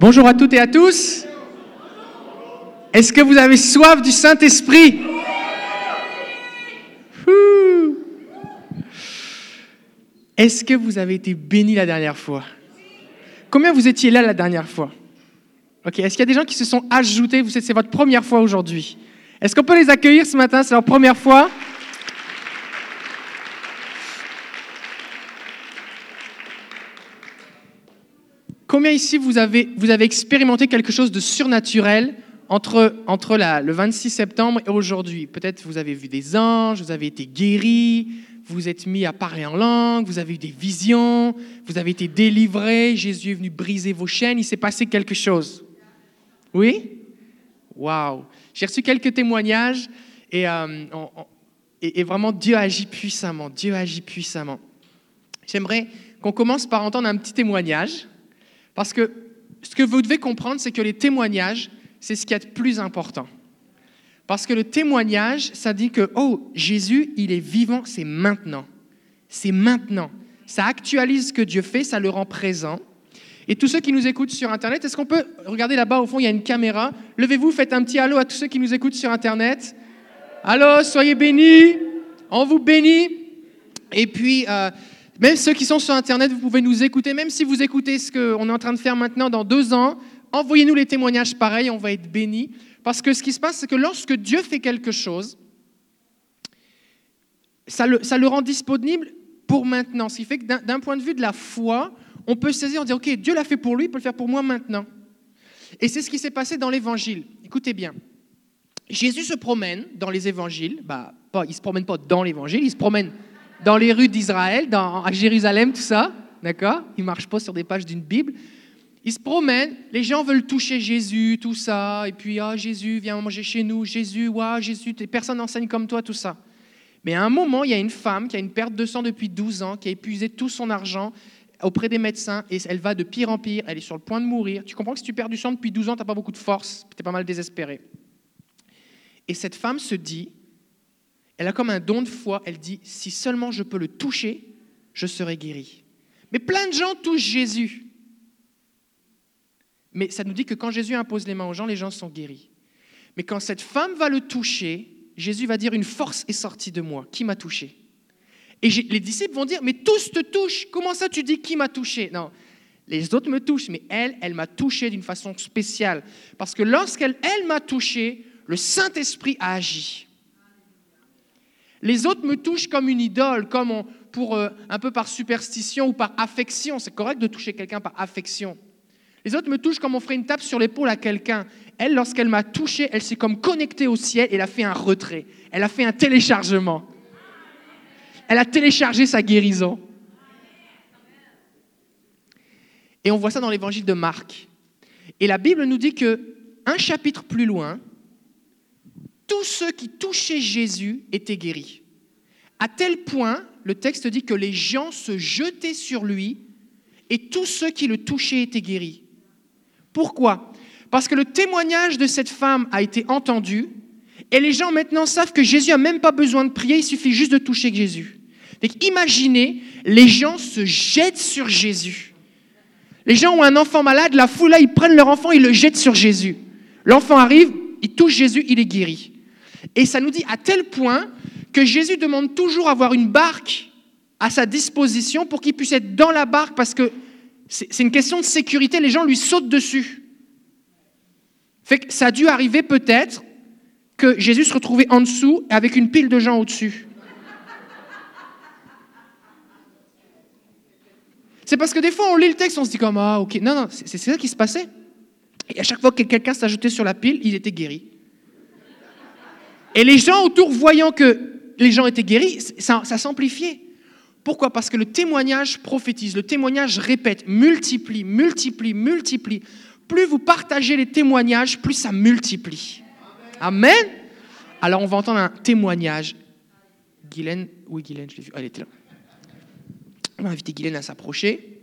Bonjour à toutes et à tous. Est-ce que vous avez soif du Saint-Esprit? Est-ce que vous avez été bénis la dernière fois? Combien vous étiez là la dernière fois? Ok, est-ce qu'il y a des gens qui se sont ajoutés? Vous c'est votre première fois aujourd'hui. Est-ce qu'on peut les accueillir ce matin? C'est leur première fois? Combien ici vous avez, vous avez expérimenté quelque chose de surnaturel entre, entre le 26 septembre et aujourd'hui? Peut-être vous avez vu des anges, vous avez été guéris, vous êtes mis à parler en langue, vous avez eu des visions, vous avez été délivré, Jésus est venu briser vos chaînes, il s'est passé quelque chose. Oui? Waouh J'ai reçu quelques témoignages et, euh, et, et vraiment Dieu agit puissamment, Dieu agit puissamment. J'aimerais qu'on commence par entendre un petit témoignage. Parce que ce que vous devez comprendre, c'est que les témoignages, c'est ce qui est de plus important. Parce que le témoignage, ça dit que, oh, Jésus, il est vivant, c'est maintenant. C'est maintenant. Ça actualise ce que Dieu fait, ça le rend présent. Et tous ceux qui nous écoutent sur Internet, est-ce qu'on peut regarder là-bas, au fond, il y a une caméra? Levez-vous, faites un petit allô à tous ceux qui nous écoutent sur Internet. Allô, soyez bénis. On vous bénit. Et puis, euh, même ceux qui sont sur Internet, vous pouvez nous écouter. Même si vous écoutez ce qu'on est en train de faire maintenant dans deux ans, envoyez-nous les témoignages pareils, on va être bénis. Parce que ce qui se passe, c'est que lorsque Dieu fait quelque chose, ça le, rend disponible pour maintenant. Ce qui fait que d'un- point de vue de la foi, on peut saisir, on dit, OK, Dieu l'a fait pour lui, il peut le faire pour moi maintenant. Et c'est ce qui s'est passé dans l'Évangile. Écoutez bien. Jésus se promène dans les évangiles, bah, il ne se promène pas dans l'évangile, il se promène dans les rues d'Israël, à Jérusalem, tout ça, d'accord? Il ne marche pas sur des pages d'une Bible. Il se promène, les gens veulent toucher Jésus, tout ça, et puis, ah, Jésus, viens manger chez nous, Jésus, waouh, Jésus, personne n'enseigne comme toi, tout ça. Mais à un moment, il y a une femme qui a une perte de sang depuis 12 ans, qui a épuisé tout son argent auprès des médecins, et elle va de pire en pire, elle est sur le point de mourir. Tu comprends que si tu perds du sang depuis 12 ans, tu n'as pas beaucoup de force, tu es pas mal désespéré. Et cette femme se dit, elle a comme un don de foi, elle dit, si seulement je peux le toucher, je serai guéri. Mais plein de gens touchent Jésus. Mais ça nous dit que quand Jésus impose les mains aux gens, les gens sont guéris. Mais quand cette femme va le toucher, Jésus va dire, une force est sortie de moi. Qui m'a touché? Et les disciples vont dire, mais tous te touchent. Comment ça tu dis qui m'a touché? Non, les autres me touchent, mais elle, elle m'a touché d'une façon spéciale. Parce que lorsqu'elle elle m'a touché, le Saint-Esprit a agi. Les autres me touchent comme une idole, comme pour, euh, un peu par superstition ou par affection. C'est correct de toucher quelqu'un par affection. Les autres me touchent comme on ferait une tape sur l'épaule à quelqu'un. Elle, lorsqu'elle m'a touché, elle s'est comme connectée au ciel et elle a fait un retrait. Elle a fait un téléchargement. Elle a téléchargé sa guérison. Et on voit ça dans l'évangile de Marc. Et la Bible nous dit que un chapitre plus loin, tous ceux qui touchaient Jésus étaient guéris. À tel point, le texte dit que les gens se jetaient sur lui et tous ceux qui le touchaient étaient guéris. Pourquoi? Parce que le témoignage de cette femme a été entendu et les gens maintenant savent que Jésus n'a même pas besoin de prier, il suffit juste de toucher Jésus. Donc imaginez, les gens se jettent sur Jésus. Les gens ont un enfant malade, la foule là, ils prennent leur enfant, ils le jettent sur Jésus. L'enfant arrive, il touche Jésus, il est guéri. Et ça nous dit à tel point que Jésus demande toujours avoir une barque à sa disposition pour qu'il puisse être dans la barque parce que c'est une question de sécurité, les gens lui sautent dessus. Ça a dû arriver peut-être que Jésus se retrouvait en dessous avec une pile de gens au-dessus. C'est parce que des fois, on lit le texte, on se dit comme Ah, ok. Non, non, c'est ça qui se passait. Et à chaque fois que quelqu'un s'ajoutait sur la pile, il était guéri. Et les gens autour, voyant que les gens étaient guéris, ça, s'amplifiait. Pourquoi? Parce que le témoignage prophétise, le témoignage répète, multiplie, multiplie, multiplie. Plus vous partagez les témoignages, plus ça multiplie. Amen. Alors on va entendre un témoignage. Guylaine, oui Guylaine, je l'ai vu, elle était là. On va inviter Guylaine à s'approcher.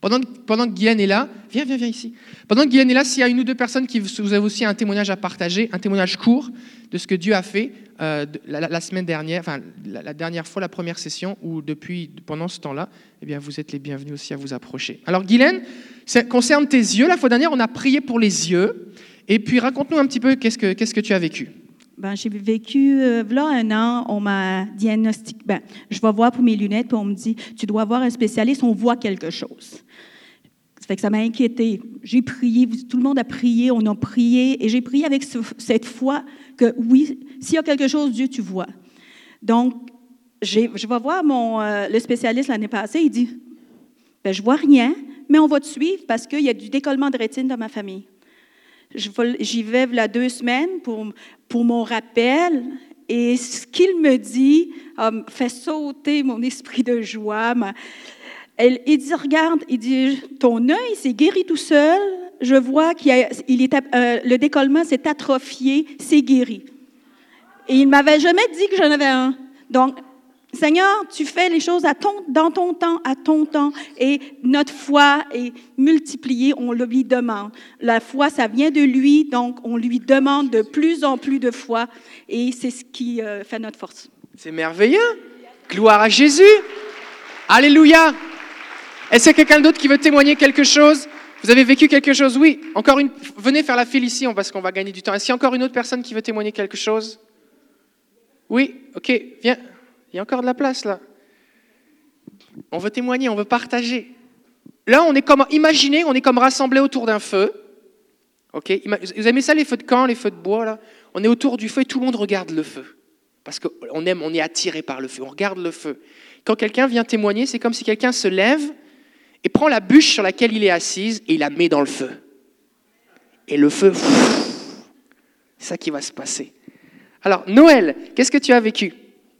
Pendant, que Guylaine est là, viens, viens, viens ici. Pendant que Guylaine est là, s'il y a une ou deux personnes qui vous avez aussi un témoignage à partager, un témoignage court de ce que Dieu a fait euh, la, semaine dernière, enfin la, dernière fois, la première session, ou depuis pendant ce temps-là, eh bien vous êtes les bienvenus aussi à vous approcher. Alors Guylaine, ça concerne tes yeux. La fois dernière, on a prié pour les yeux. Et puis raconte-nous un petit peu qu'est-ce que, qu'est-ce que tu as vécu. Ben, j'ai vécu, euh, un an, on m'a diagnostiqué, ben, je vais voir pour mes lunettes, puis on me dit, tu dois voir un spécialiste, on voit quelque chose. Ça fait que ça m'a inquiété. J'ai prié, tout le monde a prié, on a prié, et j'ai prié avec cette foi que oui, s'il y a quelque chose, Dieu, tu vois. Donc, je vais voir mon, euh, le spécialiste l'année passée, il dit, ben, je vois rien, mais on va te suivre parce qu'il y a du décollement de rétine dans ma famille. J'y vais la deux semaines pour, pour mon rappel. Et ce qu'il me dit um, fait sauter mon esprit de joie. Il dit, regarde, il dit, ton œil s'est guéri tout seul. Je vois qu'il euh, le décollement s'est atrophié, c'est guéri. Et il m'avait jamais dit que j'en avais un. Donc, Seigneur, tu fais les choses à ton, dans ton temps, à ton temps, et notre foi est multipliée, on lui demande. La foi, ça vient de lui, donc on lui demande de plus en plus de foi, et c'est ce qui euh, fait notre force. C'est merveilleux. Gloire à Jésus. Alléluia. Est-ce qu'il y a quelqu'un d'autre qui veut témoigner quelque chose? Vous avez vécu quelque chose? Oui. Encore une. Venez faire la file ici, parce qu'on va gagner du temps. Est-ce qu'il y a encore une autre personne qui veut témoigner quelque chose? Oui. Ok. Viens. Y a encore de la place là. On veut témoigner, on veut partager. Là, on est comme, imaginez, on est comme rassemblés autour d'un feu. Vous aimez ça les feux de camp, les feux de bois là? On est autour du feu et tout le monde regarde le feu. Parce qu'on aime, on est attiré par le feu, on regarde le feu. Quand quelqu'un vient témoigner, c'est comme si quelqu'un se lève et prend la bûche sur laquelle il est assise et il la met dans le feu. Et le feu, c'est ça qui va se passer. Alors, Noël, qu'est-ce que tu as vécu?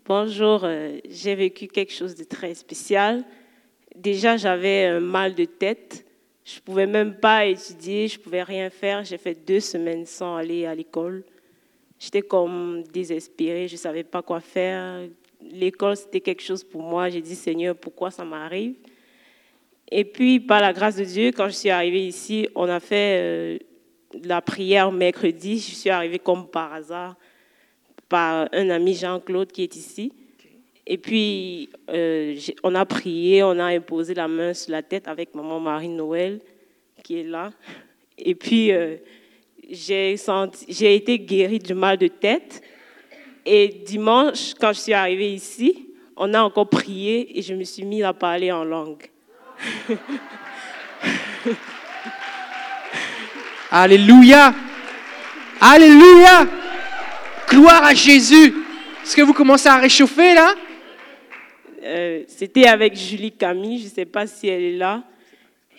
Bonjour, euh, j'ai vécu quelque chose de très spécial. Déjà, j'avais un mal de tête. Je ne pouvais même pas étudier, je ne pouvais rien faire. J'ai fait deux semaines sans aller à l'école. J'étais comme désespérée, je ne savais pas quoi faire. L'école, c'était quelque chose pour moi. J'ai dit, Seigneur, pourquoi ça m'arrive? Et puis, par la grâce de Dieu, quand je suis arrivée ici, on a fait euh, la prière mercredi. Je suis arrivée comme par hasard par un ami Jean-Claude qui est ici. Et puis, euh, on a prié, on a imposé la main sur la tête avec maman Marie-Noël, qui est là. Et puis, euh, j'ai été guérie du mal de tête. Et dimanche, quand je suis arrivée ici, on a encore prié et je me suis mise à parler en langue. Alléluia! Alléluia! Gloire à Jésus. Est-ce que vous commencez à réchauffer là? Euh, C'était avec Julie Camille, je ne sais pas si elle est là.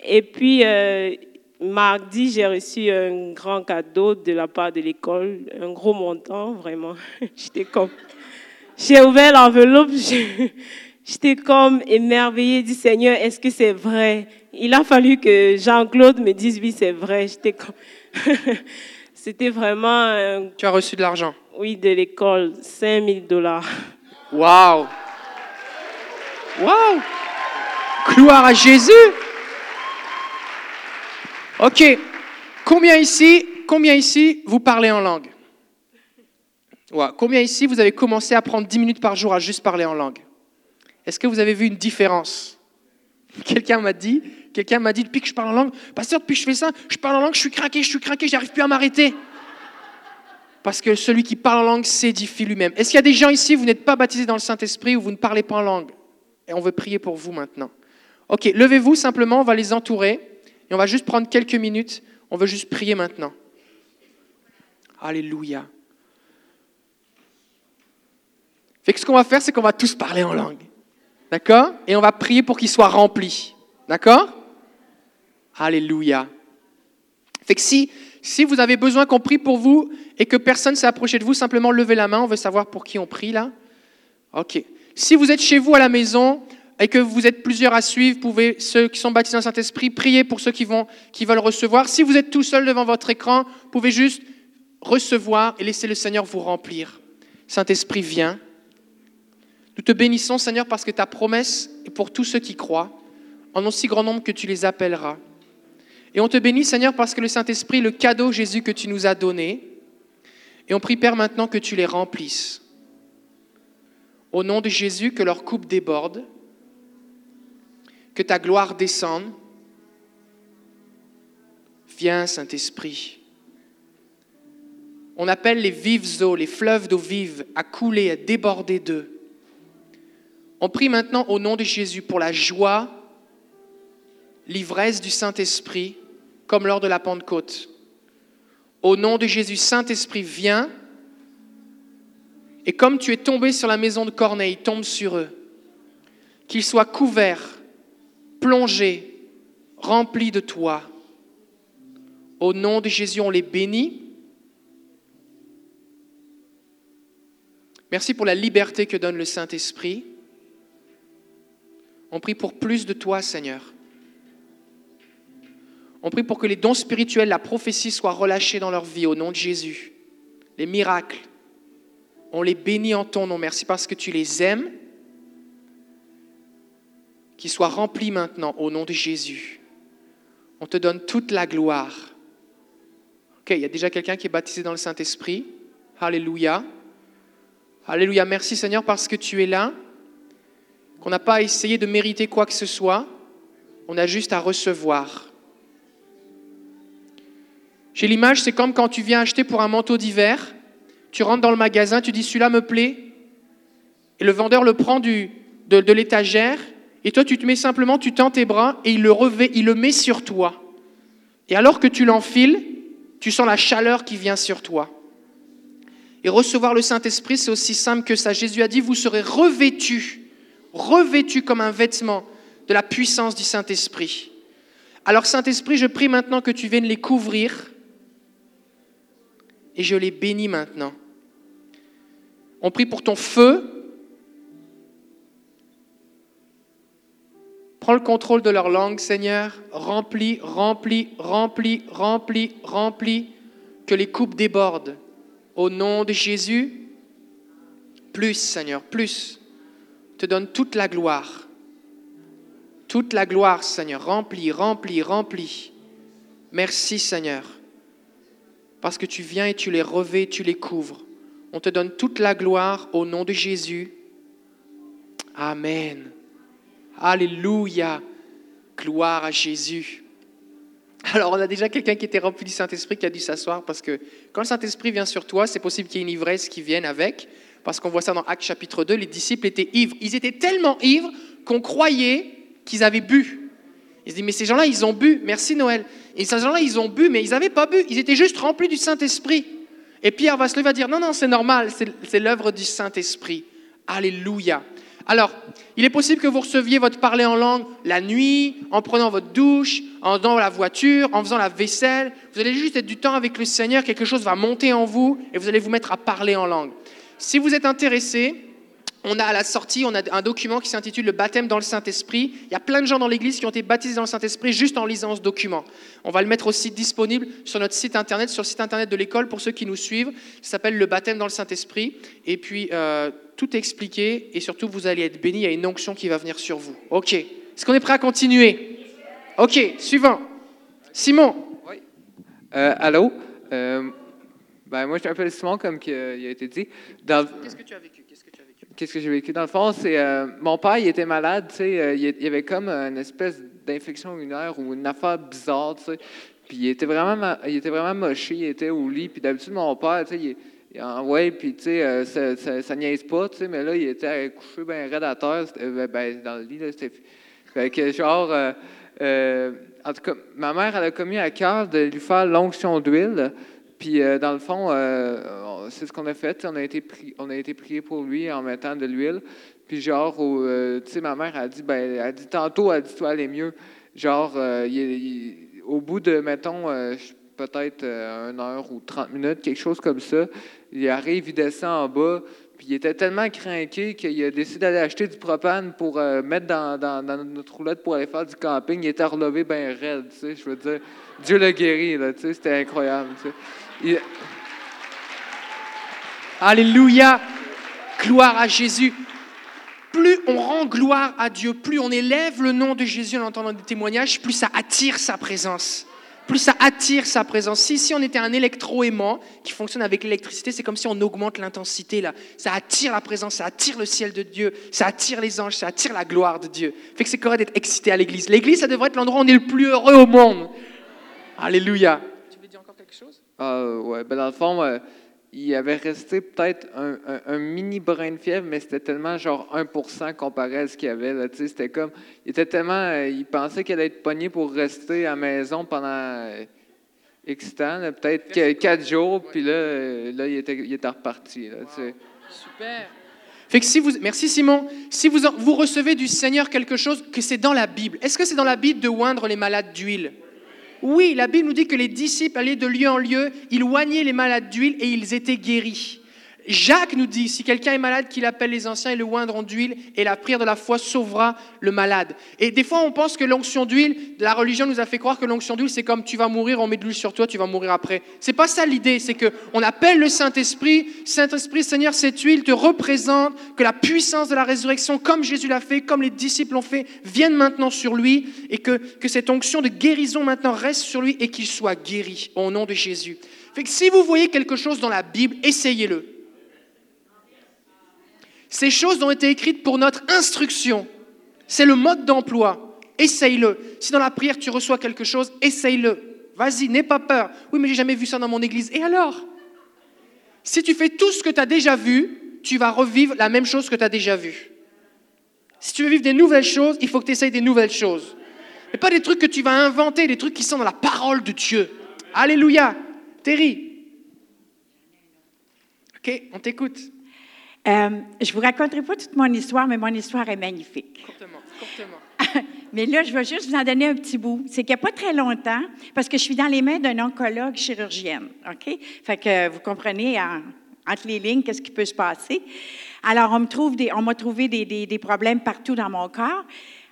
Et puis, euh, mardi, j'ai reçu un grand cadeau de la part de l'école, un gros montant, vraiment. J'étais comme. J'ai ouvert l'enveloppe, j'étais comme émerveillée du Seigneur, est-ce que c'est vrai? Il a fallu que Jean-Claude me dise oui, c'est vrai. J'étais comme. C'était vraiment. Tu as reçu de l'argent oui, de l'école, 5000 dollars. Waouh! Waouh! Gloire à Jésus! Ok. Combien ici, combien ici vous parlez en langue? Combien ici vous avez commencé à prendre 10 minutes par jour à juste parler en langue? Est-ce que vous avez vu une différence? Quelqu'un m'a dit, quelqu'un m'a dit depuis que je parle en langue, pasteur, depuis que je fais ça, je parle en langue, je suis craqué, je suis craqué, j'arrive plus à m'arrêter parce que celui qui parle en langue s'édifie lui-même. Est-ce qu'il y a des gens ici, vous n'êtes pas baptisés dans le Saint-Esprit ou vous ne parlez pas en langue Et on veut prier pour vous maintenant. Ok, levez-vous simplement, on va les entourer et on va juste prendre quelques minutes. On veut juste prier maintenant. Alléluia. Fait que ce qu'on va faire, c'est qu'on va tous parler en langue. D'accord? Et on va prier pour qu'ils soient remplis. D'accord? Alléluia. Fait que si si vous avez besoin qu'on prie pour vous et que personne s'est approché de vous, simplement levez la main. On veut savoir pour qui on prie là. OK. Si vous êtes chez vous à la maison et que vous êtes plusieurs à suivre, pouvez, ceux qui sont baptisés dans Saint-Esprit, prier pour ceux qui, vont, qui veulent recevoir. Si vous êtes tout seul devant votre écran, pouvez juste recevoir et laisser le Seigneur vous remplir. Saint-Esprit, viens. Nous te bénissons, Seigneur, parce que ta promesse est pour tous ceux qui croient. en aussi grand nombre que tu les appelleras. Et on te bénit, Seigneur, parce que le Saint-Esprit, le cadeau, Jésus, que tu nous as donné, et on prie, Père, maintenant que tu les remplisses. Au nom de Jésus, que leur coupe déborde, que ta gloire descende. Viens, Saint-Esprit. On appelle les vives eaux, les fleuves d'eau vive à couler, à déborder d'eux. On prie maintenant au nom de Jésus pour la joie, l'ivresse du Saint-Esprit, comme lors de la Pentecôte. Au nom de Jésus, Saint-Esprit, viens. Et comme tu es tombé sur la maison de Corneille, tombe sur eux. Qu'ils soient couverts, plongés, remplis de toi. Au nom de Jésus, on les bénit. Merci pour la liberté que donne le Saint-Esprit. On prie pour plus de toi, Seigneur. On prie pour que les dons spirituels, la prophétie soient relâchés dans leur vie au nom de Jésus. Les miracles, on les bénit en ton nom. Merci parce que tu les aimes. Qu'ils soient remplis maintenant au nom de Jésus. On te donne toute la gloire. OK, il y a déjà quelqu'un qui est baptisé dans le Saint-Esprit. Alléluia. Alléluia. Merci Seigneur parce que tu es là. Qu'on n'a pas essayé de mériter quoi que ce soit. On a juste à recevoir. J'ai l'image, c'est comme quand tu viens acheter pour un manteau d'hiver, tu rentres dans le magasin, tu dis celui-là me plaît, et le vendeur le prend du, de, l'étagère, et toi tu te mets simplement, tu tends tes bras, et il le, revêt, il le met sur toi. Et alors que tu l'enfiles, tu sens la chaleur qui vient sur toi. Et recevoir le Saint-Esprit, c'est aussi simple que ça. Jésus a dit, vous serez revêtus, revêtus comme un vêtement de la puissance du Saint-Esprit. Alors Saint-Esprit, je prie maintenant que tu viennes les couvrir et je les bénis maintenant. On prie pour ton feu. Prends le contrôle de leur langue, Seigneur. Remplis, remplis, remplis, remplis, remplis. Que les coupes débordent. Au nom de Jésus, plus, Seigneur, plus. Te donne toute la gloire. Toute la gloire, Seigneur. Remplis, remplis, remplis. Merci, Seigneur parce que tu viens et tu les revêts, tu les couvres. On te donne toute la gloire au nom de Jésus. Amen. Alléluia. Gloire à Jésus. Alors, on a déjà quelqu'un qui était rempli du Saint-Esprit qui a dû s'asseoir parce que quand le Saint-Esprit vient sur toi, c'est possible qu'il y ait une ivresse qui vienne avec. Parce qu'on voit ça dans Actes chapitre 2, les disciples étaient ivres. Ils étaient tellement ivres qu'on croyait qu'ils avaient bu. Ils se disent, mais ces gens-là, ils ont bu. Merci Noël. Et ces gens-là, ils ont bu, mais ils n'avaient pas bu. Ils étaient juste remplis du Saint-Esprit. Et Pierre va se lever et dire, non, non, c'est normal, c'est l'œuvre du Saint-Esprit. Alléluia. Alors, il est possible que vous receviez votre parler en langue la nuit, en prenant votre douche, en dans la voiture, en faisant la vaisselle. Vous allez juste être du temps avec le Seigneur, quelque chose va monter en vous et vous allez vous mettre à parler en langue. Si vous êtes intéressé, on a à la sortie, on a un document qui s'intitule Le baptême dans le Saint-Esprit. Il y a plein de gens dans l'Église qui ont été baptisés dans le Saint-Esprit juste en lisant ce document. On va le mettre aussi disponible sur notre site internet, sur le site internet de l'école pour ceux qui nous suivent. Ça s'appelle Le baptême dans le Saint-Esprit. Et puis, euh, tout est expliqué et surtout, vous allez être bénis. Il y a une onction qui va venir sur vous. OK. Est-ce qu'on est prêt à continuer? OK. Suivant. Simon. Oui. Euh, allô? Euh, ben, moi, je m'appelle Simon, comme il a été dit. Qu'est-ce que tu as vécu? Qu'est-ce que j'ai vécu? Dans le fond, c'est euh, mon père, il était malade, tu sais, euh, il, y avait comme une espèce d'infection urinaire ou une affaire bizarre, tu sais. Puis il était vraiment, il était vraiment moché, il était au lit. Puis d'habitude, mon père, tu sais, il, il en ouais, puis tu sais, euh, ça, niaise pas, tu sais, mais là, il était couché bien raide à terre, ben, dans le lit, là, c'était... Fait que genre, en tout cas, ma mère, elle a commis à cœur de lui faire l'onction d'huile. Puis, dans le fond, c'est ce qu'on a fait. On a, été prié pour lui en mettant de l'huile. Puis, genre, euh, tu sais, ma mère a dit, ben, elle dit tantôt, elle dit, toi, est mieux. Genre, il, au bout de, mettons, peut-être une heure ou 30 minutes, quelque chose comme ça, il arrive, il descend en bas, puis il était tellement craqué qu'il a décidé d'aller acheter du propane pour mettre dans, notre roulette pour aller faire du camping. Il était relevé bien raide, tu sais, je veux dire. Dieu l'a guéri, là, tu sais, c'était incroyable, tu sais. Alléluia. Gloire à Jésus. plus on rend gloire à Dieu, plus on élève le nom de Jésus en entendant des témoignages, plus ça attire sa présence. Plus ça attire sa présence. Si, si on était un électroaimant qui fonctionne avec l'électricité, c'est comme si on augmente l'intensité là. Ça attire la présence, ça attire le ciel de Dieu, ça attire les anges, ça attire la gloire de Dieu. Fait que c'est correct d'être excité à l'église. L'église, ça devrait être l'endroit où on est le plus heureux au monde. Alléluia. Tu veux dire encore quelque chose? Ah, ouais, ben dans le fond, euh, il avait resté peut-être un, un- un mini brin de fièvre, mais c'était tellement genre 1% comparé à ce qu'il y avait. Là, tu sais, c'était comme, il était tellement, euh, il pensait qu'il allait être pogné pour rester à la maison pendant euh, X temps, là, peut-être que- quatre jours, puis là, euh, là il, était, il était reparti. Là. Super. Fait que si vous, merci Simon. Si vous, en- vous recevez du Seigneur quelque chose, que c'est dans la Bible. Est-ce que c'est dans la Bible de oindre les malades d'huile? Oui, la Bible nous dit que les disciples allaient de lieu en lieu, ils oignaient les malades d'huile et ils étaient guéris. Jacques nous dit, si quelqu'un est malade, qu'il appelle les anciens et le oindront d'huile, et la prière de la foi sauvera le malade. Et des fois, on pense que l'onction d'huile, la religion nous a fait croire que l'onction d'huile, c'est comme tu vas mourir, on met de l'huile sur toi, tu vas mourir après. C'est pas ça l'idée, c'est que on appelle le Saint-Esprit, Saint-Esprit, Seigneur, cette huile te représente, que la puissance de la résurrection, comme Jésus l'a fait, comme les disciples l'ont fait, vienne maintenant sur lui, et que, cette onction de guérison maintenant reste sur lui et qu'il soit guéri au nom de Jésus. Fait que si vous voyez quelque chose dans la Bible, essayez-le. Ces choses ont été écrites pour notre instruction. C'est le mode d'emploi. Essaye-le. Si dans la prière tu reçois quelque chose, essaye-le. Vas-y, n'aie pas peur. Oui, mais j'ai jamais vu ça dans mon église. Et alors? Si tu fais tout ce que tu as déjà vu, tu vas revivre la même chose que tu as déjà vu. Si tu veux vivre des nouvelles choses, il faut que tu essayes des nouvelles choses. Mais pas des trucs que tu vas inventer, des trucs qui sont dans la parole de Dieu. Alléluia. Terry. Ok, on t'écoute. Euh, je vous raconterai pas toute mon histoire, mais mon histoire est magnifique. Courtement, courtement. Mais là, je vais juste vous en donner un petit bout. C'est qu'il n'y a pas très longtemps, parce que je suis dans les mains d'un oncologue chirurgienne, OK? Fait que vous comprenez en- entre les lignes qu'est-ce qui peut se passer. Alors, on me trouve des, on m'a trouvé des, des- des problèmes partout dans mon corps.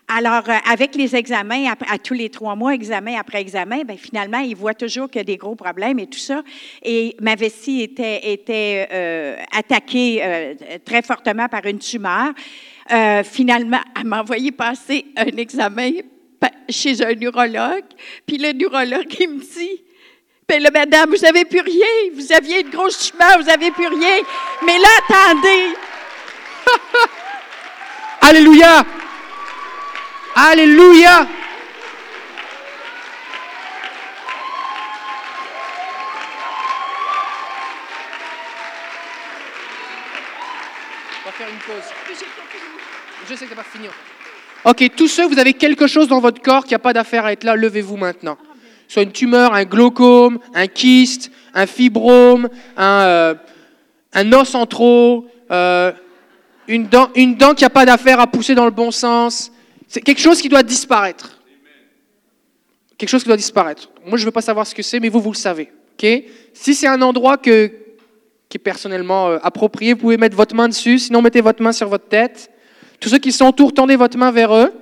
Alors, euh, avec les examens, à, tous les trois mois, examen après examen, ben, finalement, ils voient toujours qu'il y a des gros problèmes et tout ça. Et ma vessie était, était euh, attaquée euh, très fortement par une tumeur. Euh, finalement, elle m'a envoyé passer un examen chez un neurologue. Puis le neurologue, il me dit, ben là, madame, vous n'avez plus rien. Vous aviez une grosse tumeur, vous n'avez plus rien. Mais là, attendez. Alléluia. Alléluia. On va faire une pause. Je sais que tu pas fini. Ok, tous ceux, vous avez quelque chose dans votre corps qui n'a pas d'affaire à être là, levez-vous maintenant. Soit une tumeur, un glaucome, un kyste, un fibrome, un, euh, un os en trop, euh, une dent, une dent qui n'a pas d'affaire à pousser dans le bon sens. C'est quelque chose qui doit disparaître. Quelque chose qui doit disparaître. Moi, je ne veux pas savoir ce que c'est, mais vous, vous le savez. ok? Si c'est un endroit que, qui est personnellement euh, approprié, vous pouvez mettre votre main dessus. Sinon, mettez votre main sur votre tête. Tous ceux qui sont autour, tendez votre main vers eux.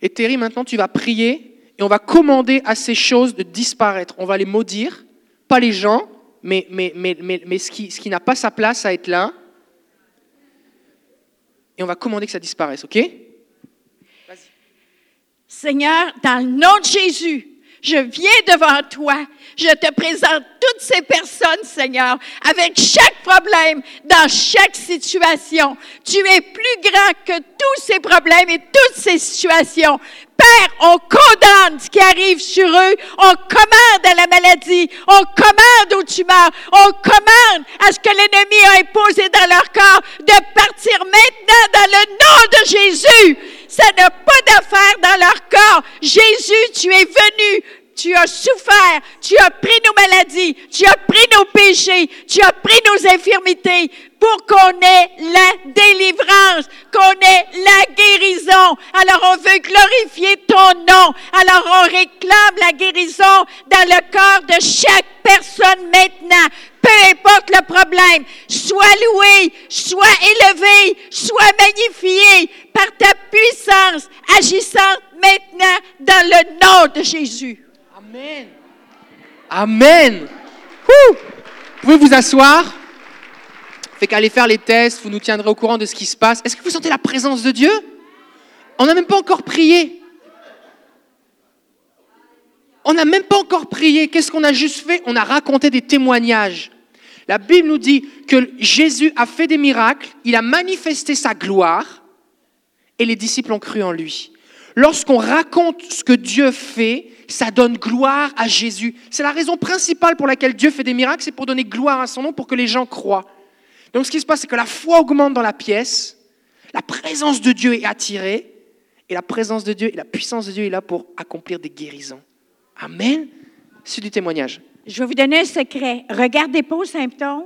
Et Terry, maintenant, tu vas prier et on va commander à ces choses de disparaître. On va les maudire, pas les gens, mais, mais, mais, mais, mais ce qui, ce qui n'a pas sa place à être là. On va commander que ça disparaisse, ok? Seigneur, dans le nom de Jésus, je viens devant toi. Je te présente toutes ces personnes, Seigneur, avec chaque problème, dans chaque situation. Tu es plus grand que tous ces problèmes et toutes ces situations. Père, on condamne ce qui arrive sur eux. On commande à la maladie. On commande aux tumeurs. On commande à ce que l'ennemi a imposé dans leur corps de partir maintenant dans le nom de Jésus. Ça n'a pas d'affaire dans leur corps. Jésus, tu es venu. Tu as souffert, tu as pris nos maladies, tu as pris nos péchés, tu as pris nos infirmités pour qu'on ait la délivrance, qu'on ait la guérison. Alors on veut glorifier ton nom. Alors on réclame la guérison dans le corps de chaque personne maintenant. Peu importe le problème, sois loué, sois élevé, sois magnifié par ta puissance agissant maintenant dans le nom de Jésus. Amen. Amen. Vous pouvez vous asseoir? Fait qu'allez faire les tests, vous nous tiendrez au courant de ce qui se passe. Est-ce que vous sentez la présence de Dieu? On n'a même pas encore prié. On n'a même pas encore prié. Qu'est-ce qu'on a juste fait? On a raconté des témoignages. La Bible nous dit que Jésus a fait des miracles, il a manifesté sa gloire et les disciples ont cru en lui. Lorsqu'on raconte ce que Dieu fait, ça donne gloire à Jésus. C'est la raison principale pour laquelle Dieu fait des miracles, c'est pour donner gloire à son nom, pour que les gens croient. Donc ce qui se passe, c'est que la foi augmente dans la pièce, la présence de Dieu est attirée, et la présence de Dieu et la puissance de Dieu est là pour accomplir des guérisons. Amen. C'est du témoignage. Je vais vous donner un secret. Regardez pas aux symptômes.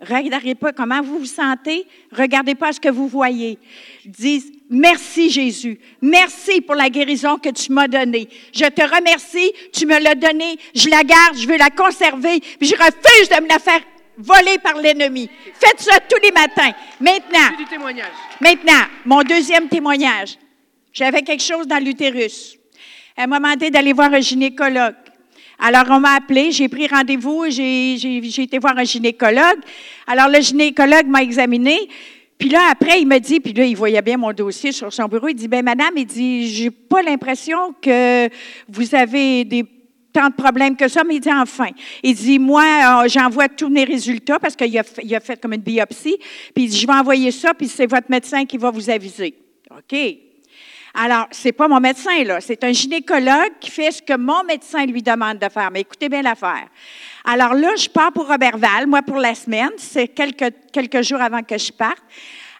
Regardez pas comment vous vous sentez. Regardez pas ce que vous voyez. Dites merci Jésus. Merci pour la guérison que tu m'as donnée. Je te remercie. Tu me l'as donnée. Je la garde. Je veux la conserver. Puis je refuse de me la faire voler par l'ennemi. Faites ça tous les matins. Maintenant. C'est du témoignage. Maintenant, mon deuxième témoignage. J'avais quelque chose dans l'utérus. Elle m'a demandé d'aller voir un gynécologue. Alors, on m'a appelé, j'ai pris rendez-vous, j'ai, été voir un gynécologue. Alors, le gynécologue m'a examiné. Puis là, après, il m'a dit, puis là, il voyait bien mon dossier sur son bureau. Il dit, ben madame, il dit, j'ai pas l'impression que vous avez tant de problèmes que ça, mais il dit enfin. Il dit, moi, euh, j'envoie tous mes résultats parce qu'il a, a fait comme une biopsie. Puis il dit, je vais envoyer ça, puis c'est votre médecin qui va vous aviser. OK. Alors, c'est pas mon médecin, là. C'est un gynécologue qui fait ce que mon médecin lui demande de faire. Mais écoutez bien l'affaire. Alors là, je pars pour Robertval, moi, pour la semaine. C'est quelques, quelques jours avant que je parte.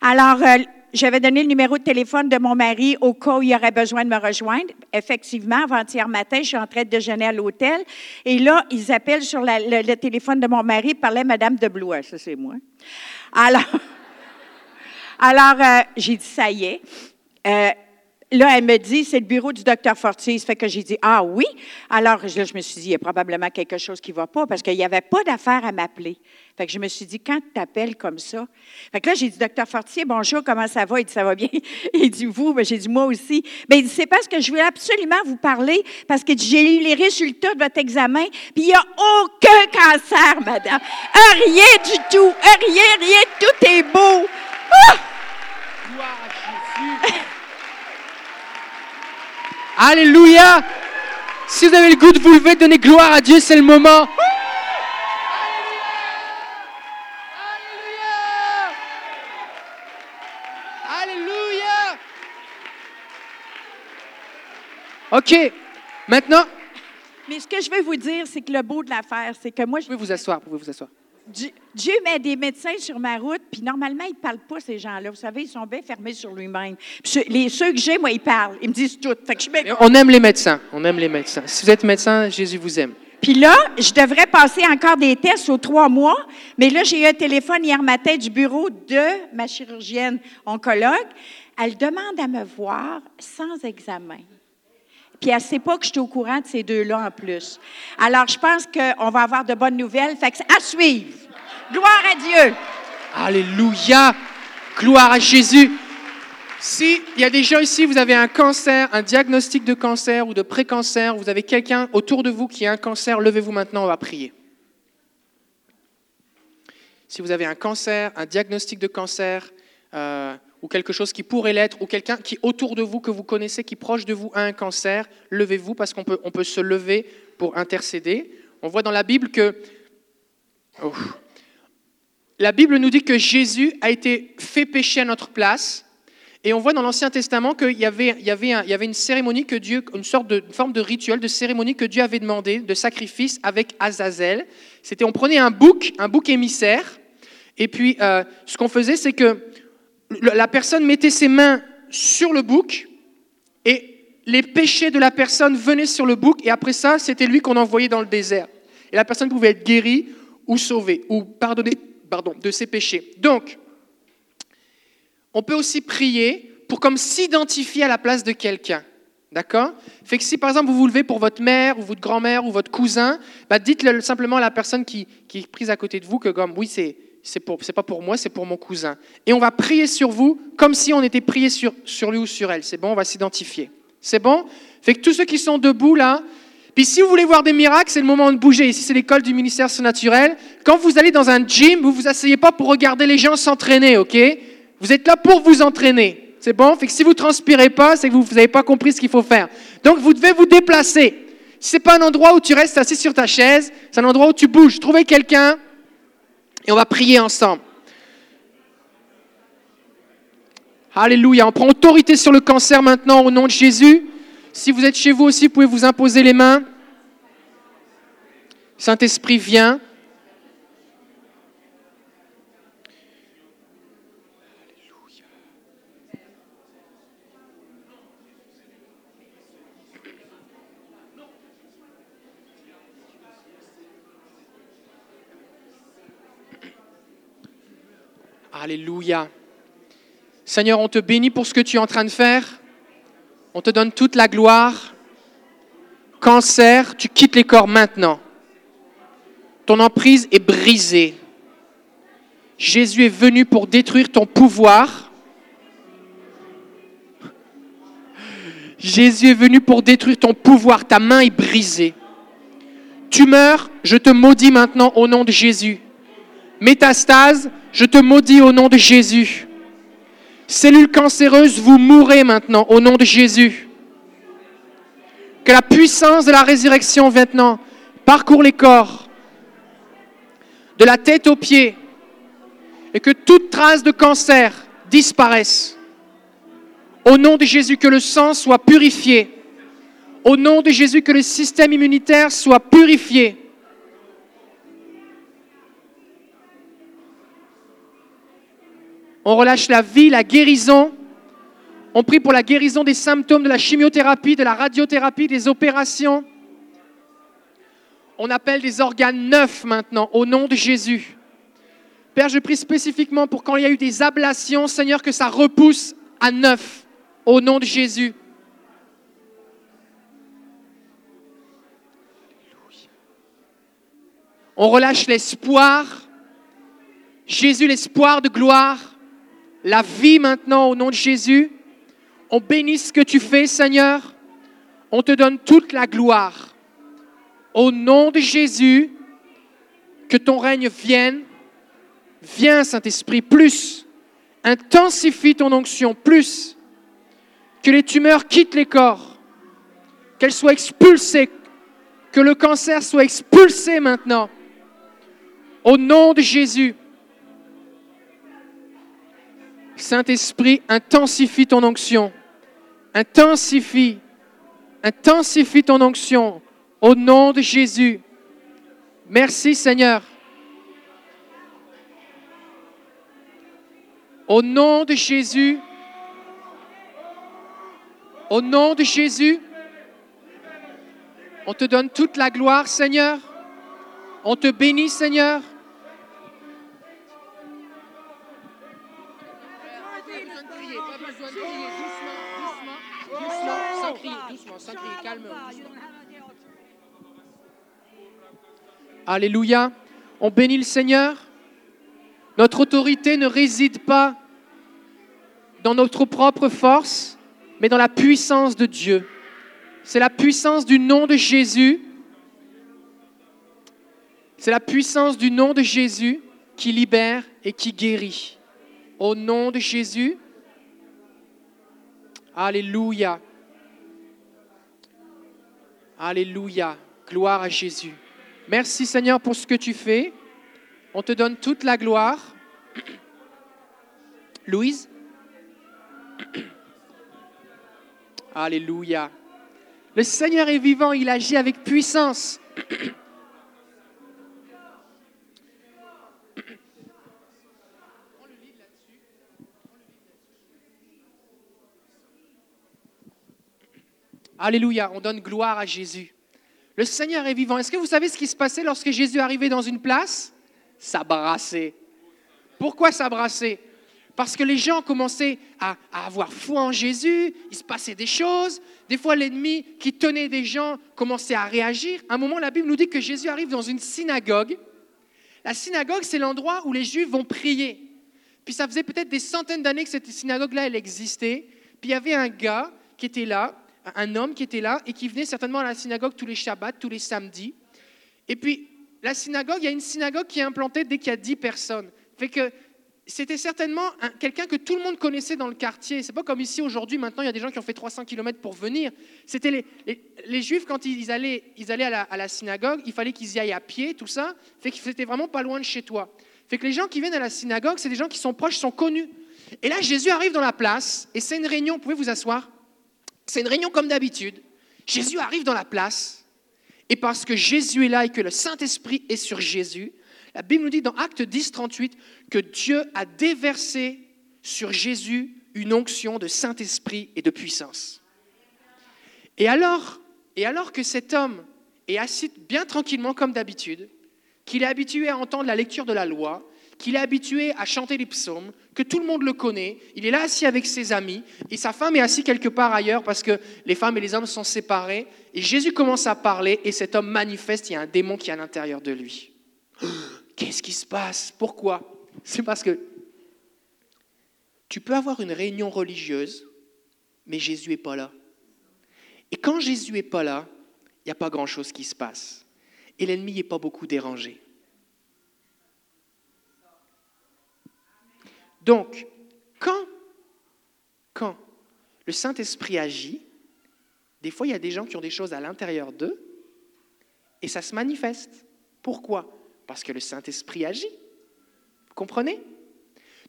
Alors, euh, j'avais donné le numéro de téléphone de mon mari au cas où il aurait besoin de me rejoindre. Effectivement, avant-hier matin, je suis en train de déjeuner à l'hôtel. Et là, ils appellent sur le, téléphone de mon mari, parlait Madame de Blois. Ça, c'est moi. Alors, alors euh, j'ai dit, ça y est. Euh, Là, elle me dit, c'est le bureau du docteur Fortis. Fait que j'ai dit, ah oui? Alors, là, je me suis dit, il y a probablement quelque chose qui ne va pas parce qu'il n'y avait pas d'affaire à m'appeler. Fait que je me suis dit, quand tu t'appelles comme ça? Fait que là, j'ai dit, docteur Fortier, bonjour, comment ça va? Il dit, ça va bien. Il dit, vous? Ben, j'ai dit, moi aussi. Mais ben, il dit, c'est parce que je voulais absolument vous parler parce que j'ai eu les résultats de votre examen, puis il n'y a aucun cancer, madame. Rien du tout. Rien, rien. Tout est beau. Ah! Alléluia. Si vous avez le goût de vous lever, donner gloire à Dieu, c'est le moment. Alléluia. OK. Maintenant. Mais ce que je veux vous dire, c'est que le beau de l'affaire, c'est que moi, je. Vous pouvez vous asseoir, vous pouvez vous asseoir. Dieu met des médecins sur ma route, puis normalement, ils ne parlent pas, ces gens-là. Vous savez, ils sont bien fermés sur lui-même. Les, ceux que j'ai, moi, ils parlent. Ils me disent tout. On aime les médecins. On aime les médecins. Si vous êtes médecin, Jésus vous aime. Puis là, je devrais passer encore des tests aux trois mois, mais là, j'ai eu un téléphone hier matin du bureau de ma chirurgienne oncologue. Elle demande à me voir sans examen. Puis elle ne sait pas je suis au courant de ces deux-là en plus. Alors, je pense qu'on va avoir de bonnes nouvelles. Fait que à suivre. Gloire à Dieu. Alléluia. Gloire à Jésus. Si il y a des gens ici, vous avez un cancer, un diagnostic de cancer ou de pré-cancer, vous avez quelqu'un autour de vous qui a un cancer, levez-vous maintenant, on va prier. Si vous avez un cancer, un diagnostic de cancer, euh, ou quelque chose qui pourrait l'être, ou quelqu'un qui autour de vous, que vous connaissez, qui proche de vous a un cancer, levez-vous parce qu'on peut, on peut se lever pour intercéder. On voit dans la Bible que... La Bible nous dit que Jésus a été fait pécher à notre place. Et on voit dans l'Ancien Testament qu'il y avait, il y, avait il y avait une cérémonie que Dieu, une sorte de forme de rituel, de cérémonie que Dieu avait demandé, de sacrifice avec Azazel. C'était, on prenait un bouc, un bouc émissaire, et puis euh, ce qu'on faisait, c'est que la personne mettait ses mains sur le bouc et les péchés de la personne venaient sur le bouc et après ça, c'était lui qu'on envoyait dans le désert. Et la personne pouvait être guérie ou sauvée ou pardonnée pardon, de ses péchés. Donc, on peut aussi prier pour comme s'identifier à la place de quelqu'un. D'accord? Fait que si par exemple vous vous levez pour votre mère ou votre grand-mère ou votre cousin, bah dites-le simplement à la personne qui, qui, est prise à côté de vous que comme oui c'est c'est pas pour moi, c'est pour mon cousin. Et on va prier sur vous comme si on était prié sur, sur lui ou sur elle. C'est bon, on va s'identifier. C'est bon? Fait que tous ceux qui sont debout là, Puis si vous voulez voir des miracles, c'est le moment de bouger. Ici, c'est l'école du ministère surnaturel. Quand vous allez dans un gym, vous vous asseyez pas pour regarder les gens s'entraîner, ok? Vous êtes là pour vous entraîner. C'est bon? Fait que si vous transpirez pas, c'est que vous n'avez pas compris ce qu'il faut faire. Donc vous devez vous déplacer. Si c'est pas un endroit où tu restes assis sur ta chaise, c'est un endroit où tu bouges. Trouvez quelqu'un et on va prier ensemble. Alléluia. On prend autorité sur le cancer maintenant au nom de Jésus. Si vous êtes chez vous aussi, vous pouvez vous imposer les mains. Saint-Esprit, viens. Alléluia. Seigneur, on te bénit pour ce que tu es en train de faire. On te donne toute la gloire. Cancer, tu quittes les corps maintenant. Ton emprise est brisée. Jésus est venu pour détruire ton pouvoir. Jésus est venu pour détruire ton pouvoir. Ta main est brisée. Tumeur, je te maudis maintenant au nom de Jésus. Métastase, je te maudis au nom de Jésus. Cellules cancéreuses, vous mourrez maintenant au nom de Jésus. Que la puissance de la résurrection maintenant parcourt les corps, de la tête aux pieds, et que toute trace de cancer disparaisse. Au nom de Jésus, que le sang soit purifié. Au nom de Jésus, que le système immunitaire soit purifié. On relâche la vie, la guérison. On prie pour la guérison des symptômes de la chimiothérapie, de la radiothérapie, des opérations. On appelle des organes neufs maintenant, au nom de Jésus. Père, je prie spécifiquement pour quand il y a eu des ablations, Seigneur, que ça repousse à neuf, au nom de Jésus. On relâche l'espoir. Jésus, l'espoir de gloire la vie maintenant au nom de Jésus. On bénit ce que tu fais, Seigneur. On te donne toute la gloire. Au nom de Jésus, que ton règne vienne. Viens, Saint-Esprit, plus. Intensifie ton onction, plus. Que les tumeurs quittent les corps. Qu'elles soient expulsées. Que le cancer soit expulsé maintenant. Au nom de Jésus. Saint-Esprit, intensifie ton onction. Intensifie. Intensifie ton onction. Au nom de Jésus. Merci Seigneur. Au nom de Jésus. Au nom de Jésus. On te donne toute la gloire Seigneur. On te bénit Seigneur. Alléluia. On bénit le Seigneur. Notre autorité ne réside pas dans notre propre force, mais dans la puissance de Dieu. C'est la puissance du nom de Jésus. C'est la puissance du nom de Jésus qui libère et qui guérit. Au nom de Jésus. Alléluia. Alléluia. Gloire à Jésus. Merci Seigneur pour ce que tu fais. On te donne toute la gloire. Louise? Alléluia. Le Seigneur est vivant, il agit avec puissance. Alléluia, on donne gloire à Jésus. Le Seigneur est vivant. Est-ce que vous savez ce qui se passait lorsque Jésus arrivait dans une place? Ça brassait. Pourquoi ça brassait? Parce que les gens commençaient à, avoir foi en Jésus, il se passait des choses. Des fois, l'ennemi qui tenait des gens commençait à réagir. À un moment, la Bible nous dit que Jésus arrive dans une synagogue. La synagogue, c'est l'endroit où les Juifs vont prier. Puis ça faisait peut-être des centaines d'années que cette synagogue-là, elle existait. Puis il y avait un gars qui était là, un homme qui était là et qui venait certainement à la synagogue tous les Shabbats, tous les samedis. Et puis, la synagogue, il y a une synagogue qui est implantée dès qu'il y a 10 personnes. Fait que c'était certainement un- quelqu'un que tout le monde connaissait dans le quartier. C'est pas comme ici aujourd'hui, maintenant, il y a des gens qui ont fait 300 km pour venir. C'était les, Juifs, quand ils allaient, ils allaient à, la, à la synagogue, il fallait qu'ils y aillent à pied, tout ça. Fait que c'était vraiment pas loin de chez toi. Fait que les gens qui viennent à la synagogue, c'est des gens qui sont proches, sont connus. Et là, Jésus arrive dans la place, et c'est une réunion, vous pouvez vous asseoir? C'est une réunion comme d'habitude. Jésus arrive dans la place, et parce que Jésus est là et que le Saint-Esprit est sur Jésus, la Bible nous dit dans Acte 10, 38 que Dieu a déversé sur Jésus une onction de Saint-Esprit et de puissance. Et alors, et alors que cet homme est assis bien tranquillement comme d'habitude, qu'il est habitué à entendre la lecture de la loi, qu'il est habitué à chanter les psaumes, que tout le monde le connaît, il est là assis avec ses amis, et sa femme est assise quelque part ailleurs parce que les femmes et les hommes sont séparés, et Jésus commence à parler, et cet homme manifeste, il y a un démon qui est à l'intérieur de lui. Qu'est-ce qui se passe? Pourquoi? C'est parce que tu peux avoir une réunion religieuse, mais Jésus n'est pas là. Et quand Jésus n'est pas là, il n'y a pas grand-chose qui se passe. Et l'ennemi n'est pas beaucoup dérangé. Donc, quand, le Saint-Esprit agit, des fois, il y a des gens qui ont des choses à l'intérieur d'eux, et ça se manifeste. Pourquoi? Parce que le Saint-Esprit agit. Vous comprenez?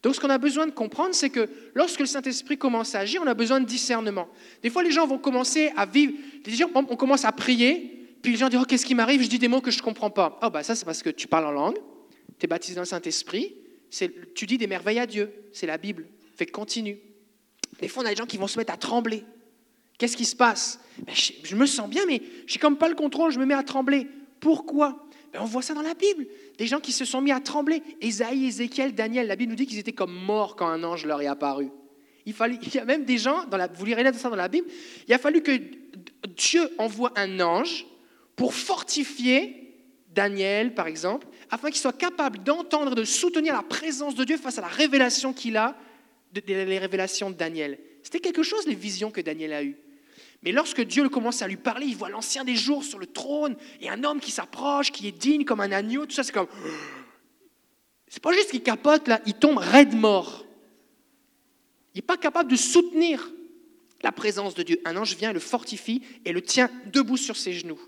Donc, ce qu'on a besoin de comprendre, c'est que lorsque le Saint-Esprit commence à agir, on a besoin de discernement. Des fois, les gens vont commencer à vivre. Les gens, on commence à prier, puis les gens disent oh, Qu'est-ce qui m'arrive? Je dis des mots que je ne comprends pas. Oh, bah, ça, c'est parce que tu parles en langue, tu es baptisé dans le Saint-Esprit, tu dis des merveilles à Dieu. C'est la Bible. Fait continue. Des fois, on a des gens qui vont se mettre à trembler. Qu'est-ce qui se passe? Ben, je, me sens bien, mais j'ai comme pas le contrôle, je me mets à trembler. Pourquoi? Ben, On voit ça dans la Bible. Des gens qui se sont mis à trembler. Ésaïe, Ézéchiel, Daniel, la Bible nous dit qu'ils étaient comme morts quand un ange leur est apparu. Il, il y a même des gens, dans la, vous lirez ça dans la Bible, il a fallu que Dieu envoie un ange pour fortifier Daniel, par exemple, afin qu'il soit capable d'entendre de soutenir la présence de Dieu face à la révélation qu'il a, les révélations de Daniel. C'était quelque chose, les visions que Daniel a eues. Mais lorsque Dieu commence à lui parler, il voit l'ancien des jours sur le trône et un homme qui s'approche, qui est digne comme un agneau, tout ça, c'est comme. C'est pas juste qu'il capote là, il tombe raide mort. Il n'est pas capable de soutenir la présence de Dieu. Un ange vient, le fortifie et le tient debout sur ses genoux.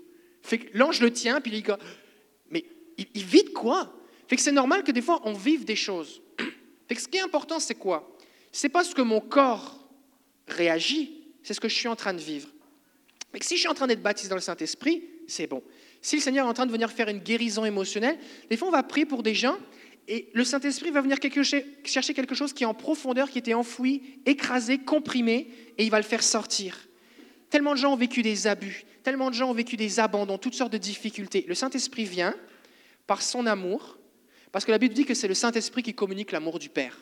L'ange le tient, puis il dit il, il vit quoi? Fait que c'est normal que des fois on vive des choses. Fait que ce qui est important, c'est quoi? C'est pas ce que mon corps réagit, c'est ce que je suis en train de vivre. Fait que si je suis en train d'être baptisé dans le Saint-Esprit, c'est bon. Si le Seigneur est en train de venir faire une guérison émotionnelle, des fois on va prier pour des gens et le Saint-Esprit va venir chercher quelque chose qui est en profondeur, qui était enfoui, écrasé, comprimé, et il va le faire sortir. Tellement de gens ont vécu des abus, tellement de gens ont vécu des abandons, toutes sortes de difficultés. Le Saint-Esprit vient par son amour, parce que la Bible dit que c'est le Saint-Esprit qui communique l'amour du Père.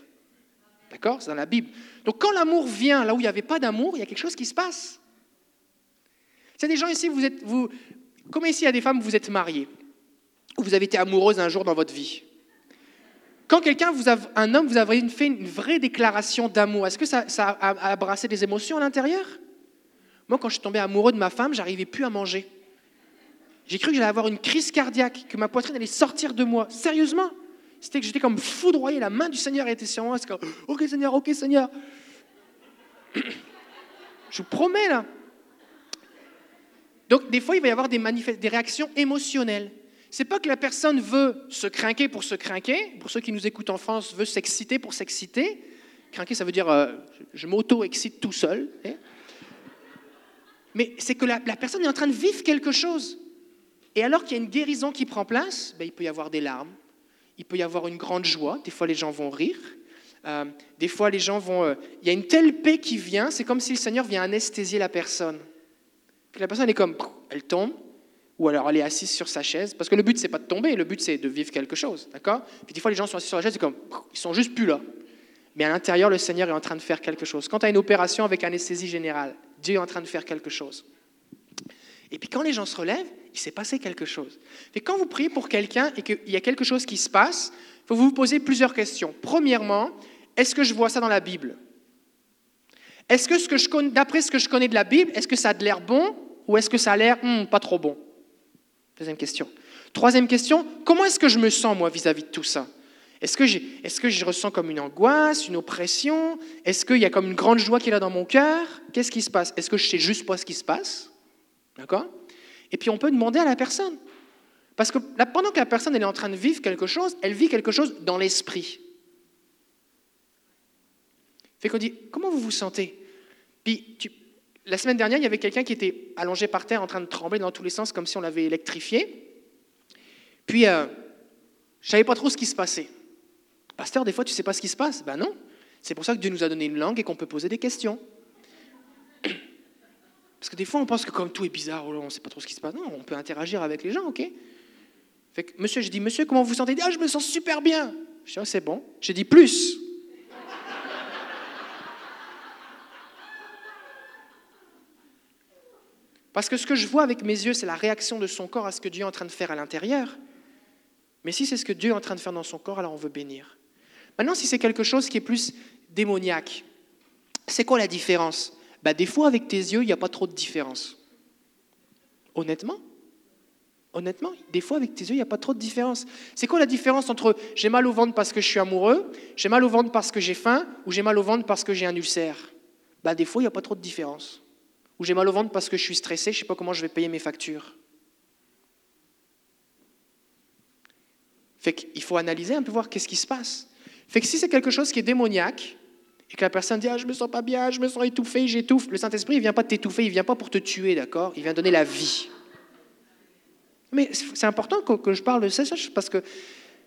D'accord? C'est dans la Bible. Donc quand l'amour vient là où il n'y avait pas d'amour, il y a quelque chose qui se passe. C'est des gens ici, vous êtes, vous, comme ici il y a des femmes, vous êtes mariées, ou vous avez été amoureuse un jour dans votre vie. Quand quelqu'un, vous a, un homme, vous avez fait une vraie déclaration d'amour, est-ce que ça, a, a brassé des émotions à l'intérieur? Moi, quand je suis tombé amoureux de ma femme, j'arrivais plus à manger. J'ai cru que j'allais avoir une crise cardiaque, que ma poitrine allait sortir de moi. Sérieusement? C'était que j'étais comme foudroyé, la main du Seigneur était sur moi. C'est comme, ok Seigneur, ok Seigneur. Je vous promets là. Donc, des fois, il va y avoir des, réactions émotionnelles. C'est pas que la personne veut se craquer pour se craquer. Pour ceux qui nous écoutent en France, veut s'exciter pour s'exciter. Craquer, ça veut dire euh, je m'auto-excite tout seul. hein. Mais c'est que la personne est en train de vivre quelque chose. Et alors qu'il y a une guérison qui prend place, ben, il peut y avoir des larmes, il peut y avoir une grande joie. Des fois, les gens vont rire. Euh, des fois, les gens vont. euh, il y a une telle paix qui vient, c'est comme si le Seigneur vient anesthésier la personne. La personne est comme, elle tombe, ou alors elle est assise sur sa chaise, parce que le but c'est pas de tomber, le but c'est de vivre quelque chose, d'accord? Puis des fois les gens sont assis sur la chaise, c'est comme, ils sont juste plus là. Mais à l'intérieur, le Seigneur est en train de faire quelque chose. Quand tu as une opération avec anesthésie générale, Dieu est en train de faire quelque chose. Et puis quand les gens se relèvent, il s'est passé quelque chose. Et quand vous priez pour quelqu'un et qu'il y a quelque chose qui se passe, il faut vous poser plusieurs questions. Premièrement, est-ce que je vois ça dans la Bible? Est-ce que, je d'après ce que je connais de la Bible, est-ce que ça a de l'air bon ou est-ce que ça a l'air hmm, pas trop bon? Deuxième question. Troisième question, comment est-ce que je me sens moi vis-à-vis de tout ça? Est-ce que, est-ce que je ressens comme une angoisse, une oppression? Est-ce qu'il y a comme une grande joie qui est là dans mon cœur? Qu'est-ce qui se passe? Est-ce que je sais juste pas ce qui se passe? D'accord? Et puis on peut demander à la personne. Parce que pendant que la personne elle est en train de vivre quelque chose, elle vit quelque chose dans l'esprit. Fait qu'on dit, comment vous vous sentez? Puis, la semaine dernière, il y avait quelqu'un qui était allongé par terre en train de trembler dans tous les sens, comme si on l'avait électrifié. Puis, euh, je savais pas trop ce qui se passait. Pasteur, des fois, tu sais pas ce qui se passe? Ben non. C'est pour ça que Dieu nous a donné une langue et qu'on peut poser des questions. Parce que des fois, on pense que comme tout est bizarre, on ne sait pas trop ce qui se passe. Non, on peut interagir avec les gens, ok fait que, Monsieur, je dis, monsieur, comment vous vous sentez? Ah, je me sens super bien. Je dis, oh, c'est bon. J'ai dit, plus. Parce que ce que je vois avec mes yeux, c'est la réaction de son corps à ce que Dieu est en train de faire à l'intérieur. Mais si c'est ce que Dieu est en train de faire dans son corps, alors on veut bénir. Maintenant, si c'est quelque chose qui est plus démoniaque, c'est quoi la différence? Bah, Des fois, avec tes yeux, il n'y a pas trop de différence. Honnêtement Honnêtement, des fois, avec tes yeux, il n'y a pas trop de différence. C'est quoi la différence entre j'ai mal au ventre parce que je suis amoureux, j'ai mal au ventre parce que j'ai faim, ou j'ai mal au ventre parce que j'ai un ulcère? Bah, Des fois, il n'y a pas trop de différence ou j'ai mal au ventre parce que je suis stressé, je ne sais pas comment je vais payer mes factures. Fait qu'il faut analyser un peu, voir qu'est-ce qui se passe. Fait que si c'est quelque chose qui est démoniaque, et que la personne dit ah, je me sens pas bien, je me sens étouffé, j'étouffe, le Saint-Esprit, il vient pas t'étouffer, il ne vient pas pour te tuer, d'accord? Il vient donner la vie. Mais c'est important que, je parle de ça, parce que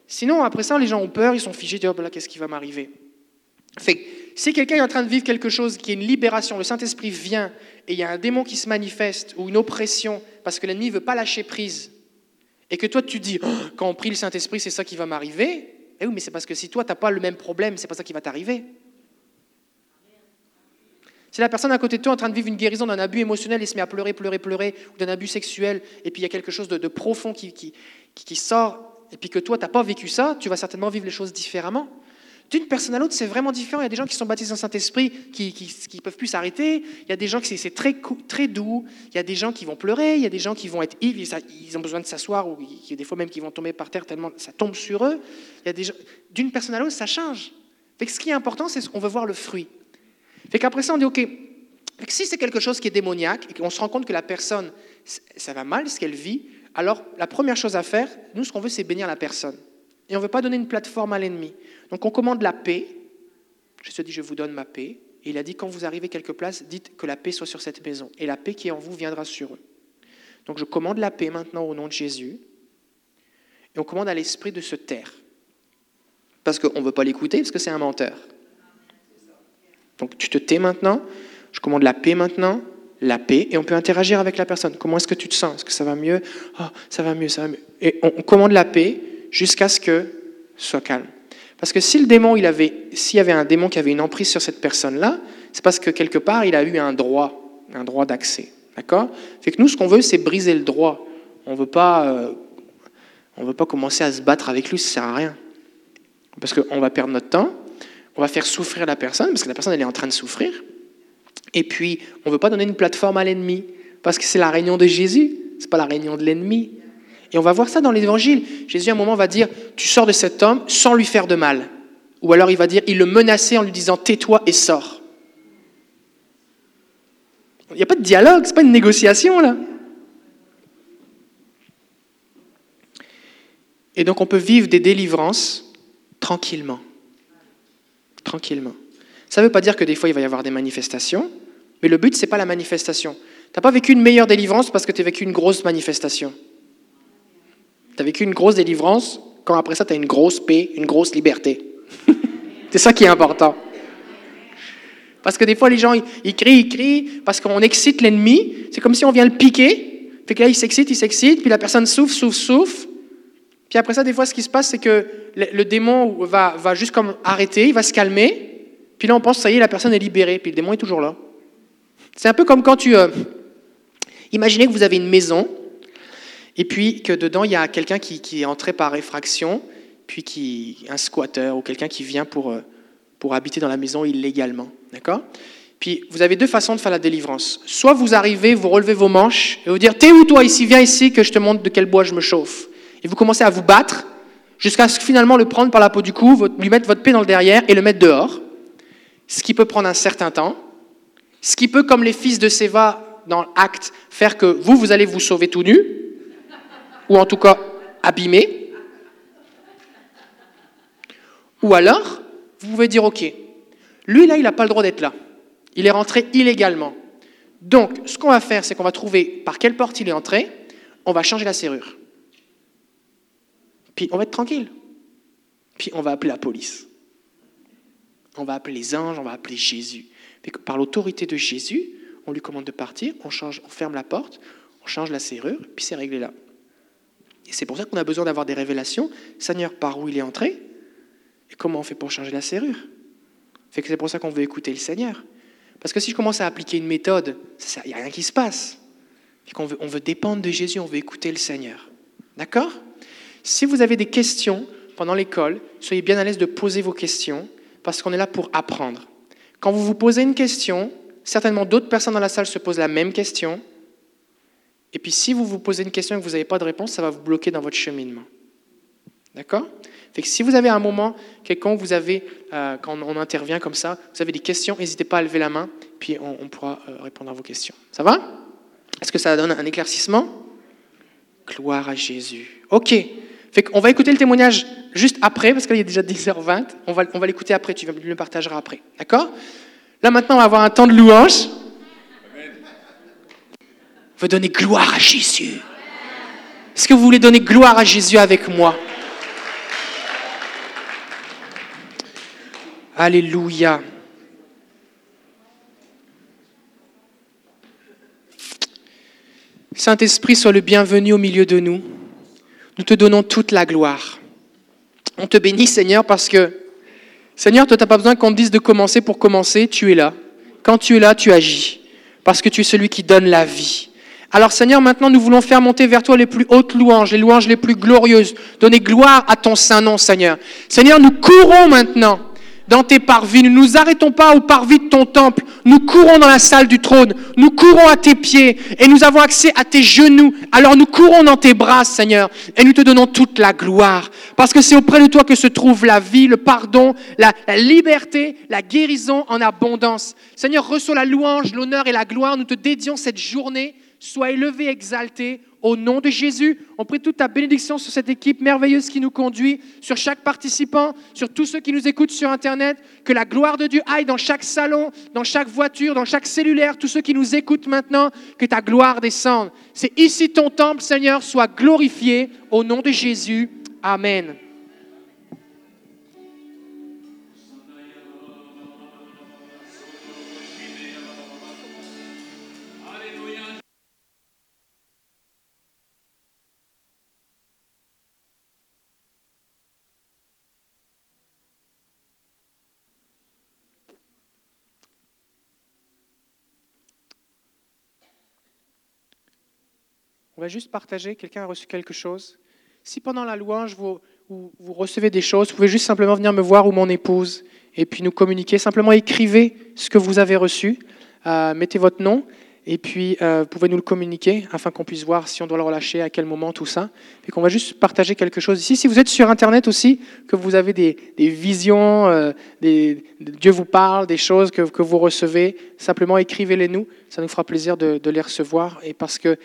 sinon, après ça, les gens ont peur, ils sont figés, oh, là, qu'est-ce qui va m'arriver? Si quelqu'un est en train de vivre quelque chose qui est une libération, le Saint-Esprit vient et il y a un démon qui se manifeste ou une oppression parce que l'ennemi ne veut pas lâcher prise, et que toi tu dis, oh, quand on prie le Saint-Esprit, c'est ça qui va m'arriver, eh oui, mais c'est parce que si toi tu n'as pas le même problème, c'est pas ça qui va t'arriver. Si la personne à côté de toi est en train de vivre une guérison d'un abus émotionnel et se met à pleurer, pleurer, pleurer, ou d'un abus sexuel, et puis il y a quelque chose de, profond qui, sort, et puis que toi, tu n'as pas vécu ça, tu vas certainement vivre les choses différemment. D'une personne à l'autre, c'est vraiment différent. Il y a des gens qui sont baptisés en Saint-Esprit qui ne peuvent plus s'arrêter. Il y a des gens qui c'est très, doux. Il y a des gens qui vont pleurer. Il y a des gens qui vont être ivres. Ils ont besoin de s'asseoir ou il y a des fois même qui vont tomber par terre tellement ça tombe sur eux. Il y a D'une personne à l'autre, ça change. Fait ce qui est important, c'est qu'on veut voir le fruit. Fait qu'après ça, on dit OK. si c'est quelque chose qui est démoniaque et qu'on se rend compte que la personne, ça va mal ce qu'elle vit, alors la première chose à faire, nous, ce qu'on veut, c'est bénir la personne. Et on ne veut pas donner une plateforme à l'ennemi. Donc on commande la paix. Jésus dit, je vous donne ma paix. Et il a dit, quand vous arrivez quelque place, dites que la paix soit sur cette maison. Et la paix qui est en vous viendra sur eux. Donc je commande la paix maintenant au nom de Jésus. Et on commande à l'esprit de se taire. Parce qu'on ne veut pas l'écouter, parce que c'est un menteur. Donc tu te tais maintenant. Je commande la paix maintenant, la paix, et on peut interagir avec la personne. Comment est-ce que tu te sens? Est-ce que ça va mieux? Oh, ça va mieux, ça va mieux. Et on commande la paix jusqu'à ce que soit calme. Parce que si le démon, il avait, s'il y avait un démon qui avait une emprise sur cette personne-là, c'est parce que quelque part, il a eu un droit, un droit d'accès. D'accord? Fait que nous, ce qu'on veut, c'est briser le droit. On veut euh, veut pas commencer à se battre avec lui, ça sert à rien. Parce qu'on va perdre notre temps, on va faire souffrir la personne, parce que la personne, elle est en train de souffrir. Et puis, on ne veut pas donner une plateforme à l'ennemi, parce que c'est la réunion de Jésus, c'est pas la réunion de l'ennemi. Et on va voir ça dans l'évangile. Jésus, à un moment, va dire Tu sors de cet homme sans lui faire de mal. Ou alors il va dire Il le menaçait en lui disant Tais-toi et sors. Il n'y a pas de dialogue, ce n'est pas une négociation là. Et donc on peut vivre des délivrances tranquillement. Tranquillement. Ça ne veut pas dire que des fois il va y avoir des manifestations, mais le but, ce n'est pas la manifestation. Tu n'as pas vécu une meilleure délivrance parce que tu as vécu une grosse manifestation. Tu as vécu une grosse délivrance, quand après ça, tu as une grosse paix, une grosse liberté. c'est ça qui est important. Parce que des fois, les gens, ils, crient, ils crient, parce qu'on excite l'ennemi. C'est comme si on vient le piquer. Fait que là, il s'excite, il s'excite, puis la personne souffre, souffre, souffre. Puis après ça, des fois, ce qui se passe, c'est que le, démon va, va juste comme arrêter, il va se calmer. Puis là, on pense, ça y est, la personne est libérée, puis le démon est toujours là. C'est un peu comme quand tu... Euh, imaginez que vous avez une maison, et puis que dedans, il y a quelqu'un qui, est entré par effraction, puis qui un squatter ou quelqu'un qui vient pour, euh, pour habiter dans la maison illégalement. D'accord? Puis vous avez deux façons de faire la délivrance. Soit vous arrivez, vous relevez vos manches et vous dire T'es où toi ici? Viens ici que je te montre de quel bois je me chauffe. Et vous commencez à vous battre jusqu'à ce que finalement le prendre par la peau du cou, lui mettre votre pied dans le derrière et le mettre dehors. Ce qui peut prendre un certain temps. Ce qui peut, comme les fils de Séva dans l'acte, faire que vous, vous allez vous sauver tout nu, ou en tout cas abîmé. Ou alors, vous pouvez dire Ok, lui là, il n'a pas le droit d'être là. Il est rentré illégalement. Donc, ce qu'on va faire, c'est qu'on va trouver par quelle porte il est entré, on va changer la serrure. Puis on va être tranquille. Puis on va appeler la police. On va appeler les anges, on va appeler Jésus. par l'autorité de Jésus, on lui commande de partir, on, change, on ferme la porte, on change la serrure, puis c'est réglé là. Et c'est pour ça qu'on a besoin d'avoir des révélations. Seigneur, par où il est entré Et comment on fait pour changer la serrure? C'est pour ça qu'on veut écouter le Seigneur. Parce que si je commence à appliquer une méthode, il n'y a rien qui se passe. On veut, on veut dépendre de Jésus, on veut écouter le Seigneur. D'accord? Si vous avez des questions pendant l'école, soyez bien à l'aise de poser vos questions, parce qu'on est là pour apprendre. Quand vous vous posez une question, certainement d'autres personnes dans la salle se posent la même question. Et puis si vous vous posez une question et que vous n'avez pas de réponse, ça va vous bloquer dans votre cheminement. D'accord? Si vous avez un moment quelqu'un, vous avez, euh, quand on intervient comme ça, vous avez des questions, n'hésitez pas à lever la main, puis on, pourra euh, répondre à vos questions. Ça va? Est-ce que ça donne un éclaircissement? Gloire à Jésus. OK. Fait qu'on va écouter le témoignage juste après, parce qu'il est déjà 10h20. On va, on va l'écouter après, tu le partageras après. D'accord? Là maintenant, on va avoir un temps de louange. On veut donner gloire à Jésus? Est-ce que vous voulez donner gloire à Jésus avec moi? Alléluia. Saint-Esprit, sois le bienvenu au milieu de nous. Nous te donnons toute la gloire. On te bénit, Seigneur, parce que, Seigneur, toi, tu n'as pas besoin qu'on te dise de commencer pour commencer. Tu es là. Quand tu es là, tu agis. Parce que tu es celui qui donne la vie. Alors Seigneur, maintenant nous voulons faire monter vers toi les plus hautes louanges, les louanges les plus glorieuses. Donner gloire à ton saint nom, Seigneur. Seigneur, nous courons maintenant dans tes parvis. Nous ne nous arrêtons pas au parvis de ton temple. Nous courons dans la salle du trône. Nous courons à tes pieds et nous avons accès à tes genoux. Alors nous courons dans tes bras, Seigneur, et nous te donnons toute la gloire. Parce que c'est auprès de toi que se trouve la vie, le pardon, la, la liberté, la guérison en abondance. Seigneur, reçois la louange, l'honneur et la gloire. Nous te dédions cette journée. Sois élevé, exalté au nom de Jésus, on prie toute ta bénédiction sur cette équipe merveilleuse qui nous conduit, sur chaque participant, sur tous ceux qui nous écoutent sur Internet. Que la gloire de Dieu aille dans chaque salon, dans chaque voiture, dans chaque cellulaire, tous ceux qui nous écoutent maintenant, que ta gloire descende. C'est ici ton temple, Seigneur, soit glorifié au nom de Jésus. Amen. On va juste partager, quelqu'un a reçu quelque chose. Si pendant la louange, vous, recevez des choses, vous pouvez juste simplement venir me voir ou mon épouse et puis nous communiquer. Simplement écrivez ce que vous avez reçu, euh, mettez votre nom et puis euh, vous pouvez nous le communiquer afin qu'on puisse voir si on doit le relâcher, à quel moment, tout ça. Et qu'on va juste partager quelque chose ici. Si vous êtes sur Internet aussi, que vous avez des, visions, euh, Dieu vous parle, des choses que, que vous recevez, simplement écrivez-les nous. Ça nous fera plaisir de, de les recevoir. Et parce que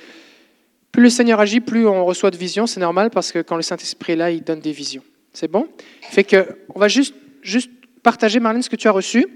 plus le Seigneur agit, plus on reçoit de visions. C'est normal parce que quand le Saint-Esprit est là, il donne des visions. C'est bon? Fait que on va juste, juste partager, Marlène, ce que tu as reçu.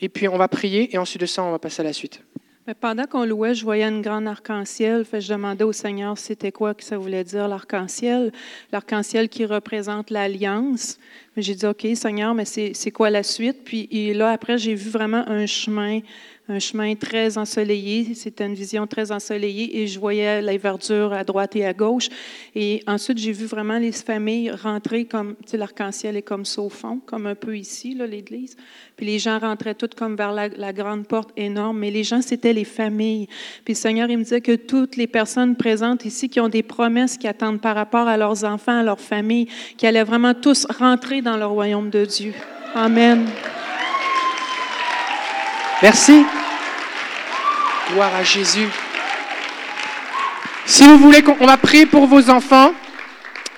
Et puis on va prier. Et ensuite de ça, on va passer à la suite. Mais pendant qu'on louait, je voyais une grande arc-en-ciel. je demandais au Seigneur c'était quoi que ça voulait dire l'arc-en-ciel. L'arc-en-ciel qui représente l'alliance. J'ai dit OK, Seigneur, mais c'est quoi la suite? Puis et là après, j'ai vu vraiment un chemin un chemin très ensoleillé. C'était une vision très ensoleillée et je voyais la verdure à droite et à gauche. Et ensuite, j'ai vu vraiment les familles rentrer comme, tu sais, l'arc-en-ciel est comme ça au fond, comme un peu ici, l'église. Puis les gens rentraient toutes comme vers la, la, grande porte énorme. Mais les gens, c'était les familles. Puis le Seigneur, il me disait que toutes les personnes présentes ici qui ont des promesses qui attendent par rapport à leurs enfants, à leur famille, qui allaient vraiment tous rentrer dans le royaume de Dieu. Amen. Merci. Gloire à Jésus. Si vous voulez qu'on on va prier pour vos enfants,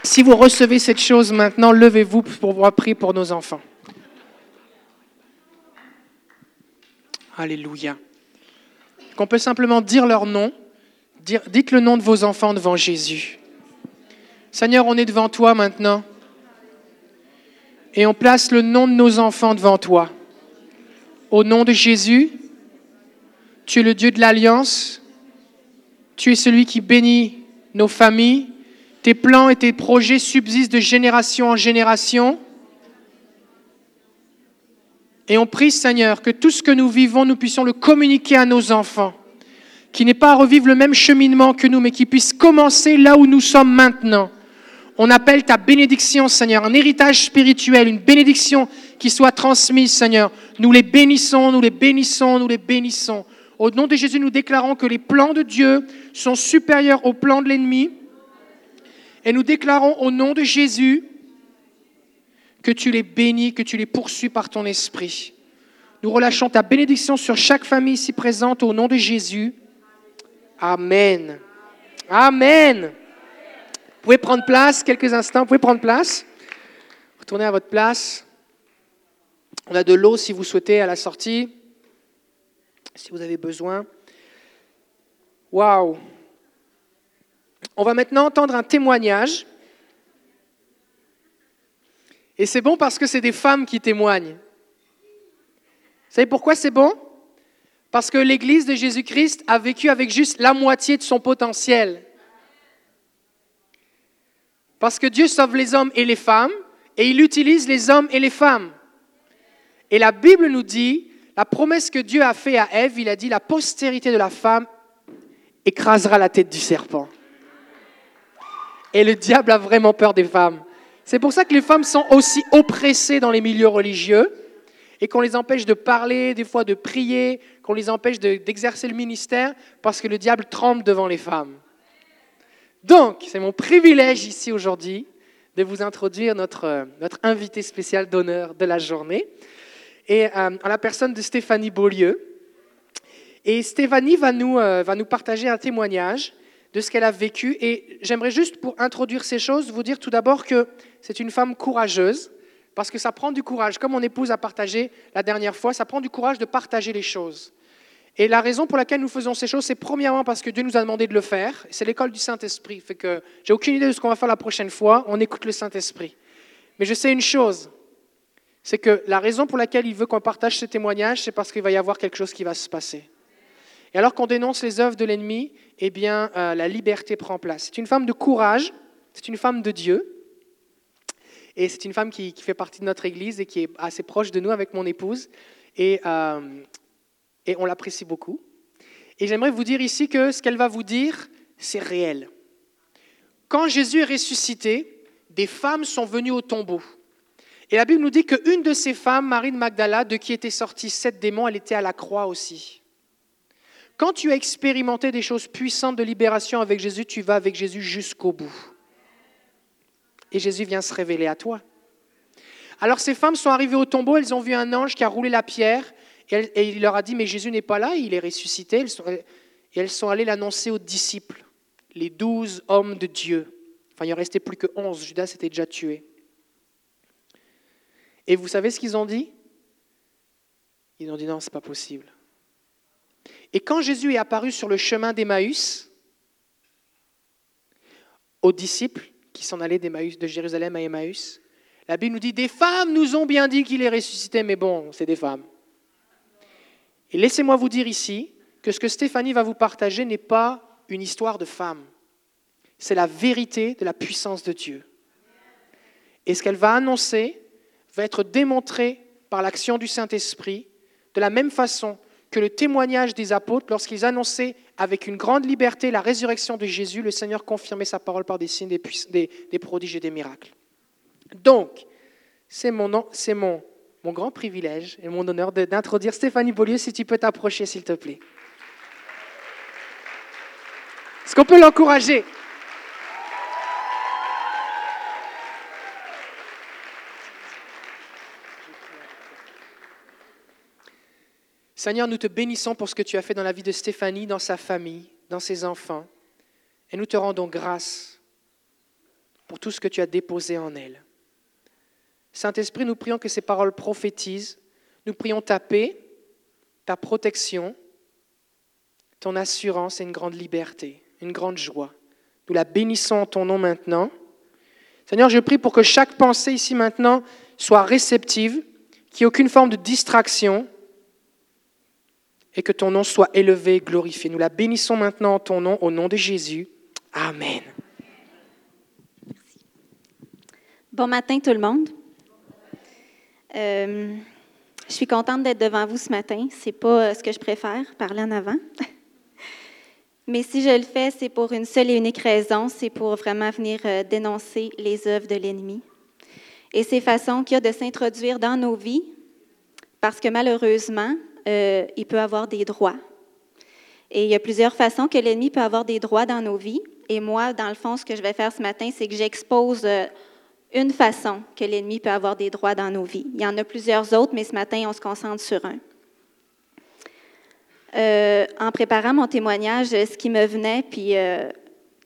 si vous recevez cette chose maintenant, levez-vous pour pouvoir prier pour nos enfants. Alléluia. Qu'on peut simplement dire leur nom. Dire- dites le nom de vos enfants devant Jésus. Seigneur, on est devant toi maintenant. Et on place le nom de nos enfants devant toi. Au nom de Jésus, tu es le Dieu de l'alliance. Tu es celui qui bénit nos familles. Tes plans et tes projets subsistent de génération en génération. Et on prie, Seigneur, que tout ce que nous vivons, nous puissions le communiquer à nos enfants. Qui n'aient pas à revivre le même cheminement que nous, mais qui puissent commencer là où nous sommes maintenant. On appelle ta bénédiction, Seigneur, un héritage spirituel, une bénédiction qui soit transmise, Seigneur. Nous les bénissons, nous les bénissons, nous les bénissons. Au nom de Jésus, nous déclarons que les plans de Dieu sont supérieurs aux plans de l'ennemi. Et nous déclarons au nom de Jésus que tu les bénis, que tu les poursuis par ton esprit. Nous relâchons ta bénédiction sur chaque famille ici présente au nom de Jésus. Amen. Amen. Pouvez prendre place quelques instants. Vous pouvez prendre place. Retournez à votre place. On a de l'eau si vous souhaitez à la sortie, si vous avez besoin. Waouh. On va maintenant entendre un témoignage. Et c'est bon parce que c'est des femmes qui témoignent. Vous savez pourquoi c'est bon? Parce que l'Église de Jésus-Christ a vécu avec juste la moitié de son potentiel. Parce que Dieu sauve les hommes et les femmes, et il utilise les hommes et les femmes. Et la Bible nous dit, la promesse que Dieu a faite à Ève, il a dit, la postérité de la femme écrasera la tête du serpent. Et le diable a vraiment peur des femmes. C'est pour ça que les femmes sont aussi oppressées dans les milieux religieux et qu'on les empêche de parler, des fois de prier, qu'on les empêche de- d'exercer le ministère parce que le diable tremble devant les femmes. Donc, c'est mon privilège ici aujourd'hui de vous introduire notre, euh, notre invité spécial d'honneur de la journée et euh, la personne de Stéphanie Beaulieu. Et Stéphanie va nous, euh, va nous partager un témoignage de ce qu'elle a vécu. Et j'aimerais juste, pour introduire ces choses, vous dire tout d'abord que c'est une femme courageuse, parce que ça prend du courage. Comme mon épouse a partagé la dernière fois, ça prend du courage de partager les choses. Et la raison pour laquelle nous faisons ces choses, c'est premièrement parce que Dieu nous a demandé de le faire. C'est l'école du Saint-Esprit. Fait que j'ai aucune idée de ce qu'on va faire la prochaine fois. On écoute le Saint-Esprit. Mais je sais une chose, c'est que la raison pour laquelle il veut qu'on partage ce témoignage, c'est parce qu'il va y avoir quelque chose qui va se passer. Et alors qu'on dénonce les œuvres de l'ennemi, eh bien, euh, la liberté prend place. C'est une femme de courage, c'est une femme de Dieu, et c'est une femme qui, fait partie de notre Église et qui est assez proche de nous avec mon épouse, et, euh, et on l'apprécie beaucoup. Et j'aimerais vous dire ici que ce qu'elle va vous dire, c'est réel. Quand Jésus est ressuscité, des femmes sont venues au tombeau. Et la Bible nous dit qu'une de ces femmes, Marie de Magdala, de qui étaient sortis sept démons, elle était à la croix aussi. Quand tu as expérimenté des choses puissantes de libération avec Jésus, tu vas avec Jésus jusqu'au bout. Et Jésus vient se révéler à toi. Alors ces femmes sont arrivées au tombeau, elles ont vu un ange qui a roulé la pierre, et, il leur a dit, mais Jésus n'est pas là, il est ressuscité. Et elles sont allées l'annoncer aux disciples, les douze hommes de Dieu. Enfin, il en restait plus que onze, Judas s'était déjà tué. Et vous savez ce qu'ils ont dit? Ils ont dit, non, c'est pas possible. Et quand Jésus est apparu sur le chemin d'Emmaüs, aux disciples qui s'en allaient de Jérusalem à Emmaüs, la Bible nous dit Des femmes nous ont bien dit qu'il est ressuscité, mais bon, c'est des femmes. Et laissez-moi vous dire ici que ce que Stéphanie va vous partager n'est pas une histoire de femmes. C'est la vérité de la puissance de Dieu. Et ce qu'elle va annoncer va être démontré par l'action du Saint-Esprit de la même façon que le témoignage des apôtres, lorsqu'ils annonçaient avec une grande liberté la résurrection de Jésus, le Seigneur confirmait sa parole par des signes, des, prodiges et des miracles. Donc, c'est mon, mon, mon grand privilège et mon honneur d'introduire Stéphanie Beaulieu, si tu peux t'approcher, s'il te plaît. Est-ce qu'on peut l'encourager? Seigneur, nous te bénissons pour ce que tu as fait dans la vie de Stéphanie, dans sa famille, dans ses enfants. Et nous te rendons grâce pour tout ce que tu as déposé en elle. Saint-Esprit, nous prions que ces paroles prophétisent. Nous prions ta paix, ta protection, ton assurance et une grande liberté, une grande joie. Nous la bénissons en ton nom maintenant. Seigneur, je prie pour que chaque pensée ici maintenant soit réceptive, qu'il n'y ait aucune forme de distraction et que ton nom soit élevé, glorifié. Nous la bénissons maintenant en ton nom, au nom de Jésus. Amen. Bon matin tout le monde. Euh, je suis contente d'être devant vous ce matin. C'est pas euh, ce que je préfère, parler en avant. Mais si je le fais, c'est pour une seule et unique raison, c'est pour vraiment venir euh, dénoncer les œuvres de l'ennemi. Et ces façons qu'il y a de s'introduire dans nos vies, parce que malheureusement, il peut avoir des droits. Et il y a plusieurs façons que l'ennemi peut avoir des droits dans nos vies. Et moi, dans le fond, ce que je vais faire ce matin, c'est que j'expose une façon que l'ennemi peut avoir des droits dans nos vies. Il y en a plusieurs autres, mais ce matin, on se concentre sur un. Euh, en préparant mon témoignage, ce qui me venait, puis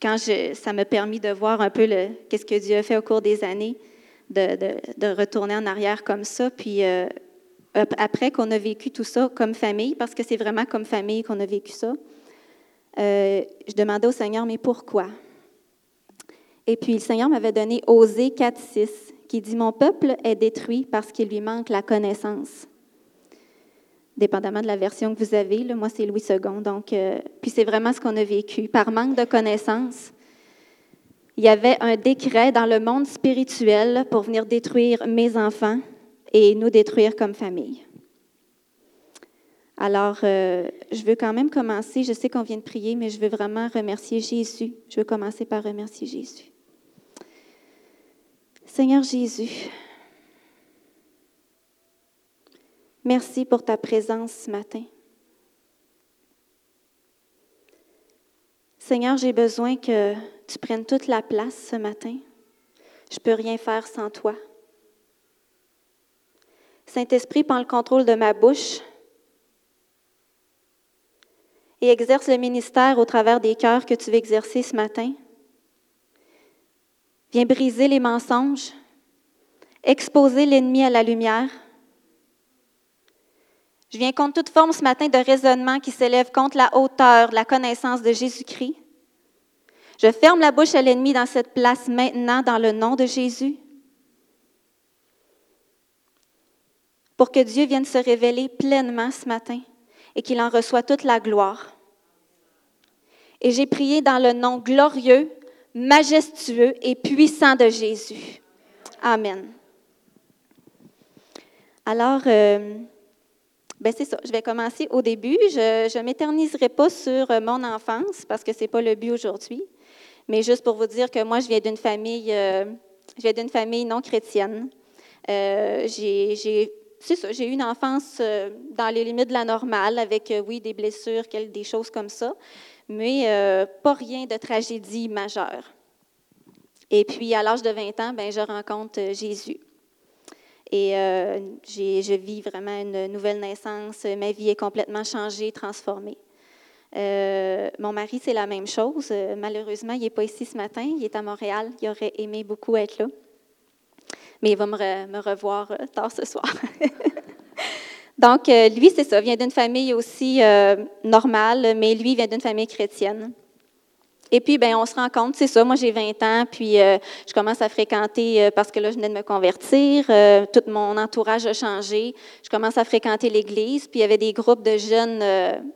quand ça m'a permis de voir un peu qu'est-ce que Dieu a fait au cours des années, de, de, retourner en arrière comme ça, puis après qu'on a vécu tout ça comme famille, parce que c'est vraiment comme famille qu'on a vécu ça, euh, je demandais au Seigneur, mais pourquoi? Et puis le Seigneur m'avait donné Osée 4, 6, qui dit, Mon peuple est détruit parce qu'il lui manque la connaissance. Dépendamment de la version que vous avez, moi c'est Louis II. Donc, euh, puis c'est vraiment ce qu'on a vécu. Par manque de connaissance, il y avait un décret dans le monde spirituel pour venir détruire mes enfants, et nous détruire comme famille. Alors, euh, je veux quand même commencer, je sais qu'on vient de prier, mais je veux vraiment remercier Jésus. Je veux commencer par remercier Jésus. Seigneur Jésus, merci pour ta présence ce matin. Seigneur, j'ai besoin que tu prennes toute la place ce matin. Je ne peux rien faire sans toi. Saint-Esprit, prends le contrôle de ma bouche et exerce le ministère au travers des cœurs que tu veux exercer ce matin. Viens briser les mensonges, exposer l'ennemi à la lumière. Je viens contre toute forme ce matin de raisonnement qui s'élève contre la hauteur, la connaissance de Jésus-Christ. Je ferme la bouche à l'ennemi dans cette place maintenant dans le nom de Jésus. pour que Dieu vienne se révéler pleinement ce matin et qu'il en reçoit toute la gloire. Et j'ai prié dans le nom glorieux, majestueux et puissant de Jésus. Amen. Alors, euh, ben c'est ça. Je vais commencer au début. Je ne m'éterniserai pas sur mon enfance parce que ce n'est pas le but aujourd'hui. Mais juste pour vous dire que moi, je viens d'une famille, euh, d'une famille non chrétienne. Euh, j'ai j'ai eu une enfance euh, dans les limites de la normale, avec, euh, oui, des blessures, des choses comme ça, mais euh, pas rien de tragédie majeure. Et puis, à l'âge de 20 ans, ben, je rencontre Jésus. Et je vis vraiment une nouvelle naissance. Ma vie est complètement changée, transformée. mon mari, c'est la même chose. malheureusement, il n'est pas ici ce matin. Il est à Montréal. Il aurait aimé beaucoup être là mais il va me, revoir euh, tard ce soir. Donc, euh, lui, c'est ça, vient d'une famille aussi euh, normale, mais lui vient d'une famille chrétienne. Et puis, ben, on se rend compte, c'est ça, moi j'ai 20 ans, puis je commence à fréquenter, parce que là, je venais de me convertir, tout mon entourage a changé, je commence à fréquenter l'Église, puis il y avait des groupes de jeunes,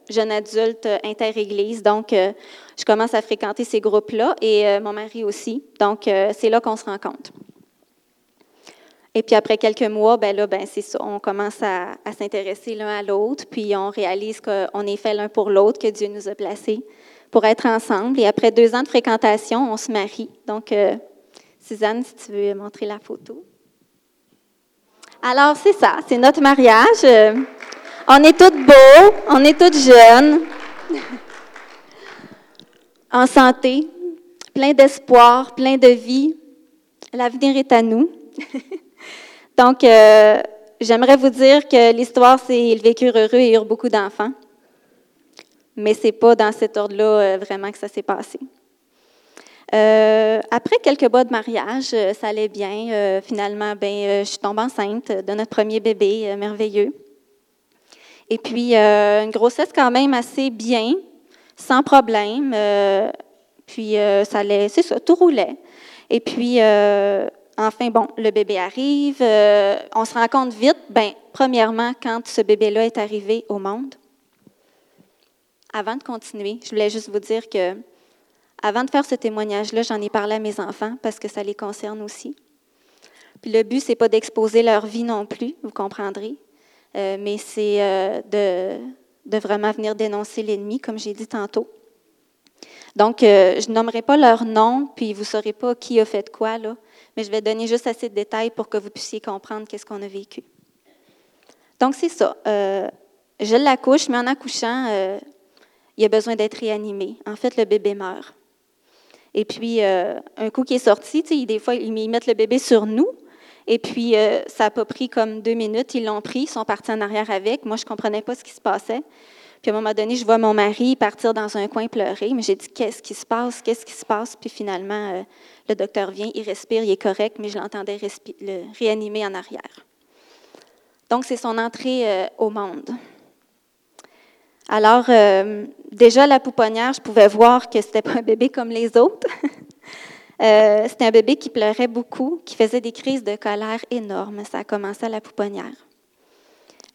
jeunes adultes inter-Église, donc je commence à fréquenter ces groupes-là, et mon mari aussi. Donc, c'est là qu'on se rend compte. Et puis après quelques mois, ben là, ben c'est ça, on commence à, s'intéresser l'un à l'autre, puis on réalise qu'on est fait l'un pour l'autre, que Dieu nous a placés pour être ensemble. Et après deux ans de fréquentation, on se marie. Donc, euh, Suzanne, si tu veux montrer la photo. Alors, c'est ça, c'est notre mariage. Euh, on est toutes beaux, on est toutes jeunes, en santé, plein d'espoir, plein de vie. L'avenir est à nous. Donc, euh, J'aimerais vous dire que l'histoire, c'est ils vécurent heureux et eurent beaucoup d'enfants. Mais c'est pas dans cet ordre-là euh, vraiment que ça s'est passé. Euh, après quelques mois de mariage, ça allait bien. Finalement, ben, je suis tombée enceinte de notre premier bébé merveilleux. Et puis, une grossesse quand même assez bien, sans problème. Puis, ça allait, c'est ça, tout roulait. Et puis, enfin, bon, le bébé arrive. euh, on se rend compte vite, ben, premièrement, quand ce bébé-là est arrivé au monde. Avant de continuer, je voulais juste vous dire que, avant de faire ce témoignage-là, j'en ai parlé à mes enfants parce que ça les concerne aussi. Puis le but, c'est pas d'exposer leur vie non plus, vous comprendrez, euh, mais c'est euh, de, vraiment venir dénoncer l'ennemi, comme j'ai dit tantôt. Donc, je nommerai pas leur nom, puis vous saurez pas qui a fait quoi, là, mais je vais donner juste assez de détails pour que vous puissiez comprendre qu'est-ce qu'on a vécu. Donc, c'est ça. Euh, je l'accouche, mais en accouchant, euh, il a besoin d'être réanimé. En fait, le bébé meurt. Et puis, euh, un coup qui est sorti, des fois, ils mettent le bébé sur nous. Et puis, euh, ça n'a pas pris comme deux minutes. Ils l'ont pris, ils sont partis en arrière avec. Moi, je ne comprenais pas ce qui se passait. Puis, à un moment donné, je vois mon mari partir dans un coin pleurer. Mais j'ai dit, qu'est-ce qui se passe? Qu'est-ce qui se passe? Puis, finalement, euh, le docteur vient, il respire, il est correct, mais je l'entendais le réanimer en arrière. Donc, c'est son entrée euh, au monde. Alors, euh, déjà, la pouponnière, je pouvais voir que c'était pas un bébé comme les autres. C'était un bébé qui pleurait beaucoup, qui faisait des crises de colère énormes. Ça a commencé à la pouponnière.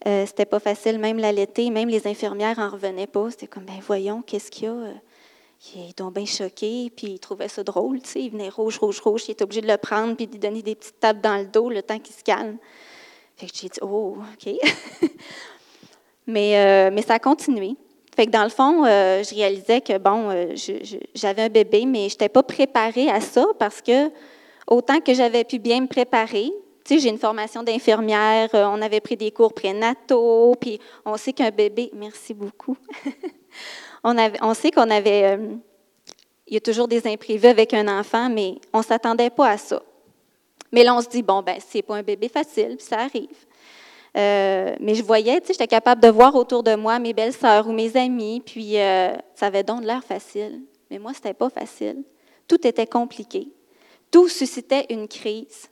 Euh, c'était pas facile, même l'allaiter, même les infirmières en revenaient pas. C'était comme, ben voyons, qu'est-ce qu'il y a? Euh, Il est donc bien choqué, puis il trouvait ça drôle, tu sais. Il venait rouge, rouge, rouge. Il était obligé de le prendre, puis de lui donner des petites tapes dans le dos le temps qu'il se calme. Fait que j'ai dit, oh, OK. mais, euh, mais ça a continué. Fait que dans le fond, je réalisais que, bon, j'avais un bébé, mais je n'étais pas préparée à ça parce que autant que j'avais pu bien me préparer, tu sais, j'ai une formation d'infirmière, euh, on avait pris des cours prénataux, puis on sait qu'un bébé, merci beaucoup, on, sait qu'on avait, euh, il y a toujours des imprévus avec un enfant, mais on ne s'attendait pas à ça. Mais là, on se dit, bon, ben, c'est pas un bébé facile, puis ça arrive. Euh, mais je voyais, tu sais, j'étais capable de voir autour de moi mes belles sœurs ou mes amis, puis ça avait donc l'air facile. Mais moi, c'était pas facile. Tout était compliqué. Tout suscitait une crise.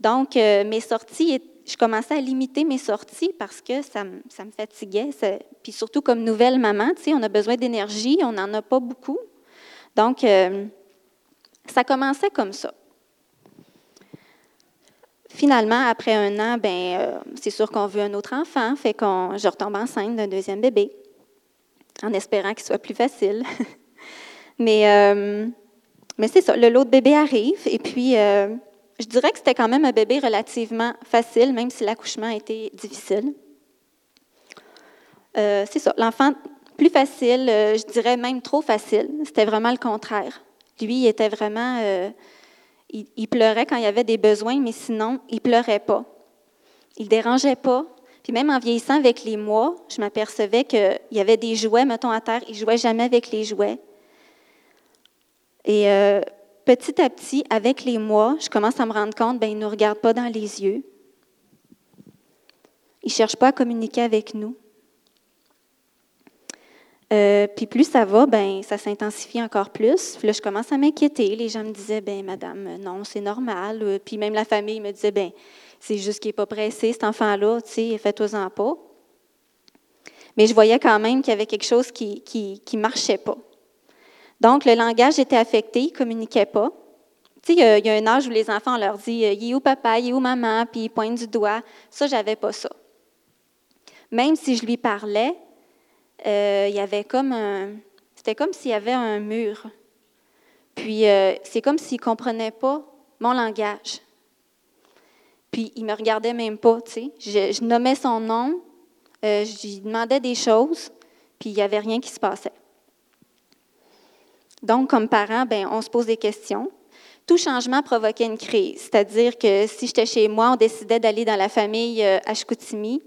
Donc, euh, mes sorties, je commençais à limiter mes sorties parce que ça, me- fatiguait. Puis surtout comme nouvelle maman, tu sais, on a besoin d'énergie, on n'en a pas beaucoup. Donc, euh, ça commençait comme ça. Finalement, après un an, ben, euh, c'est sûr qu'on veut un autre enfant, fait qu'on, je retombe enceinte d'un deuxième bébé, en espérant qu'il soit plus facile. mais mais c'est ça, le lot de bébé arrive, et puis je dirais que c'était quand même un bébé relativement facile, même si l'accouchement a été difficile. Euh, c'est ça, l'enfant plus facile, euh, je dirais même trop facile, c'était vraiment le contraire. Lui, il était vraiment... euh, il, pleurait quand il y avait des besoins, mais sinon, il pleurait pas. Il dérangeait pas. Puis même en vieillissant avec les mois, je m'apercevais qu'il y avait des jouets, mettons, à terre. Il jouait jamais avec les jouets. Et petit à petit, avec les mois, je commence à me rendre compte, ben, il ne nous regarde pas dans les yeux. Il ne cherche pas à communiquer avec nous. Euh, puis plus ça va, ben ça s'intensifie encore plus. Puis là, je commence à m'inquiéter. Les gens me disaient, ben madame, non, c'est normal. Euh, Puis même la famille me disait, ben c'est juste qu'il n'est pas pressé, cet enfant-là, tu sais, fais-toi-en pas. Mais je voyais quand même qu'il y avait quelque chose qui qui marchait pas. Donc, le langage était affecté, il ne communiquait pas. Tu sais, il y a- un âge où les enfants, on leur dit, euh, il est où papa, il est où maman, puis ils pointent du doigt. Ça, j'avais pas ça. Même si je lui parlais, euh, il y avait comme un. C'était comme s'il y avait un mur. Puis euh, c'est comme s'il ne comprenait pas mon langage. Puis il me regardait même pas, tu sais. Je, nommais son nom, je lui demandais des choses, puis il n'y avait rien qui se passait. Donc, comme parent, ben, on se pose des questions. Tout changement provoquait une crise. C'est-à-dire que si j'étais chez moi, on décidait d'aller dans la famille euh, à Chicoutimi.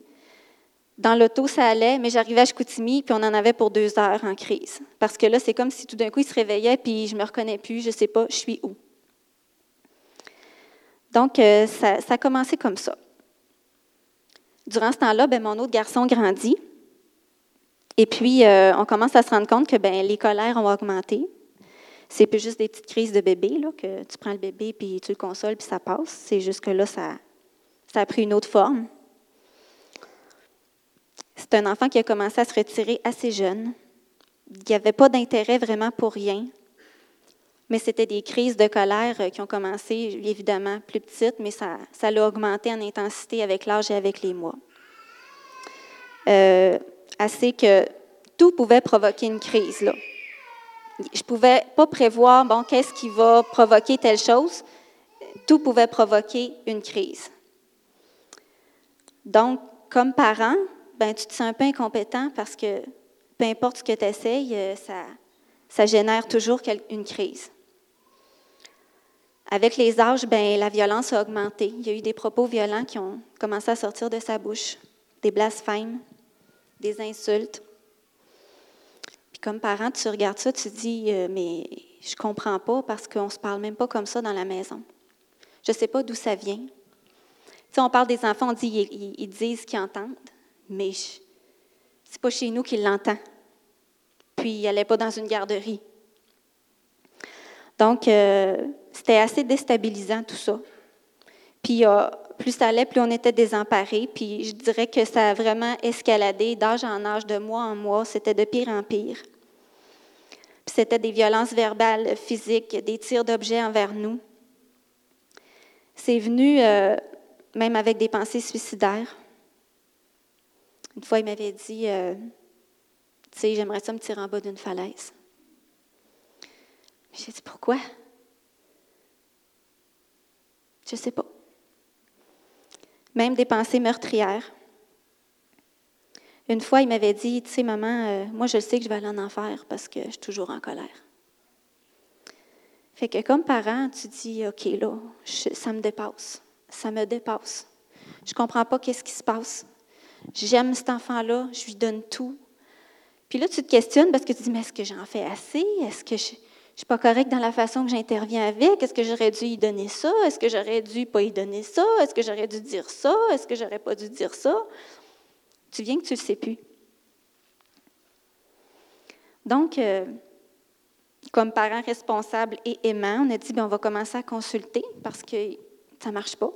Dans l'auto, ça allait, mais j'arrivais à Chicoutimi, puis on en avait pour deux heures en crise. Parce que là, c'est comme si tout d'un coup, il se réveillait, puis je me reconnais plus, je ne sais pas, je suis où. Donc, euh, ça, ça a commencé comme ça. Durant ce temps-là, ben, mon autre garçon grandit. Et puis, euh, on commence à se rendre compte que ben, les colères ont augmenté. C'est plus juste des petites crises de bébé, là, que tu prends le bébé, puis tu le consoles, puis ça passe. C'est juste que là, ça, ça a pris une autre forme. C'est un enfant qui a commencé à se retirer assez jeune. Il n'y avait pas d'intérêt vraiment pour rien. Mais c'était des crises de colère euh, qui ont commencé, évidemment, plus petites, mais ça, ça l'a augmenté en intensité avec l'âge et avec les mois. Euh, assez que tout pouvait provoquer une crise. Là. Je ne pouvais pas prévoir, bon, qu'est-ce qui va provoquer telle chose. Tout pouvait provoquer une crise. Donc, comme parent, ben, tu te sens un peu incompétent parce que peu importe ce que tu essayes, euh, ça, ça génère toujours une crise. Avec les âges, ben, la violence a augmenté. Il y a eu des propos violents qui ont commencé à sortir de sa bouche, des blasphèmes, des insultes. Comme parent, tu regardes ça, tu te dis, euh, mais je comprends pas parce qu'on ne se parle même pas comme ça dans la maison. Je ne sais pas d'où ça vient. Si on parle des enfants, on dit, ils, disent qu'ils entendent, mais ce n'est pas chez nous qu'ils l'entendent. Puis, elle n'est pas dans une garderie. Donc, euh, c'était assez déstabilisant tout ça. Puis, euh, plus ça allait, plus on était désemparés. Puis, je dirais que ça a vraiment escaladé d'âge en âge, de mois en mois. C'était de pire en pire. Puis, c'était des violences verbales, physiques, des tirs d'objets envers nous. C'est venu euh, même avec des pensées suicidaires. Une fois, il m'avait dit, euh, tu sais, j'aimerais ça me tirer en bas d'une falaise. J'ai dit, pourquoi? Je ne sais pas. Même des pensées meurtrières. Une fois, il m'avait dit, tu sais, maman, euh, moi, je sais que je vais aller en enfer parce que je suis toujours en colère. Fait que comme parent, tu dis, OK, là, ça me dépasse. Ça me dépasse. Je ne comprends pas qu'est-ce qui se passe. J'aime cet enfant-là, je lui donne tout. Puis là, tu te questionnes parce que tu dis, mais est-ce que j'en fais assez? Est-ce que je ne suis pas correcte dans la façon que j'interviens avec? Est-ce que j'aurais dû y donner ça? Est-ce que j'aurais dû pas y donner ça? Est-ce que j'aurais dû dire ça? Est-ce que j'aurais pas dû dire ça? Tu viens que tu ne le sais plus. Donc, euh, comme parents responsables et aimants, on a dit, bien, on va commencer à consulter parce que ça ne marche pas.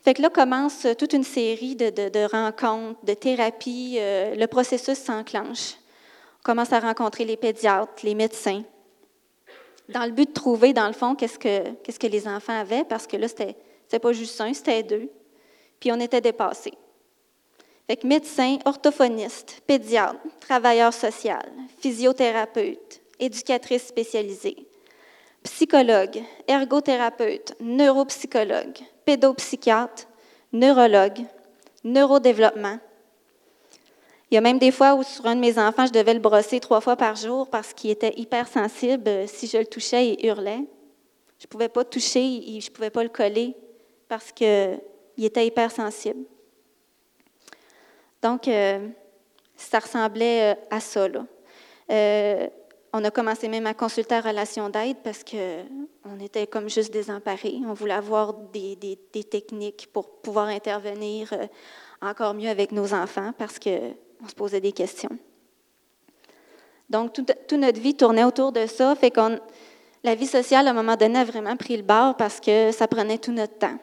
Fait que là commence toute une série de, rencontres, de thérapies. Euh, le processus s'enclenche. Commence à rencontrer les pédiatres, les médecins, dans le but de trouver, dans le fond, qu'est-ce que, les enfants avaient, parce que là, c'était, c'était pas juste un, c'était deux. Puis on était dépassés. Fait que médecins, orthophonistes, pédiatres, travailleurs sociaux, physiothérapeutes, éducatrices spécialisées, psychologues, ergothérapeutes, neuropsychologues, pédopsychiatre, neurologue, neurodéveloppement. Il y a même des fois où sur un de mes enfants, je devais le brosser trois fois par jour parce qu'il était hypersensible. Si je le touchais, il hurlait. Je ne pouvais pas toucher, je ne pouvais pas le coller parce qu'il était hypersensible. Donc, euh, ça ressemblait euh, à ça. Là. Euh, on a commencé même à consulter la relation d'aide parce qu'on était comme juste désemparés. On voulait avoir des, techniques pour pouvoir intervenir euh, encore mieux avec nos enfants parce qu'on se posait des questions. Donc, toute notre vie tournait autour de ça. Fait qu'on, la vie sociale, à un moment donné, a vraiment pris le bord parce que ça prenait tout notre temps.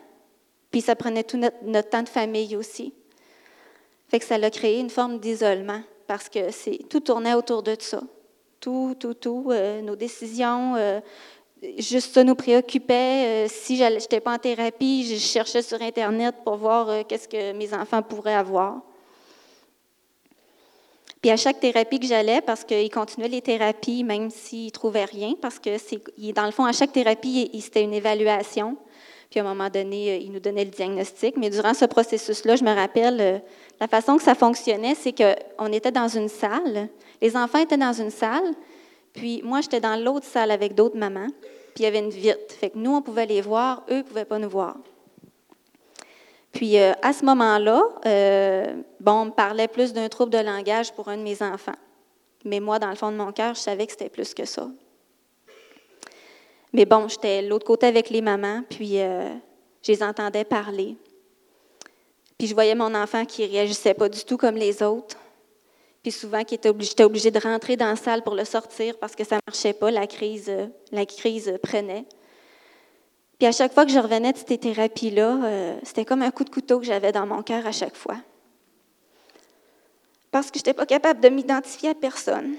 Puis ça prenait tout notre, temps de famille aussi. Fait que ça a créé une forme d'isolement parce que c'est, tout tournait autour de ça tout, tout, tout, euh, nos décisions. Euh, juste ça nous préoccupait. Euh, si je n'étais pas en thérapie, je cherchais sur Internet pour voir qu'est-ce que mes enfants pourraient avoir. Puis à chaque thérapie que j'allais, parce qu'il continuait les thérapies même s'il ne trouvait rien, parce que c'est, dans le fond, à chaque thérapie, c'était une évaluation. Puis à un moment donné, il nous donnait le diagnostic. Mais durant ce processus-là, je me rappelle, la façon que ça fonctionnait, c'est qu'on était dans une salle, les enfants étaient dans une salle, puis moi, j'étais dans l'autre salle avec d'autres mamans, puis il y avait une vitre. Fait que nous, on pouvait les voir, eux ne pouvaient pas nous voir. Puis euh, à ce moment-là, euh, bon, on me parlait plus d'un trouble de langage pour un de mes enfants. Mais moi, dans le fond de mon cœur, je savais que c'était plus que ça. Mais bon, j'étais l'autre côté avec les mamans, puis euh, je les entendais parler. Puis je voyais mon enfant qui réagissait pas du tout comme les autres. Puis souvent, j'étais obligée de rentrer dans la salle pour le sortir parce que ça ne marchait pas, la crise, la crise prenait. Puis à chaque fois que je revenais de ces thérapies-là, euh, c'était comme un coup de couteau que j'avais dans mon cœur à chaque fois. Parce que je n'étais pas capable de m'identifier à personne.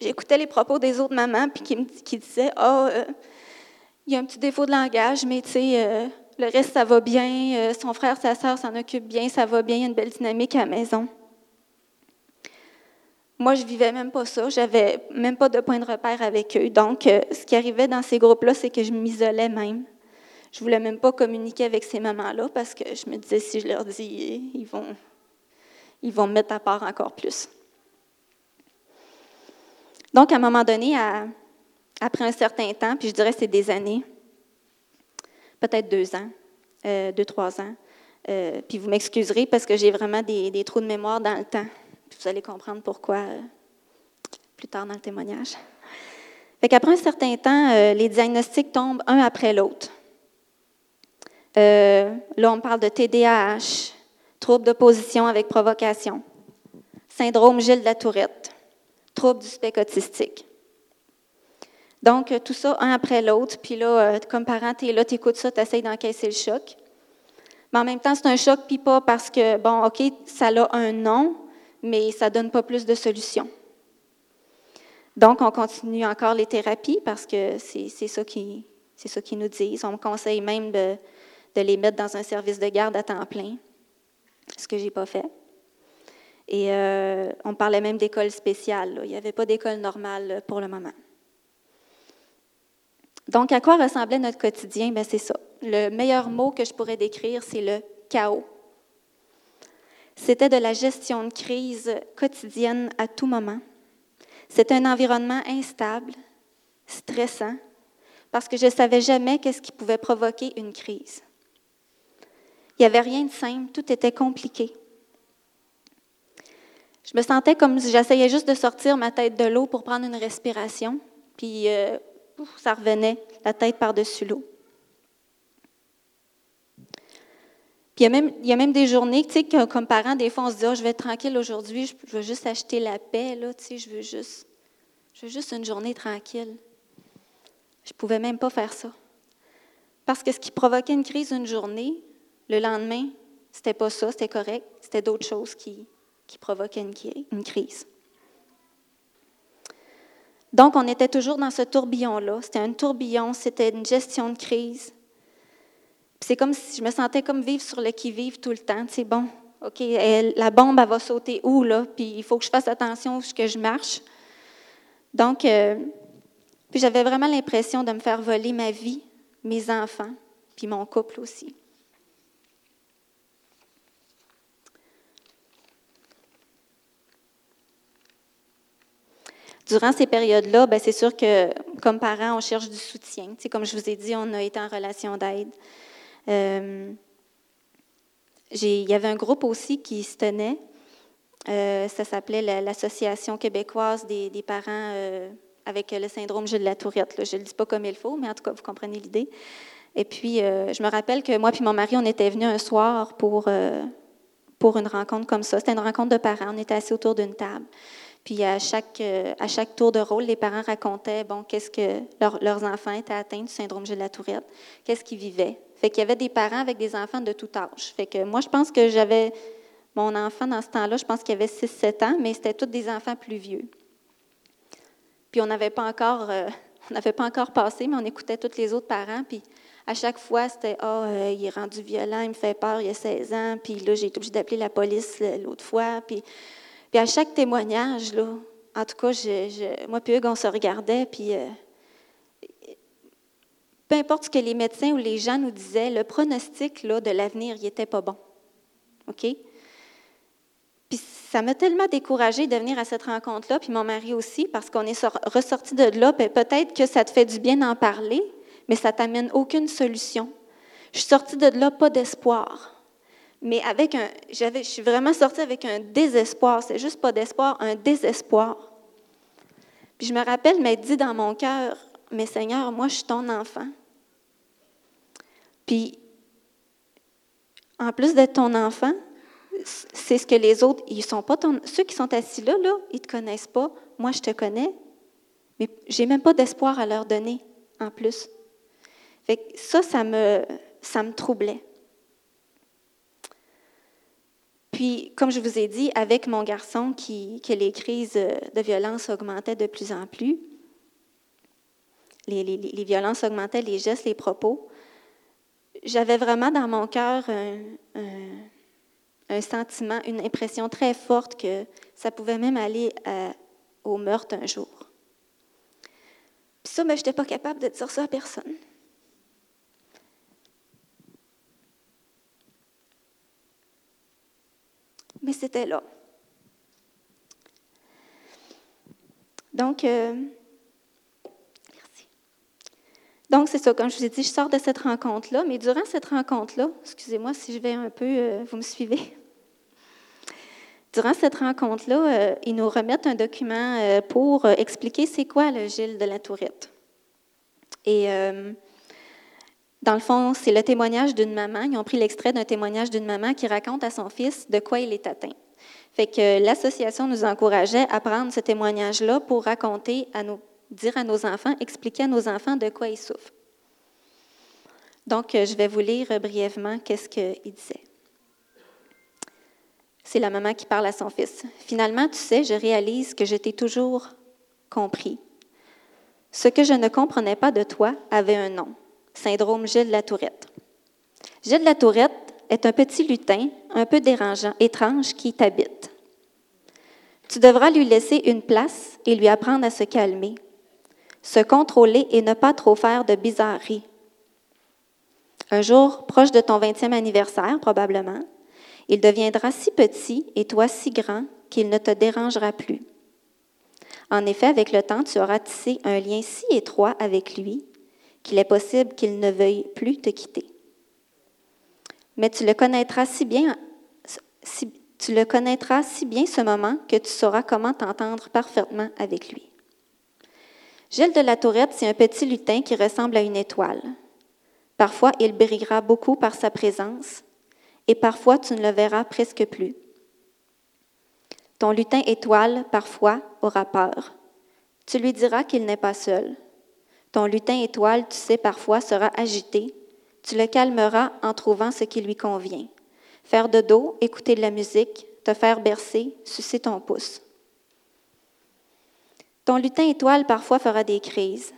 J'écoutais les propos des autres mamans puis qui, me, qui disaient Ah, oh, il y a un petit défaut de langage, mais tu sais, le reste, ça va bien. Euh, son frère, sa sœur s'en occupent bien. Ça va bien. Il y a une belle dynamique à la maison. Moi, je vivais même pas ça. J'avais même pas de point de repère avec eux. Donc, euh, ce qui arrivait dans ces groupes-là, c'est que je m'isolais même. Je voulais même pas communiquer avec ces mamans-là parce que je me disais, si je leur dis, ils vont, ils vont me mettre à part encore plus. Donc, à un moment donné, après un certain temps, puis je dirais c'est des années, peut-être deux ans, euh, deux, trois ans. Euh, puis vous m'excuserez parce que j'ai vraiment des, trous de mémoire dans le temps. Vous allez comprendre pourquoi euh, plus tard dans le témoignage. Fait qu'après un certain temps, les diagnostics tombent un après l'autre. là, on parle de TDAH, trouble d'opposition avec provocation, syndrome Gilles de la Tourette, trouble du spectre autistique. Donc, tout ça, un après l'autre. Puis là, euh, comme parent, tu là, tu écoutes ça, tu essaies d'encaisser le choc. Mais en même temps, c'est un choc, puis pas parce que, bon, OK, ça a un nom, mais ça ne donne pas plus de solutions. Donc, on continue encore les thérapies parce que c'est ça qui qu'ils nous disent. On me conseille même de, les mettre dans un service de garde à temps plein, ce que je n'ai pas fait. Et euh, on parlait même d'école spéciale. Il n'y avait pas d'école normale pour le moment. Donc, à quoi ressemblait notre quotidien? Ben, c'est ça. Le meilleur mot que je pourrais décrire, c'est le chaos. C'était de la gestion de crise quotidienne à tout moment. C'était un environnement instable, stressant, parce que je ne savais jamais qu'est-ce qui pouvait provoquer une crise. Il n'y avait rien de simple, tout était compliqué. Je me sentais comme si j'essayais juste de sortir ma tête de l'eau pour prendre une respiration, puis euh, ça revenait, la tête par-dessus l'eau. Il y, a même, il y a même des journées, tu sais, comme parents, des fois, on se dit, oh, je vais être tranquille aujourd'hui, je veux juste acheter la paix, là, tu sais, je veux juste, je veux juste une journée tranquille. Je ne pouvais même pas faire ça. Parce que ce qui provoquait une crise une journée, le lendemain, c'était pas ça, c'était correct, c'était d'autres choses qui, qui provoquaient une crise. Donc, on était toujours dans ce tourbillon-là. C'était un tourbillon, c'était une gestion de crise. C'est comme si je me sentais comme vivre sur le qui-vive tout le temps. C'est bon, OK, la bombe, elle va sauter où, là? Puis il faut que je fasse attention que je marche. Donc, euh, j'avais vraiment l'impression de me faire voler ma vie, mes enfants, puis mon couple aussi. Durant ces périodes-là, ben, c'est sûr que comme parents, on cherche du soutien. comme je vous ai dit, on a été en relation d'aide. Euh, il y avait un groupe aussi qui se tenait. Euh, ça s'appelait l'Association québécoise des, parents euh, avec le syndrome Gilles de la Tourette. Je ne le dis pas comme il faut, mais en tout cas, vous comprenez l'idée. Et puis, je me rappelle que moi et mon mari, on était venus un soir pour, pour une rencontre comme ça. C'était une rencontre de parents. On était assis autour d'une table. Puis à chaque, à chaque tour de rôle, les parents racontaient bon, qu'est-ce que leurs enfants étaient atteints du syndrome de la Tourette, qu'est-ce qu'ils vivaient? Fait qu'il y avait des parents avec des enfants de tout âge. Fait que moi, je pense que j'avais mon enfant dans ce temps-là, je pense qu'il avait 6-7 ans, mais c'était tous des enfants plus vieux. Puis on n'avait pas encore, euh, on n'avait pas encore passé, mais on écoutait tous les autres parents. Puis à chaque fois, c'était Ah, oh, il est rendu violent, il me fait peur, il a 16 ans. Puis là, j'ai été obligée d'appeler la police l'autre fois. Puis puis à chaque témoignage, là, en tout cas, moi et Hugues, on se regardait, puis euh, peu importe ce que les médecins ou les gens nous disaient, le pronostic là, de l'avenir, il n'était pas bon. OK? Puis ça m'a tellement découragée de venir à cette rencontre-là, puis mon mari aussi, parce qu'on est ressorti de là, peut-être que ça te fait du bien d'en parler, mais ça t'amène aucune solution. Je suis sortie de là pas d'espoir mais avec un, je suis vraiment sortie avec un désespoir. C'est juste pas d'espoir, un désespoir. Puis je me rappelle m'être dit dans mon cœur, mais Seigneur, moi je suis ton enfant. Puis en plus d'être ton enfant, c'est ce que les autres, ils sont pas ceux qui sont assis là, ils te connaissent pas. Moi, je te connais, mais j'ai même pas d'espoir à leur donner en plus. Fait que ça, ça me, troublait. Puis, comme je vous ai dit, avec mon garçon, que les crises de violence augmentaient de plus en plus, les violences augmentaient, les gestes, les propos, j'avais vraiment dans mon cœur un, sentiment, une impression très forte que ça pouvait même aller à, au meurtre un jour. Puis ça, ben, je n'étais pas capable de dire ça à personne. Mais c'était là. Donc, euh, Donc, c'est ça, comme je vous ai dit, je sors de cette rencontre-là, mais durant cette rencontre-là, excusez-moi si je vais un peu, euh, vous me suivez. Durant cette rencontre-là, euh, ils nous remettent un document euh, pour expliquer c'est quoi le Gilles de la Tourette. Et dans le fond, c'est le témoignage d'une maman. Ils ont pris l'extrait d'un témoignage d'une maman qui raconte à son fils de quoi il est atteint. Fait que l'association nous encourageait à prendre ce témoignage-là pour raconter à nos dire à nos enfants, expliquer à nos enfants de quoi ils souffrent. Donc, je vais vous lire brièvement qu'est-ce qu'il disait. C'est la maman qui parle à son fils. Finalement, tu sais, je réalise que je t'ai toujours compris. Ce que je ne comprenais pas de toi avait un nom, syndrome Gilles la Tourette. Gilles la Tourette est un petit lutin un peu dérangeant, étrange qui t'habite. Tu devras lui laisser une place et lui apprendre à se calmer, se contrôler et ne pas trop faire de bizarreries. Un jour, proche de ton 20e anniversaire, probablement, il deviendra si petit et toi si grand qu'il ne te dérangera plus. En effet, avec le temps, tu auras tissé un lien si étroit avec lui qu'il est possible qu'il ne veuille plus te quitter. Mais tu le connaîtras si bien, tu le connaîtras si bien ce moment que tu sauras comment t'entendre parfaitement avec lui. Gilles de la Tourette, c'est un petit lutin qui ressemble à une étoile. Parfois, il brillera beaucoup par sa présence, et parfois tu ne le verras presque plus. Ton lutin étoile, parfois, aura peur. Tu lui diras qu'il n'est pas seul. Ton lutin étoile, tu sais, parfois sera agité. Tu le calmeras en trouvant ce qui lui convient. Faire de dos, écouter de la musique, te faire bercer, sucer ton pouce. Ton lutin étoile parfois fera des crises.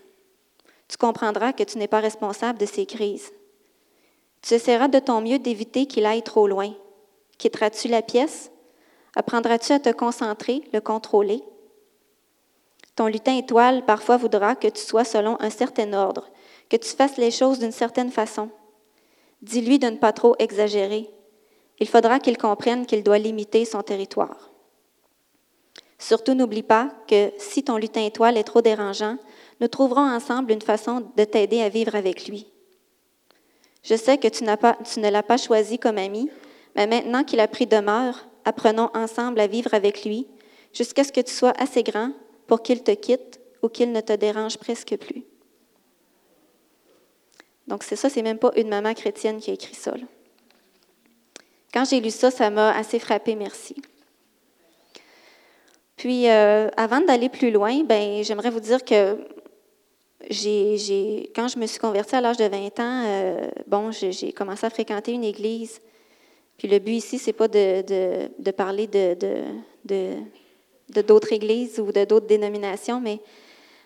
Tu comprendras que tu n'es pas responsable de ces crises. Tu essaieras de ton mieux d'éviter qu'il aille trop loin. Quitteras-tu la pièce? Apprendras-tu à te concentrer, le contrôler? Ton lutin étoile parfois voudra que tu sois selon un certain ordre, que tu fasses les choses d'une certaine façon. Dis-lui de ne pas trop exagérer. Il faudra qu'il comprenne qu'il doit limiter son territoire. Surtout, n'oublie pas que si ton lutin étoile est trop dérangeant, nous trouverons ensemble une façon de t'aider à vivre avec lui. Je sais que tu, ne l'as pas choisi comme ami, mais maintenant qu'il a pris demeure, apprenons ensemble à vivre avec lui jusqu'à ce que tu sois assez grand pour qu'il te quitte ou qu'il ne te dérange presque plus. Donc, c'est ça, c'est même pas une maman chrétienne qui a écrit ça. Quand j'ai lu ça, ça m'a assez frappé, merci. Puis, euh, avant d'aller plus loin, ben, j'aimerais vous dire que j'ai, quand je me suis convertie à l'âge de 20 ans, euh, bon, j'ai commencé à fréquenter une église. Puis le but ici, c'est pas de, parler de, d'autres églises ou de d'autres dénominations, mais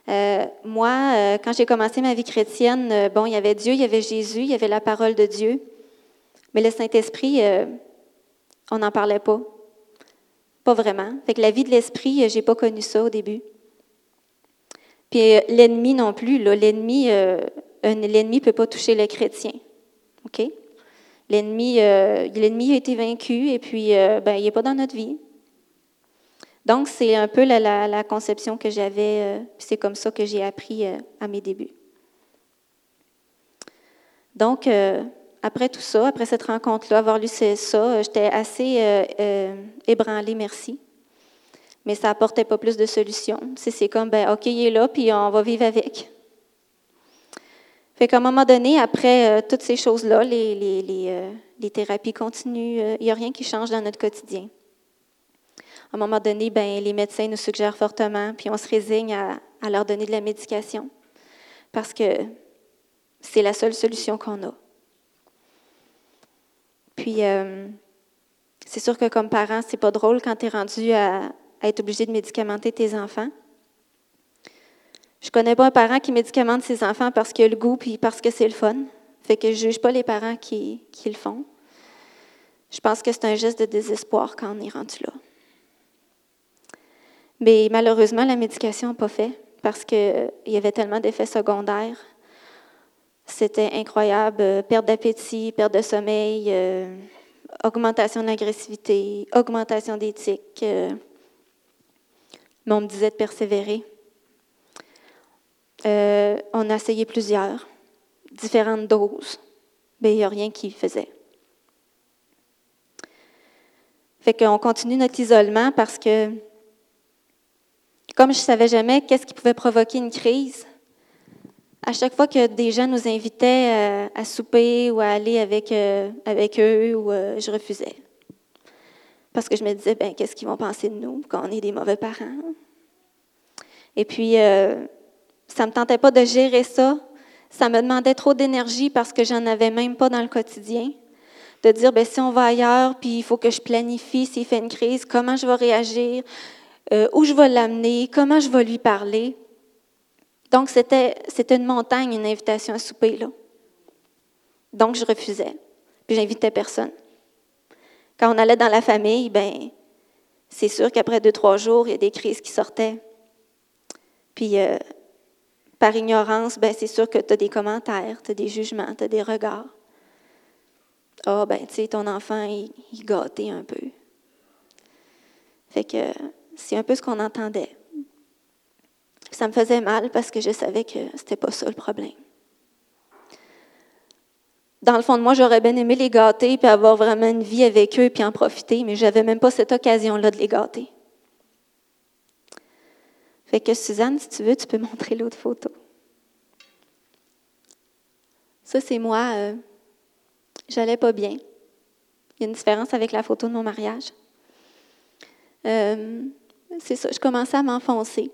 euh, moi, quand j'ai commencé ma vie chrétienne, bon, il y avait Dieu, il y avait Jésus, il y avait la parole de Dieu, mais le Saint-Esprit, on n'en parlait pas. Pas vraiment. Fait la vie de l'esprit, j'ai pas connu ça au début. Puis l'ennemi non plus. L'ennemi, euh, l'ennemi peut pas toucher le chrétien. OK? L'ennemi, euh, a été vaincu et puis euh, ben, il n'est pas dans notre vie. Donc, c'est un peu la, la, conception que j'avais, euh, c'est comme ça que j'ai appris euh, à mes débuts. Donc, euh, après tout ça, après cette rencontre-là, avoir lu ça, j'étais assez euh, euh, ébranlée, merci. Mais ça n'apportait pas plus de solutions. C'est comme, ben, OK, il est là, puis on va vivre avec. Fait qu'à un moment donné, après euh, toutes ces choses-là, les, thérapies continuent. euh, Il n'y a rien qui change dans notre quotidien. À un moment donné, ben, les médecins nous suggèrent fortement, puis on se résigne à leur donner de la médication parce que c'est la seule solution qu'on a. Puis, euh, c'est sûr que comme parent, c'est pas drôle quand tu es rendu à, être obligé de médicamenter tes enfants. Je connais pas un parent qui médicamente ses enfants parce qu'il a le goût puis parce que c'est le fun. Fait que je juge pas les parents qui, qui le font. Je pense que c'est un geste de désespoir quand on est rendu là. Mais malheureusement, la médication n'a pas fait parce qu'il y avait tellement d'effets secondaires. C'était incroyable. euh, Perte d'appétit, perte de sommeil, euh, augmentation de l'agressivité, augmentation tics. euh. mais on me disait de persévérer. On a essayé plusieurs, différentes doses, mais il n'y a rien qui faisait. Fait qu'on continue notre isolement parce que, comme je ne savais jamais qu'est-ce qui pouvait provoquer une crise, à chaque fois que des gens nous invitaient euh, à souper ou à aller avec, euh, avec eux, euh, je refusais. Parce que je me disais, ben, qu'est-ce qu'ils vont penser de nous quand on est des mauvais parents? Et puis, ça ne me tentait pas de gérer ça. Ça me demandait trop d'énergie parce que j'en avais même pas dans le quotidien. De dire, ben, si on va ailleurs, puis il faut que je planifie s'il fait une crise, comment je vais réagir, où je vais l'amener, comment je vais lui parler. Donc, c'était, une montagne, une invitation à souper, là. Donc, je refusais. Puis, j'invitais personne. Quand on allait dans la famille, ben, c'est sûr qu'après deux, trois jours, il y a des crises qui sortaient. Puis, euh, par ignorance, ben, c'est sûr que tu as des commentaires, tu as des jugements, tu as des regards. Ah, ben, tu sais, ton enfant, il, il gâtait un peu. Fait que c'est un peu ce qu'on entendait. Ça me faisait mal parce que je savais que c'était pas ça le problème. Dans le fond de moi, j'aurais bien aimé les gâter puis avoir vraiment une vie avec eux puis en profiter, mais j'avais même pas cette occasion-là de les gâter. Fait que Suzanne, si tu veux, tu peux montrer l'autre photo. Ça, c'est moi. euh, J'allais pas bien. Il y a une différence avec la photo de mon mariage. Euh, c'est ça, je commençais à m'enfoncer.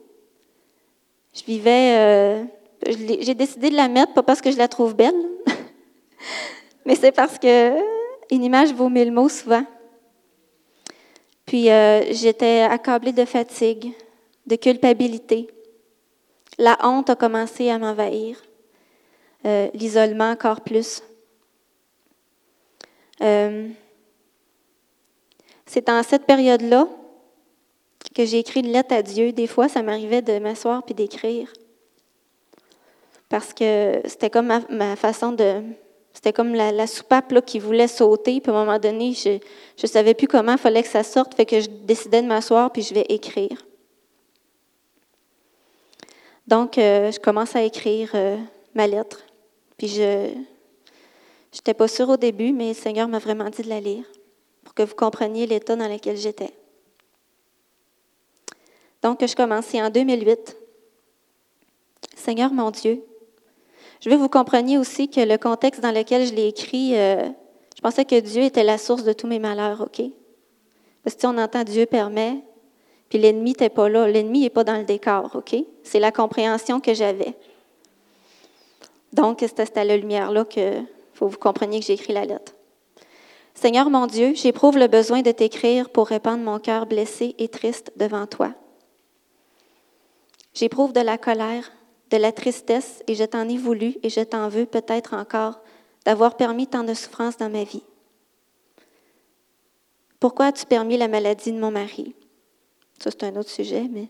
Je vivais. euh, J'ai décidé de la mettre, pas parce que je la trouve belle, mais c'est parce que une image vaut mille mots souvent. Puis euh, j'étais accablée de fatigue, de culpabilité. La honte a commencé à m'envahir. Euh, L'isolement encore plus. C'est dans cette période-là que j'ai écrit une lettre à Dieu. Des fois, ça m'arrivait de m'asseoir puis d'écrire. Parce que c'était comme ma, façon de. C'était comme la, soupape qui voulait sauter. Puis à un moment donné, je ne savais plus comment il fallait que ça sorte. Fait que je décidais de m'asseoir puis je vais écrire. Donc, euh, je commence à écrire euh, ma lettre. Puis je n'étais pas sûre au début, mais le Seigneur m'a vraiment dit de la lire pour que vous compreniez l'état dans lequel j'étais. Donc, je commence, c'est en 2008. Seigneur mon Dieu, je veux que vous compreniez aussi que le contexte dans lequel je l'ai écrit, euh, je pensais que Dieu était la source de tous mes malheurs, OK? Parce que si on entend Dieu permet, puis l'ennemi n'était pas là. L'ennemi n'est pas dans le décor, OK? C'est la compréhension que j'avais. Donc, c'est à la lumière-là que que vous compreniez que j'ai écrit la lettre. Seigneur mon Dieu, j'éprouve le besoin de t'écrire pour répandre mon cœur blessé et triste devant toi. J'éprouve de la colère, de la tristesse, et je t'en ai voulu et je t'en veux peut-être encore d'avoir permis tant de souffrances dans ma vie. Pourquoi as-tu permis la maladie de mon mari? Ça, c'est un autre sujet, mais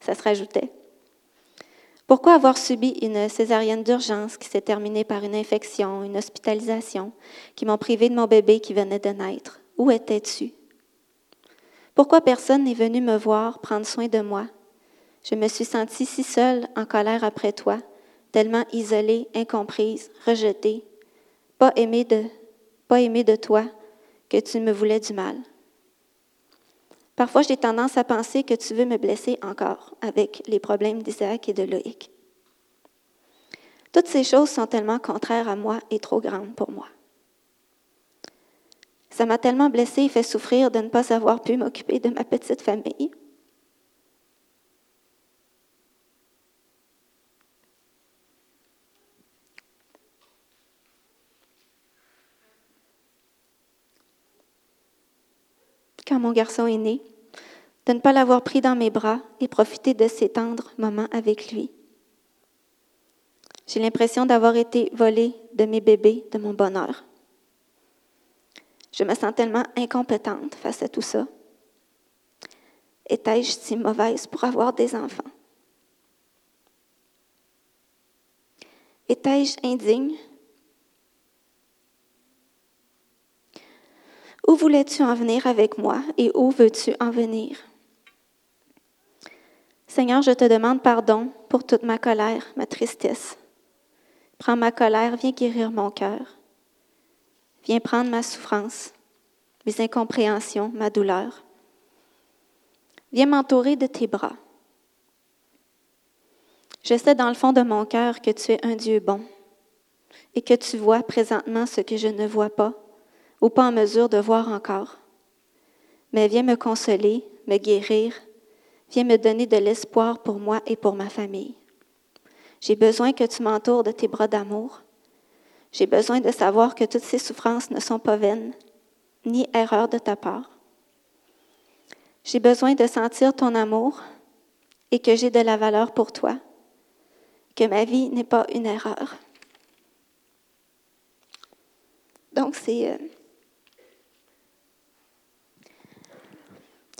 ça se rajoutait. Pourquoi avoir subi une césarienne d'urgence qui s'est terminée par une infection, une hospitalisation, qui m'ont privé de mon bébé qui venait de naître? Où étais-tu? Pourquoi personne n'est venu me voir, prendre soin de moi? Je me suis sentie si seule, en colère après toi, tellement isolée, incomprise, rejetée, pas aimée de, toi, que tu me voulais du mal. Parfois, j'ai tendance à penser que tu veux me blesser encore avec les problèmes d'Isaac et de Loïc. Toutes ces choses sont tellement contraires à moi et trop grandes pour moi. Ça m'a tellement blessée et fait souffrir de ne pas avoir pu m'occuper de ma petite famille. Quand mon garçon est né, de ne pas l'avoir pris dans mes bras et profiter de ces tendres moments avec lui. J'ai l'impression d'avoir été volée de mes bébés, de mon bonheur. Je me sens tellement incompétente face à tout ça. Étais-je si mauvaise pour avoir des enfants? Étais-je indigne? Où voulais-tu en venir avec moi et où veux-tu en venir? Seigneur, je te demande pardon pour toute ma colère, ma tristesse. Prends ma colère, viens guérir mon cœur. Viens prendre ma souffrance, mes incompréhensions, ma douleur. Viens m'entourer de tes bras. Je sais dans le fond de mon cœur que tu es un Dieu bon et que tu vois présentement ce que je ne vois pas ou pas en mesure de voir encore. Mais viens me consoler, me guérir, viens me donner de l'espoir pour moi et pour ma famille. J'ai besoin que tu m'entoures de tes bras d'amour. J'ai besoin de savoir que toutes ces souffrances ne sont pas vaines, ni erreurs de ta part. J'ai besoin de sentir ton amour et que j'ai de la valeur pour toi, que ma vie n'est pas une erreur. Donc, c'est,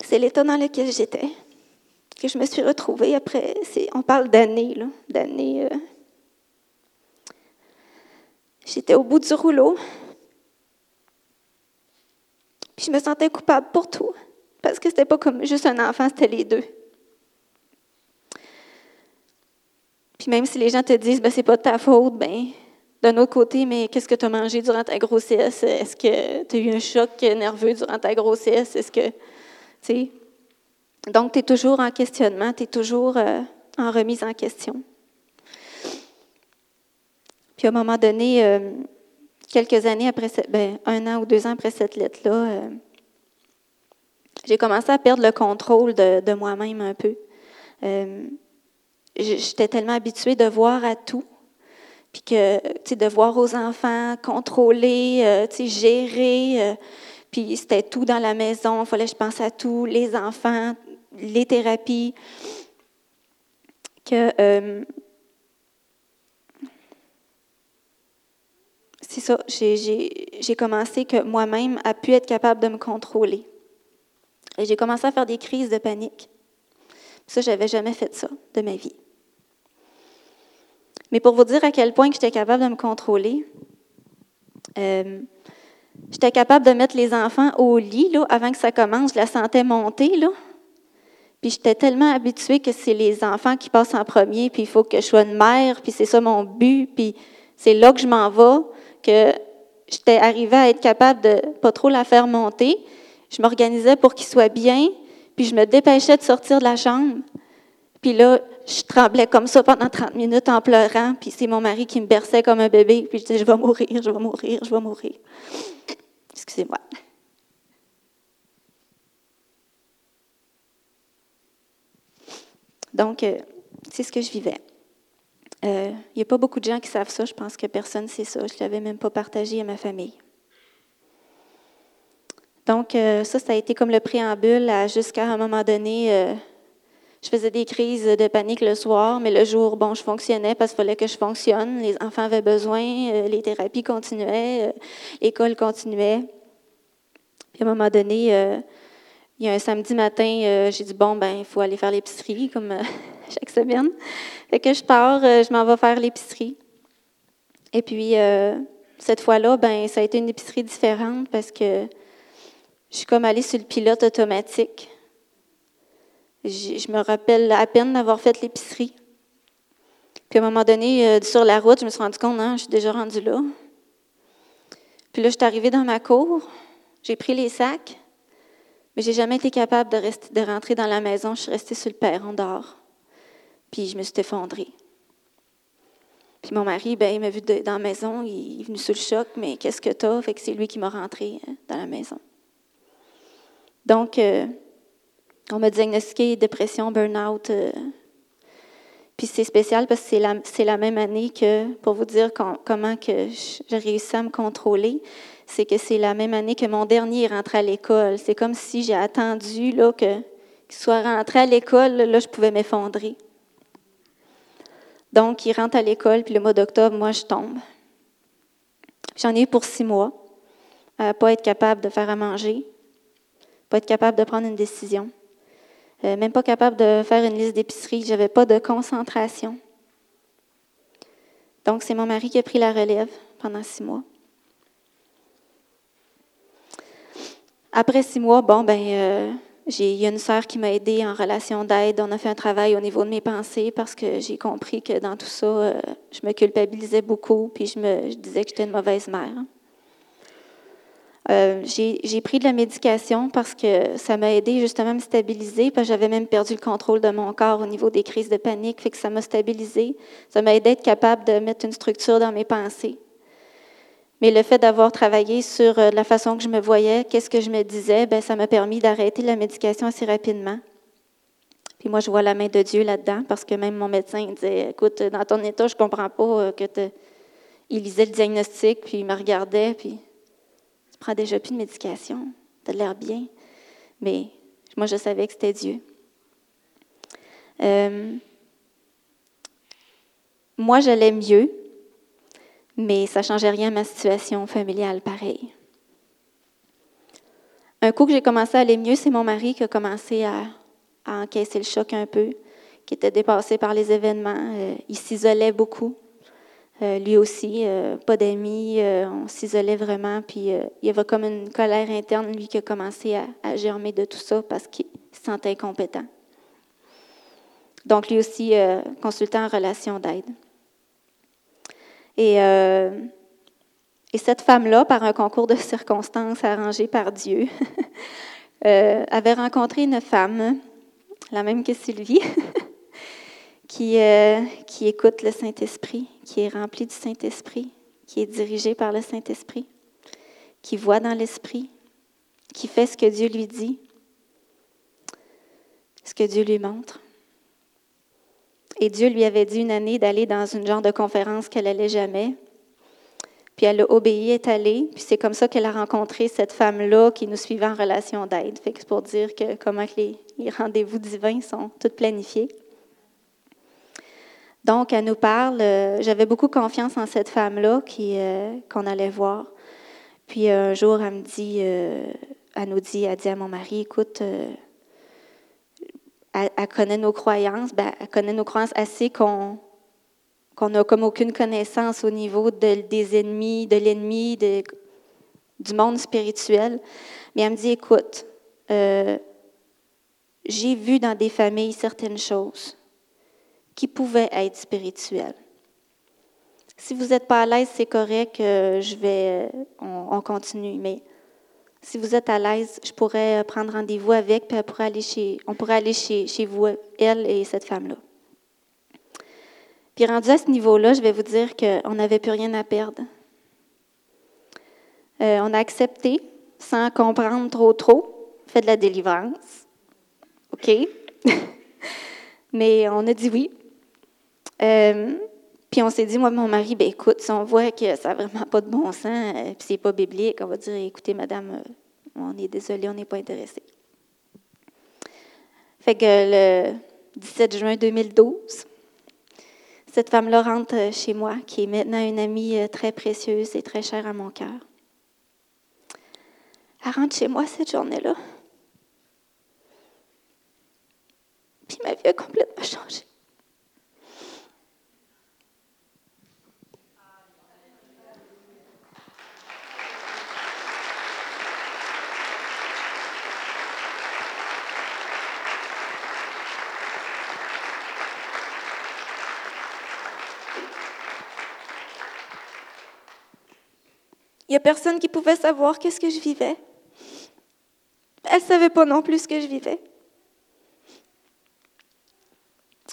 c'est l'état dans lequel j'étais, que je me suis retrouvée après, on parle d'années, là, d'années. Euh, j'étais au bout du rouleau, puis je me sentais coupable pour tout, parce que c'était pas comme juste un enfant, c'était les deux. Puis même si les gens te disent, ben c'est pas de ta faute, ben d'un autre côté, mais qu'est-ce que tu as mangé durant ta grossesse? Est-ce que tu as eu un choc nerveux durant ta grossesse? Est-ce que, donc tu es toujours en questionnement, tu es toujours euh, en remise en question. Puis à un moment donné, euh, quelques années après, ben, un an ou deux ans après cette lettre-là, euh, j'ai commencé à perdre le contrôle de, de moi-même un peu. J'étais tellement habituée de voir à tout puis que, tu sais, de voir aux enfants, contrôler, tu sais, gérer, puis c'était tout dans la maison, il fallait que je pense à tout, les enfants, les thérapies, que euh, c'est ça, j'ai commencé que moi-même a pu être capable de me contrôler. Et j'ai commencé à faire des crises de panique. Ça, j'avais jamais fait ça de ma vie. Mais pour vous dire à quel point j'étais capable de me contrôler, euh, j'étais capable de mettre les enfants au lit avant que ça commence. Je la sentais monter. Là. Puis j'étais tellement habituée que c'est les enfants qui passent en premier, puis il faut que je sois une mère, puis c'est ça mon but, puis c'est là que je m'en vais, que j'étais arrivée à être capable de pas trop la faire monter. Je m'organisais pour qu'il soit bien, puis je me dépêchais de sortir de la chambre. Puis là, je tremblais comme ça pendant 30 minutes en pleurant, puis c'est mon mari qui me berçait comme un bébé, puis je disais, je vais mourir, je vais mourir, je vais mourir. Excusez-moi. Donc, euh, c'est ce que je vivais. Il euh, n'y a pas beaucoup de gens qui savent ça. Je pense que personne ne sait ça. Je ne l'avais même pas partagé à ma famille. Donc, euh, ça, ça a été comme le préambule jusqu'à un moment donné je faisais des crises de panique le soir, mais le jour, bon, je fonctionnais parce qu'il fallait que je fonctionne. Les enfants avaient besoin, euh, les thérapies continuaient, euh, l'école continuait. Puis à un moment donné, euh, il y a un samedi matin, j'ai dit bon, ben, il faut aller faire l'épicerie, comme chaque semaine. Fait que je pars, je m'en vais faire l'épicerie. Et puis, cette fois-là, ben, ça a été une épicerie différente parce que je suis comme allée sur le pilote automatique. Je me rappelle à peine d'avoir fait l'épicerie. Puis à un moment donné, euh, sur la route, je me suis rendu compte, non, je suis déjà rendue là. Puis là, je suis arrivée dans ma cour, j'ai pris les sacs, mais j'ai jamais été capable de, rentrer dans la maison. Je suis restée sur le perron dehors. Puis je me suis effondrée. Puis mon mari, ben, il m'a vu dans la maison, il est venu sur le choc, mais qu'est-ce que t'as? Fait que c'est lui qui m'a rentré euh, dans la maison. Donc, euh, on m'a diagnostiqué dépression, burn-out. euh, puis c'est spécial parce que c'est la, même année que, pour vous dire com- comment que j'ai réussi à me contrôler, c'est que c'est la même année que mon dernier est rentré à l'école. C'est comme si j'ai attendu là, que, qu'il soit rentré à l'école, là, je pouvais m'effondrer. Donc, il rentre à l'école, puis le mois d'octobre, moi, je tombe. J'en ai eu pour six mois, à pas être capable de faire à manger, pas être capable de prendre une décision, euh, même pas capable de faire une liste d'épicerie. J'avais pas de concentration. Donc, c'est mon mari qui a pris la relève pendant six mois. Après six mois, bon, ben, euh, il y a une sœur qui m'a aidée en relation d'aide. On a fait un travail au niveau de mes pensées parce que j'ai compris que dans tout ça, euh, je me culpabilisais beaucoup, puis je me je disais que j'étais une mauvaise mère. Euh, j'ai, pris de la médication parce que ça m'a aidé justement à me stabiliser, parce que j'avais même perdu le contrôle de mon corps au niveau des crises de panique, fait que ça m'a stabilisé. Ça m'a aidé à être capable de mettre une structure dans mes pensées. Mais le fait d'avoir travaillé sur euh, la façon que je me voyais, qu'est-ce que je me disais, ben, ça m'a permis d'arrêter la médication assez rapidement. Puis moi, je vois la main de Dieu là-dedans, parce que même mon médecin disait, écoute, dans ton état, je comprends pas euh, que te... Il lisait le diagnostic, puis il me regardait, puis tu prends déjà plus de médication, tu as l'air bien. Mais moi, je savais que c'était Dieu. Euh, moi, j'allais mieux, mais ça ne changeait rien à ma situation familiale pareil. Un coup que j'ai commencé à aller mieux, c'est mon mari qui a commencé à, encaisser le choc un peu, qui était dépassé par les événements. Euh, il s'isolait beaucoup. Euh, lui aussi, euh, pas d'amis, euh, on s'isolait vraiment, puis il y avait comme une colère interne, lui, qui a commencé à, germer de tout ça parce qu'il se sentait incompétent. Donc, lui aussi, consultant en relation d'aide. Et, et cette femme-là, par un concours de circonstances arrangé par Dieu, avait rencontré une femme, la même que Sylvie, qui, euh, qui écoute le Saint-Esprit, qui est remplie du Saint-Esprit, qui est dirigée par le Saint-Esprit, qui voit dans l'Esprit, qui fait ce que Dieu lui dit, ce que Dieu lui montre. Et Dieu lui avait dit une année d'aller dans une genre de conférence qu'elle n'allait jamais. Puis elle a obéi, est allée. Puis c'est comme ça qu'elle a rencontré cette femme-là qui nous suivait en relation d'aide. Fait que c'est pour dire que comment les, les rendez-vous divins sont tous planifiés. Donc, elle nous parle. euh, J'avais beaucoup confiance en cette femme-là euh, qu'on allait voir. Puis un jour, elle me dit, euh, elle nous dit, elle dit à mon mari, écoute, euh, elle, connaît nos croyances, ben, elle connaît nos croyances assez qu'on n'a comme aucune connaissance au niveau de- des ennemis, de l'ennemi, du monde spirituel. Mais elle me dit, écoute, euh, j'ai vu dans des familles certaines choses qui pouvaient être spirituelles. Si vous n'êtes pas à l'aise, c'est correct, euh, je vais, euh, on, on continue. Mais si vous êtes à l'aise, je pourrais euh, prendre rendez-vous avec, puis elle pourrait aller chez, on pourrait aller chez, chez vous, elle et cette femme-là. Puis rendu à ce niveau-là, je vais vous dire qu'on n'avait plus rien à perdre. On a accepté, sans comprendre trop trop, fait de la délivrance. OK? Mais on a dit oui. Euh, puis on s'est dit, moi mon mari, ben écoute, si on voit que ça n'a vraiment pas de bon sens, euh, puis c'est pas biblique, on va dire, écoutez, madame, euh, on est désolé, on n'est pas intéressé. Fait que le 17 juin 2012, cette femme-là rentre chez moi, qui est maintenant une amie euh, très précieuse et très chère à mon cœur. Elle rentre chez moi cette journée-là. Puis ma vie a complètement changé. Il n'y a personne qui pouvait savoir qu'est-ce que je vivais. Elle ne savait pas non plus ce que je vivais.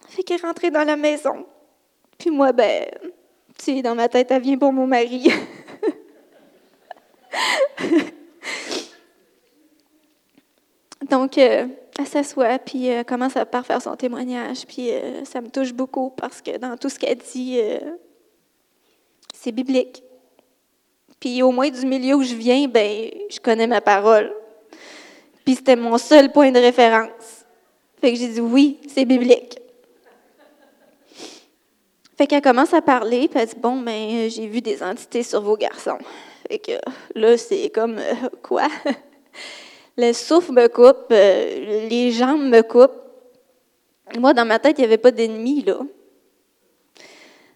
Fait qu'elle est rentrée dans la maison. Puis moi, ben, Tu es dans ma tête, elle vient pour mon mari. Donc, euh, elle s'assoit, puis euh, commence à faire son témoignage, puis euh, ça me touche beaucoup parce que dans tout ce qu'elle dit, c'est biblique. Puis au moins du milieu où je viens, ben, je connais ma parole. Puis c'était mon seul point de référence. Fait que j'ai dit oui, c'est biblique. Fait qu'elle commence à parler, puis elle dit Bon, ben, j'ai vu des entités sur vos garçons. Fait que là, c'est comme quoi? Le souffle me coupe, euh, les jambes me coupent. Moi, dans ma tête, il n'y avait pas d'ennemi, là.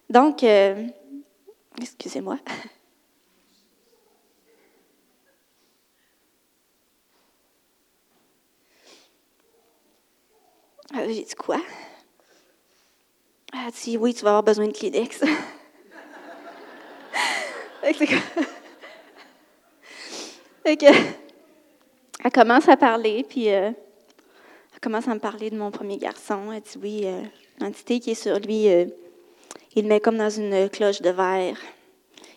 Donc, euh, excusez-moi. Ah, j'ai dit quoi? Elle a dit oui, tu vas avoir besoin de Kleenex. elle commence à parler, puis euh, elle commence à me parler de mon premier garçon. Elle dit oui, euh, l'entité qui est sur lui, euh, il le met comme dans une cloche de verre.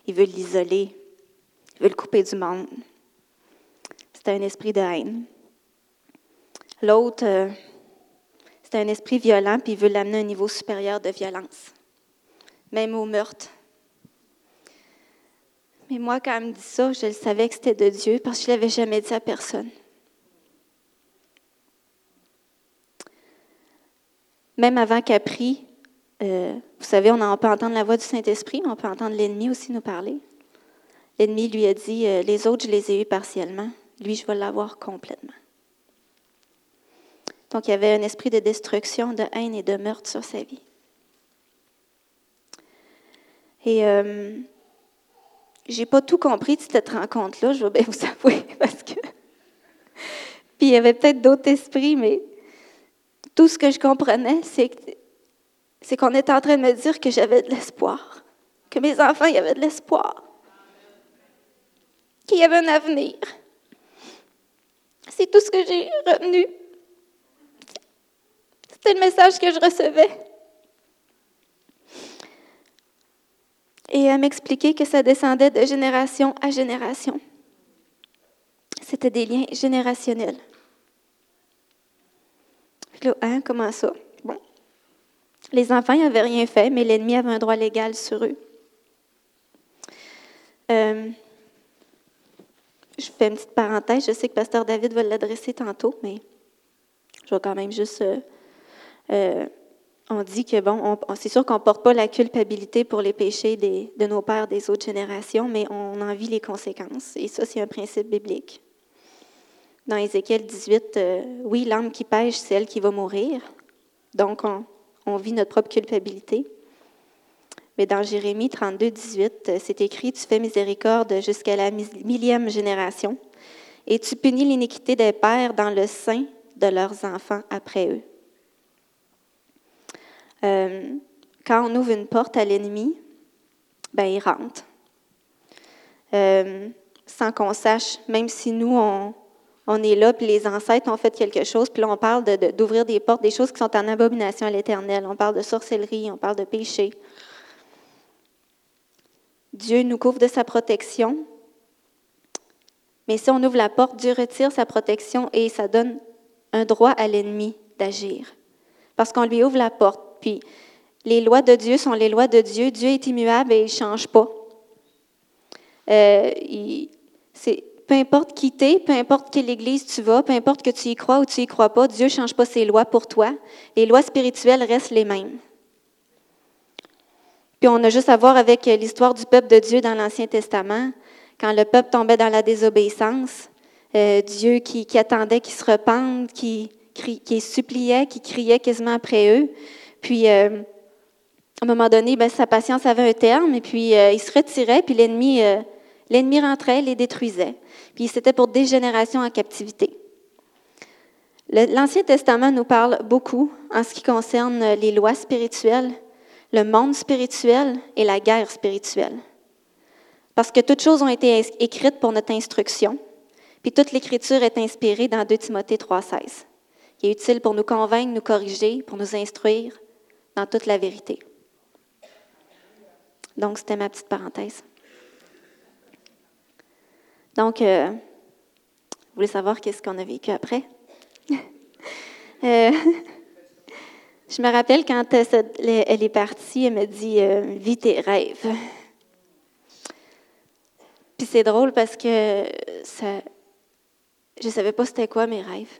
Il veut l'isoler. Il veut le couper du monde. C'est un esprit de haine. L'autre, c'est un esprit violent, puis il veut l'amener à un niveau supérieur de violence, même au meurtre. Mais moi, quand elle me dit ça, je le savais que c'était de Dieu parce que je ne l'avais jamais dit à personne. Même avant qu'elle prie, euh, vous savez, on, peut entendre la voix du Saint-Esprit, on peut entendre l'ennemi aussi nous parler. L'ennemi lui a dit, euh, les autres, je les ai eus partiellement. Lui, je vais l'avoir complètement. Donc, il y avait un esprit de destruction, de haine et de meurtre sur sa vie. Et euh, j'ai pas tout compris de cette rencontre-là, je vais bien vous avouer, parce que. Puis il y avait peut-être d'autres esprits, mais tout ce que je comprenais, c'est qu'on était en train de me dire que j'avais de l'espoir, que mes enfants, il y avait de l'espoir, qu'il y avait un avenir. C'est tout ce que j'ai retenu. C'était le message que je recevais. Et elle m'expliquait que ça descendait de génération à génération. C'était des liens générationnels. Là, hein, comment ça? Bon. Les enfants n'avaient rien fait, mais l'ennemi avait un droit légal sur eux. Euh, je fais une petite parenthèse. Je sais que Pasteur David va l'adresser tantôt, mais je vais quand même juste euh, euh, on dit que, bon, c'est sûr qu'on ne porte pas la culpabilité pour les péchés de nos pères des autres générations, mais on en vit les conséquences. Et ça, c'est un principe biblique. Dans Ézéchiel 18, euh, oui, l'âme qui pêche, c'est elle qui va mourir. Donc, on, vit notre propre culpabilité. Mais dans Jérémie 32, 18, euh, c'est écrit Tu fais miséricorde jusqu'à la millième génération, et tu punis l'iniquité des pères dans le sein de leurs enfants après eux. Euh, quand on ouvre une porte à l'ennemi, ben, il rentre. Euh, sans qu'on sache, même si nous, on, on, est là, puis les ancêtres ont fait quelque chose, puis là, on parle d'ouvrir des portes, des choses qui sont en abomination à l'éternel. On parle de sorcellerie, on parle de péché. Dieu nous couvre de sa protection. Mais si on ouvre la porte, Dieu retire sa protection et ça donne un droit à l'ennemi d'agir. Parce qu'on lui ouvre la porte. Puis les lois de Dieu sont les lois de Dieu. Dieu est immuable et il ne change pas. Euh, peu importe qui t'es, peu importe quelle église tu vas, peu importe que tu y crois ou tu y crois pas, Dieu ne change pas ses lois pour toi. Les lois spirituelles restent les mêmes. Puis on a juste à voir avec l'histoire du peuple de Dieu dans l'Ancien Testament. Quand le peuple tombait dans la désobéissance, euh, Dieu qui, attendait qu'ils se repentent, qui, qui suppliait, qui criait quasiment après eux, puis, euh, à un moment donné, ben, sa patience avait un terme, et puis euh, il se retirait, puis l'ennemi, euh, l'ennemi rentrait, les détruisait. Puis c'était pour des générations en captivité. L'Ancien Testament nous parle beaucoup en ce qui concerne les lois spirituelles, le monde spirituel et la guerre spirituelle. Parce que toutes choses ont été écrites pour notre instruction, puis toute l'Écriture est inspirée dans 2 Timothée 3,16, qui est utile pour nous convaincre, nous corriger, pour nous instruire, dans toute la vérité. Donc, c'était ma petite parenthèse. Donc, euh, vous voulez savoir qu'est-ce qu'on a vécu après? Euh, je me rappelle quand euh, elle est partie, elle me dit euh, Vis tes rêves. Puis c'est drôle parce que ça, je ne savais pas c'était quoi mes rêves.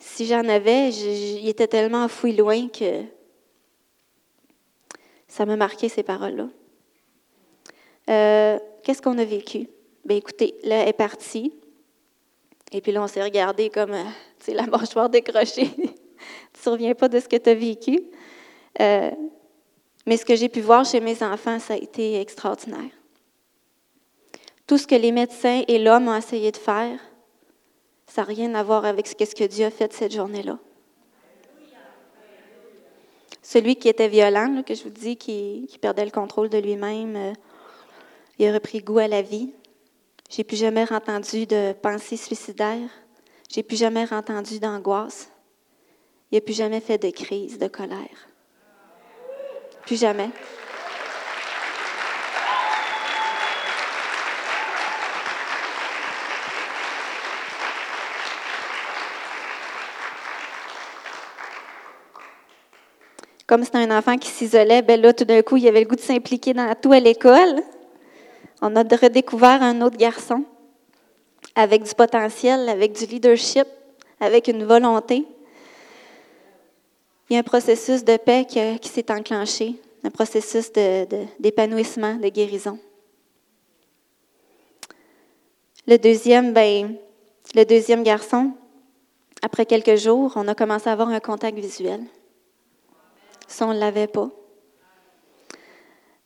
Si j'en avais, il était tellement enfoui loin que ça m'a marqué ces paroles-là. Euh, Qu'est-ce qu'on a vécu? Bien, écoutez, là, elle est partie. Et puis là, on s'est regardé comme, euh, tu sais, la mâchoire décrochée. tu ne te souviens pas de ce que tu as vécu? Euh, mais ce que j'ai pu voir chez mes enfants, ça a été extraordinaire. Tout ce que les médecins et l'homme ont essayé de faire, ça n'a rien à voir avec ce que, Dieu a fait cette journée-là. Celui qui était violent, que je vous dis, qui, qui perdait le contrôle de lui-même, euh, il a repris goût à la vie. J'ai plus jamais entendu de pensée suicidaire. J'ai plus jamais entendu d'angoisse. Il n'a plus jamais fait de crise, de colère. Plus jamais. Comme c'était un enfant qui s'isolait, ben là, tout d'un coup, il avait le goût de s'impliquer dans tout à l'école. On a redécouvert un autre garçon avec du potentiel, avec du leadership, avec une volonté. Il y a un processus de paix qui, s'est enclenché, un processus d'épanouissement, de, guérison. Le deuxième, ben, le deuxième garçon, après quelques jours, on a commencé à avoir un contact visuel. Ça, on ne l'avait pas.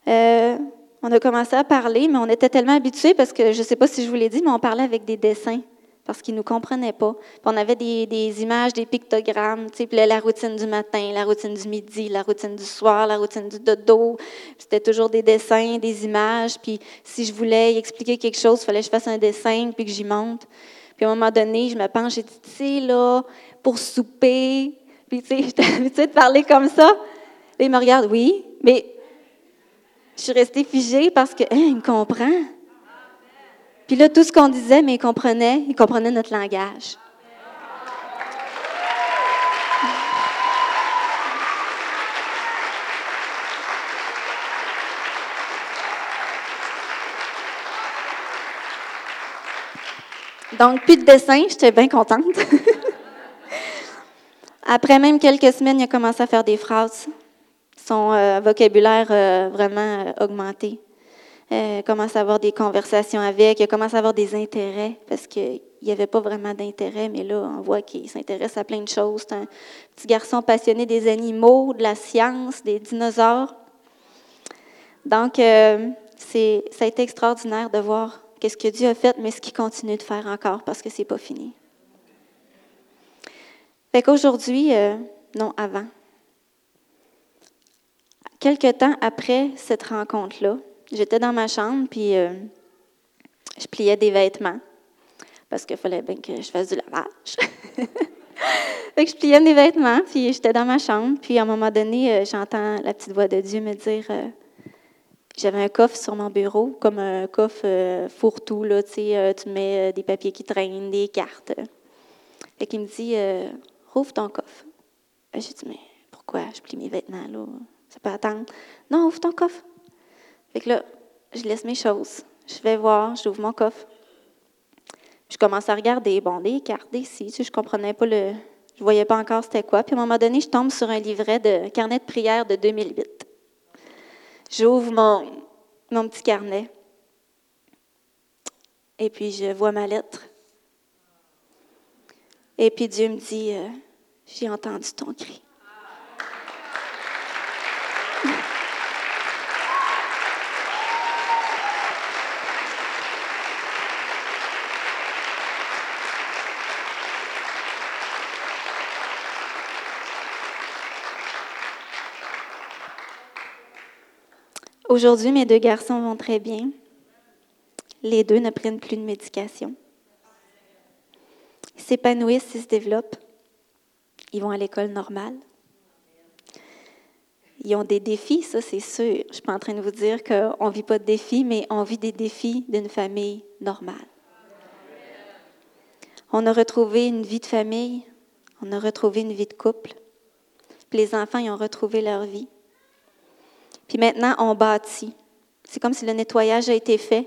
Euh, on a commencé à parler, mais on était tellement habitués parce que je ne sais pas si je vous l'ai dit, mais on parlait avec des dessins parce qu'ils ne nous comprenaient pas. On avait des, images, des pictogrammes, tu la routine du matin, la routine du midi, la routine du soir, la routine du dodo. C'était toujours des dessins, des images. Puis si je voulais expliquer quelque chose, il fallait que je fasse un dessin puis que j'y monte. Puis à un moment donné, je me penche, j'ai dit, tu sais, là, pour souper. Puis tu sais, j'étais habituée de parler comme ça. Là, il me regarde, oui, mais je suis restée figée parce que, hein, il me comprend. Puis là, tout ce qu'on disait, mais il comprenait, il comprenait notre langage. Donc, plus de dessin, j'étais bien contente. Après même quelques semaines, il a commencé à faire des phrases. Son euh, vocabulaire a vraiment euh, augmenté. Euh, commencé à avoir des conversations avec, il a commencé à avoir des intérêts parce qu'il n'y avait pas vraiment d'intérêt, mais là, on voit qu'il s'intéresse à plein de choses. C'est un petit garçon passionné des animaux, de la science, des dinosaures. Donc, euh, c'est, ça a été extraordinaire de voir qu'est-ce que Dieu a fait, mais ce qu'il continue de faire encore parce que c'est pas fini. Fait qu'aujourd'hui, euh, non, avant, quelque temps après cette rencontre-là, j'étais dans ma chambre, puis euh, je pliais des vêtements, parce qu'il fallait bien que je fasse du lavage. que je pliais des vêtements, puis j'étais dans ma chambre, puis à un moment donné, euh, j'entends la petite voix de Dieu me dire... euh, j'avais un coffre sur mon bureau, comme un coffre fourre-tout, là, tu sais, tu mets des papiers qui traînent, des cartes. Fait qu'il me dit, rouvre ton coffre. J'ai dit, mais pourquoi je plie mes vêtements, là? Ça peut attendre. Non, ouvre ton coffre. Fait que là, je laisse mes choses. Je vais voir, j'ouvre mon coffre. Je commence à regarder, bon, des cartes, des si, tu sais, je comprenais pas le... Je voyais pas encore c'était quoi. Puis à un moment donné, je tombe sur un livret de carnet de prière de 2008. J'ouvre mon, mon petit carnet. Et puis, je vois ma lettre. Et puis, Dieu me dit, euh, j'ai entendu ton cri. Aujourd'hui, mes deux garçons vont très bien. Les deux ne prennent plus de médication. Ils s'épanouissent, ils se développent. Ils vont à l'école normale. ils ont des défis, ça c'est sûr. Je ne suis pas en train de vous dire qu'on ne vit pas de défis, mais on vit des défis d'une famille normale. On a retrouvé une vie de famille, on a retrouvé une vie de couple. Puis les enfants, ils ont retrouvé leur vie. Puis maintenant, on bâtit. C'est comme si le nettoyage a été fait.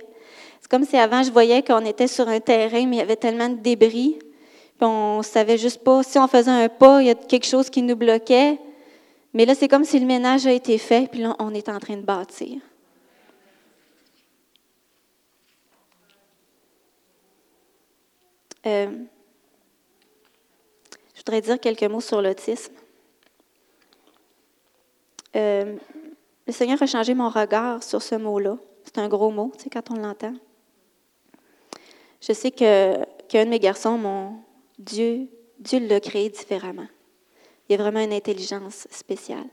C'est comme si avant, je voyais qu'on était sur un terrain, mais il y avait tellement de débris. Puis on savait juste pas, si on faisait un pas, il y a quelque chose qui nous bloquait. Mais là, c'est comme si le ménage a été fait, puis là, on est en train de bâtir. Euh, je voudrais dire quelques mots sur l'autisme. Euh, le Seigneur a changé mon regard sur ce mot-là. C'est un gros mot, tu sais, quand on l'entend. Je sais qu'un de mes garçons, mon Dieu, Dieu l'a créé différemment. Il a vraiment une intelligence spéciale.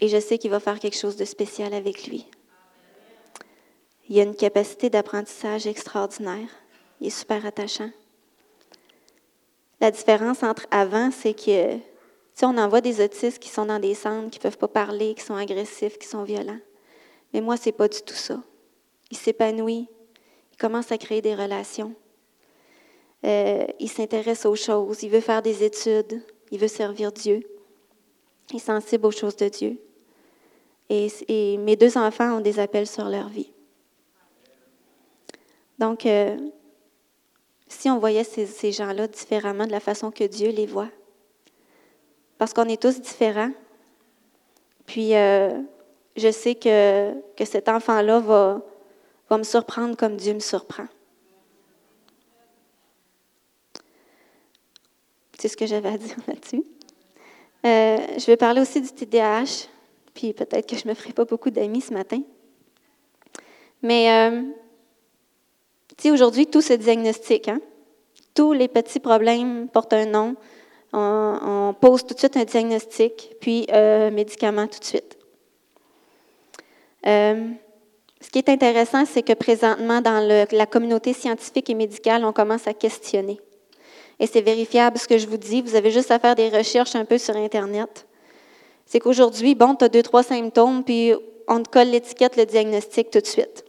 Et je sais qu'il va faire quelque chose de spécial avec lui. Il a une capacité d'apprentissage extraordinaire. Il est super attachant. La différence entre avant, c'est que, tu on envoie des autistes qui sont dans des centres, qui ne peuvent pas parler, qui sont agressifs, qui sont violents. Mais moi, ce n'est pas du tout ça. Il s'épanouit, il commence à créer des relations. Euh, il s'intéresse aux choses, il veut faire des études, il veut servir Dieu. Il est sensible aux choses de Dieu. Et, mes deux enfants ont des appels sur leur vie. Donc, euh, si on voyait ces, gens-là différemment de la façon que Dieu les voit, parce qu'on est tous différents, puis euh, je sais que, que cet enfant-là va, va me surprendre comme Dieu me surprend. C'est ce que j'avais à dire là-dessus. Euh, je vais parler aussi du TDAH, puis peut-être que je ne me ferai pas beaucoup d'amis ce matin. Mais, euh, tu sais, aujourd'hui, tout se diagnostique. Hein? Tous les petits problèmes portent un nom. On, pose tout de suite un diagnostic, puis euh, médicament tout de suite. Euh, ce qui est intéressant, c'est que présentement, dans la communauté scientifique et médicale, on commence à questionner. Et c'est vérifiable ce que je vous dis. Vous avez juste à faire des recherches un peu sur Internet. C'est qu'aujourd'hui, bon, tu as deux, trois symptômes, puis on te colle l'étiquette, le diagnostic tout de suite.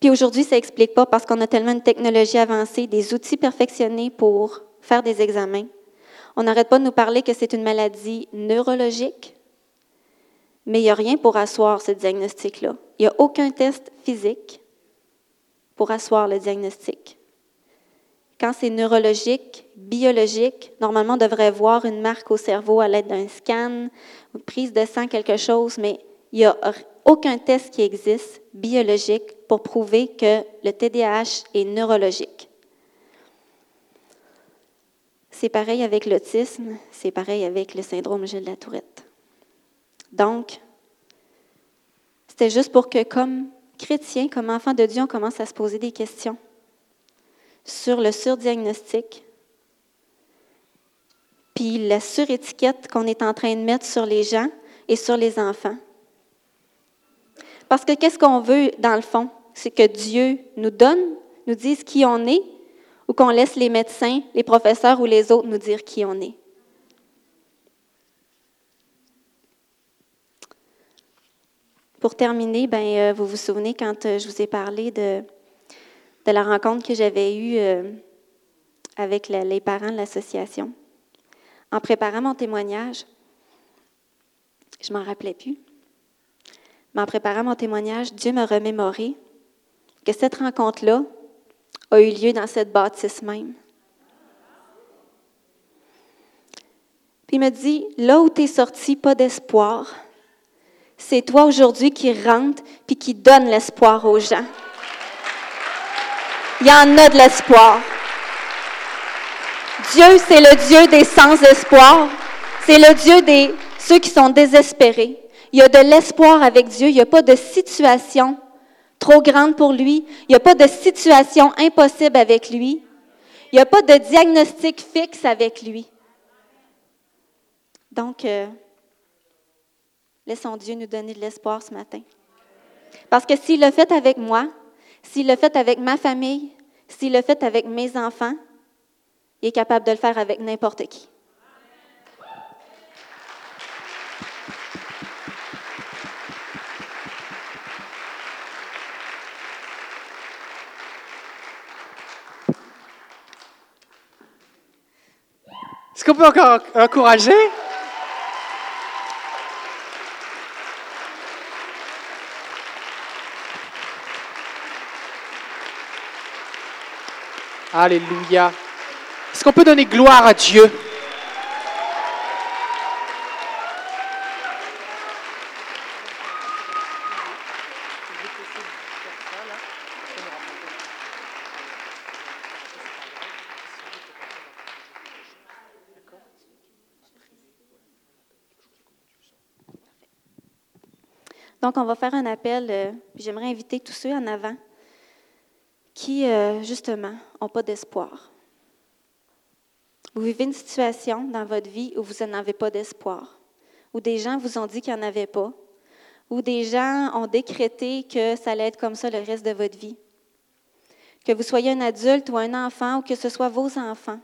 Puis aujourd'hui, ça n'explique pas parce qu'on a tellement de technologie avancée, des outils perfectionnés pour faire des examens. On n'arrête pas de nous parler que c'est une maladie neurologique, mais il n'y a rien pour asseoir ce diagnostic-là. Il n'y a aucun test physique pour asseoir le diagnostic. Quand c'est neurologique, biologique, normalement, on devrait voir une marque au cerveau à l'aide d'un scan, une prise de sang, quelque chose, mais il n'y a aucun test qui existe biologique pour prouver que le TDAH est neurologique. C'est pareil avec l'autisme, c'est pareil avec le syndrome Gilles de la Tourette. Donc, c'était juste pour que, comme chrétien, comme enfant de Dieu, on commence à se poser des questions sur le surdiagnostic, puis la surétiquette qu'on est en train de mettre sur les gens et sur les enfants. Parce que qu'est-ce qu'on veut dans le fond? C'est que Dieu nous donne, nous dise qui on est, ou qu'on laisse les médecins, les professeurs ou les autres nous dire qui on est. Pour terminer, ben, euh, vous vous souvenez quand euh, je vous ai parlé de, de la rencontre que j'avais eue euh, avec les parents de l'association. En préparant mon témoignage, je m'en rappelais plus, mais en préparant mon témoignage, Dieu m'a remémoré que cette rencontre-là a eu lieu dans cette bâtisse même. Puis il me dit, là où tu es sorti, pas d'espoir, c'est toi aujourd'hui qui rentre puis qui donne l'espoir aux gens. Il y en a de l'espoir. Dieu, c'est le Dieu des sans-espoir. C'est le Dieu des ceux qui sont désespérés. Il y a de l'espoir avec Dieu. Il n'y a pas de situation trop grande pour lui. Il n'y a pas de situation impossible avec lui. Il n'y a pas de diagnostic fixe avec lui. Donc, euh, laissons Dieu nous donner de l'espoir ce matin. Parce que s'il l'a fait avec moi, s'il l'a fait avec ma famille, s'il l'a fait avec mes enfants, il est capable de le faire avec n'importe qui. Qu'on peut encore encourager? Alléluia. Est-ce qu'on peut donner gloire à Dieu? Donc, on va faire un appel. euh, J'aimerais inviter tous ceux en avant qui, euh, justement, n'ont pas d'espoir. Vous vivez une situation dans votre vie où vous n'en avez pas d'espoir, où des gens vous ont dit qu'il n'y en avait pas, où des gens ont décrété que ça allait être comme ça le reste de votre vie. Que vous soyez un adulte ou un enfant ou que ce soit vos enfants.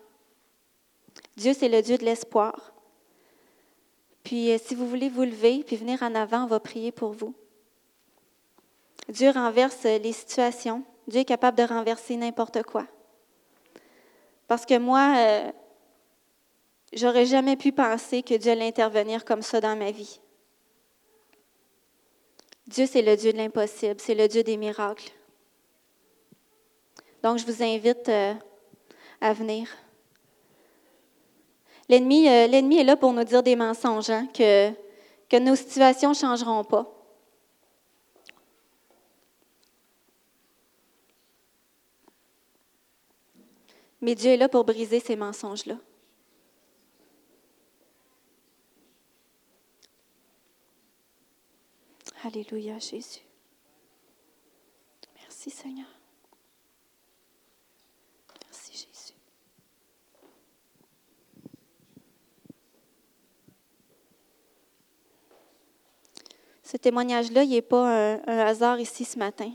Dieu, c'est le Dieu de l'espoir. Puis, euh, si vous voulez vous lever puis venir en avant, on va prier pour vous. Dieu renverse euh, les situations. Dieu est capable de renverser n'importe quoi. Parce que moi, euh, j'aurais jamais pu penser que Dieu allait intervenir comme ça dans ma vie. Dieu, c'est le Dieu de l'impossible, c'est le Dieu des miracles. Donc, je vous invite à venir. L'ennemi, euh, l'ennemi est là pour nous dire des mensonges, hein, que, que nos situations ne changeront pas. Mais Dieu est là pour briser ces mensonges-là. Alléluia, Jésus. Merci, Seigneur. Ce témoignage-là, il n'est pas un, hasard ici ce matin.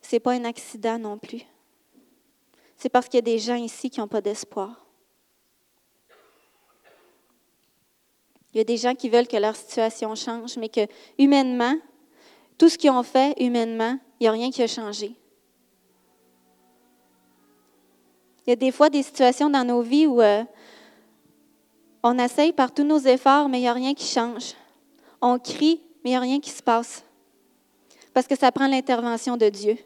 Ce n'est pas un accident non plus. C'est parce qu'il y a des gens ici qui n'ont pas d'espoir. Il y a des gens qui veulent que leur situation change, mais que humainement, tout ce qu'ils ont fait humainement, il n'y a rien qui a changé. Il y a des fois des situations dans nos vies où euh, on essaye par tous nos efforts, mais il n'y a rien qui change. On crie, mais il n'y a rien qui se passe. Parce que ça prend l'intervention de Dieu.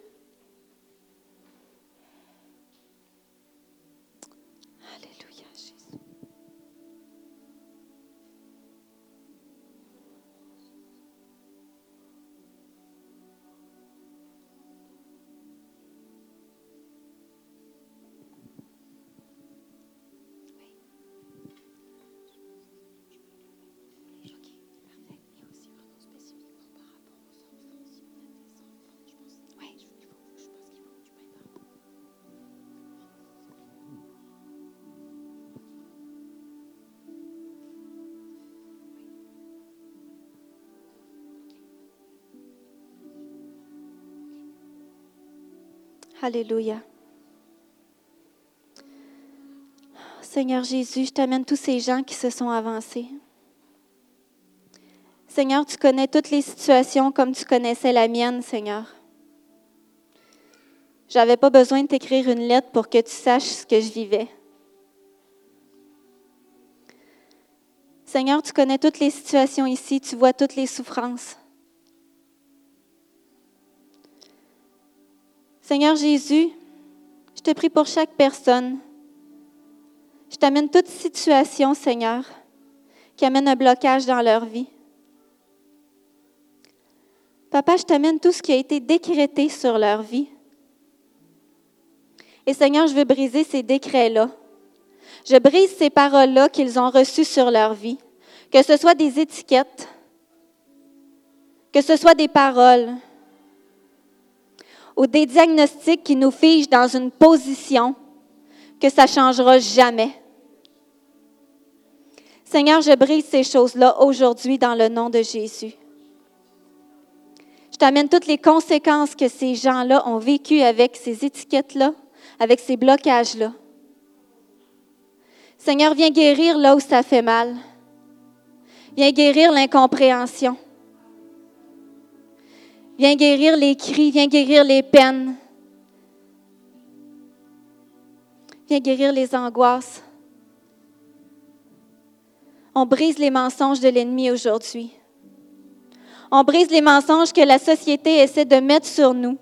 Alléluia. Seigneur Jésus, je t'amène tous ces gens qui se sont avancés. Seigneur, tu connais toutes les situations comme tu connaissais la mienne, Seigneur. J'avais pas besoin de t'écrire une lettre pour que tu saches ce que je vivais. Seigneur, tu connais toutes les situations ici, tu vois toutes les souffrances. Seigneur Jésus, je te prie pour chaque personne. Je t'amène toute situation, Seigneur, qui amène un blocage dans leur vie. Papa, je t'amène tout ce qui a été décrété sur leur vie. Et Seigneur, je veux briser ces décrets-là. Je brise ces paroles-là qu'ils ont reçues sur leur vie. Que ce soit des étiquettes, que ce soit des paroles, ou des diagnostics qui nous figent dans une position que ça ne changera jamais. Seigneur, je brise ces choses-là aujourd'hui dans le nom de Jésus. Je t'amène toutes les conséquences que ces gens-là ont vécues avec ces étiquettes-là, avec ces blocages-là. Seigneur, viens guérir là où ça fait mal. Viens guérir l'incompréhension. Viens guérir les cris, viens guérir les peines. Viens guérir les angoisses. On brise les mensonges de l'ennemi aujourd'hui. On brise les mensonges que la société essaie de mettre sur nous.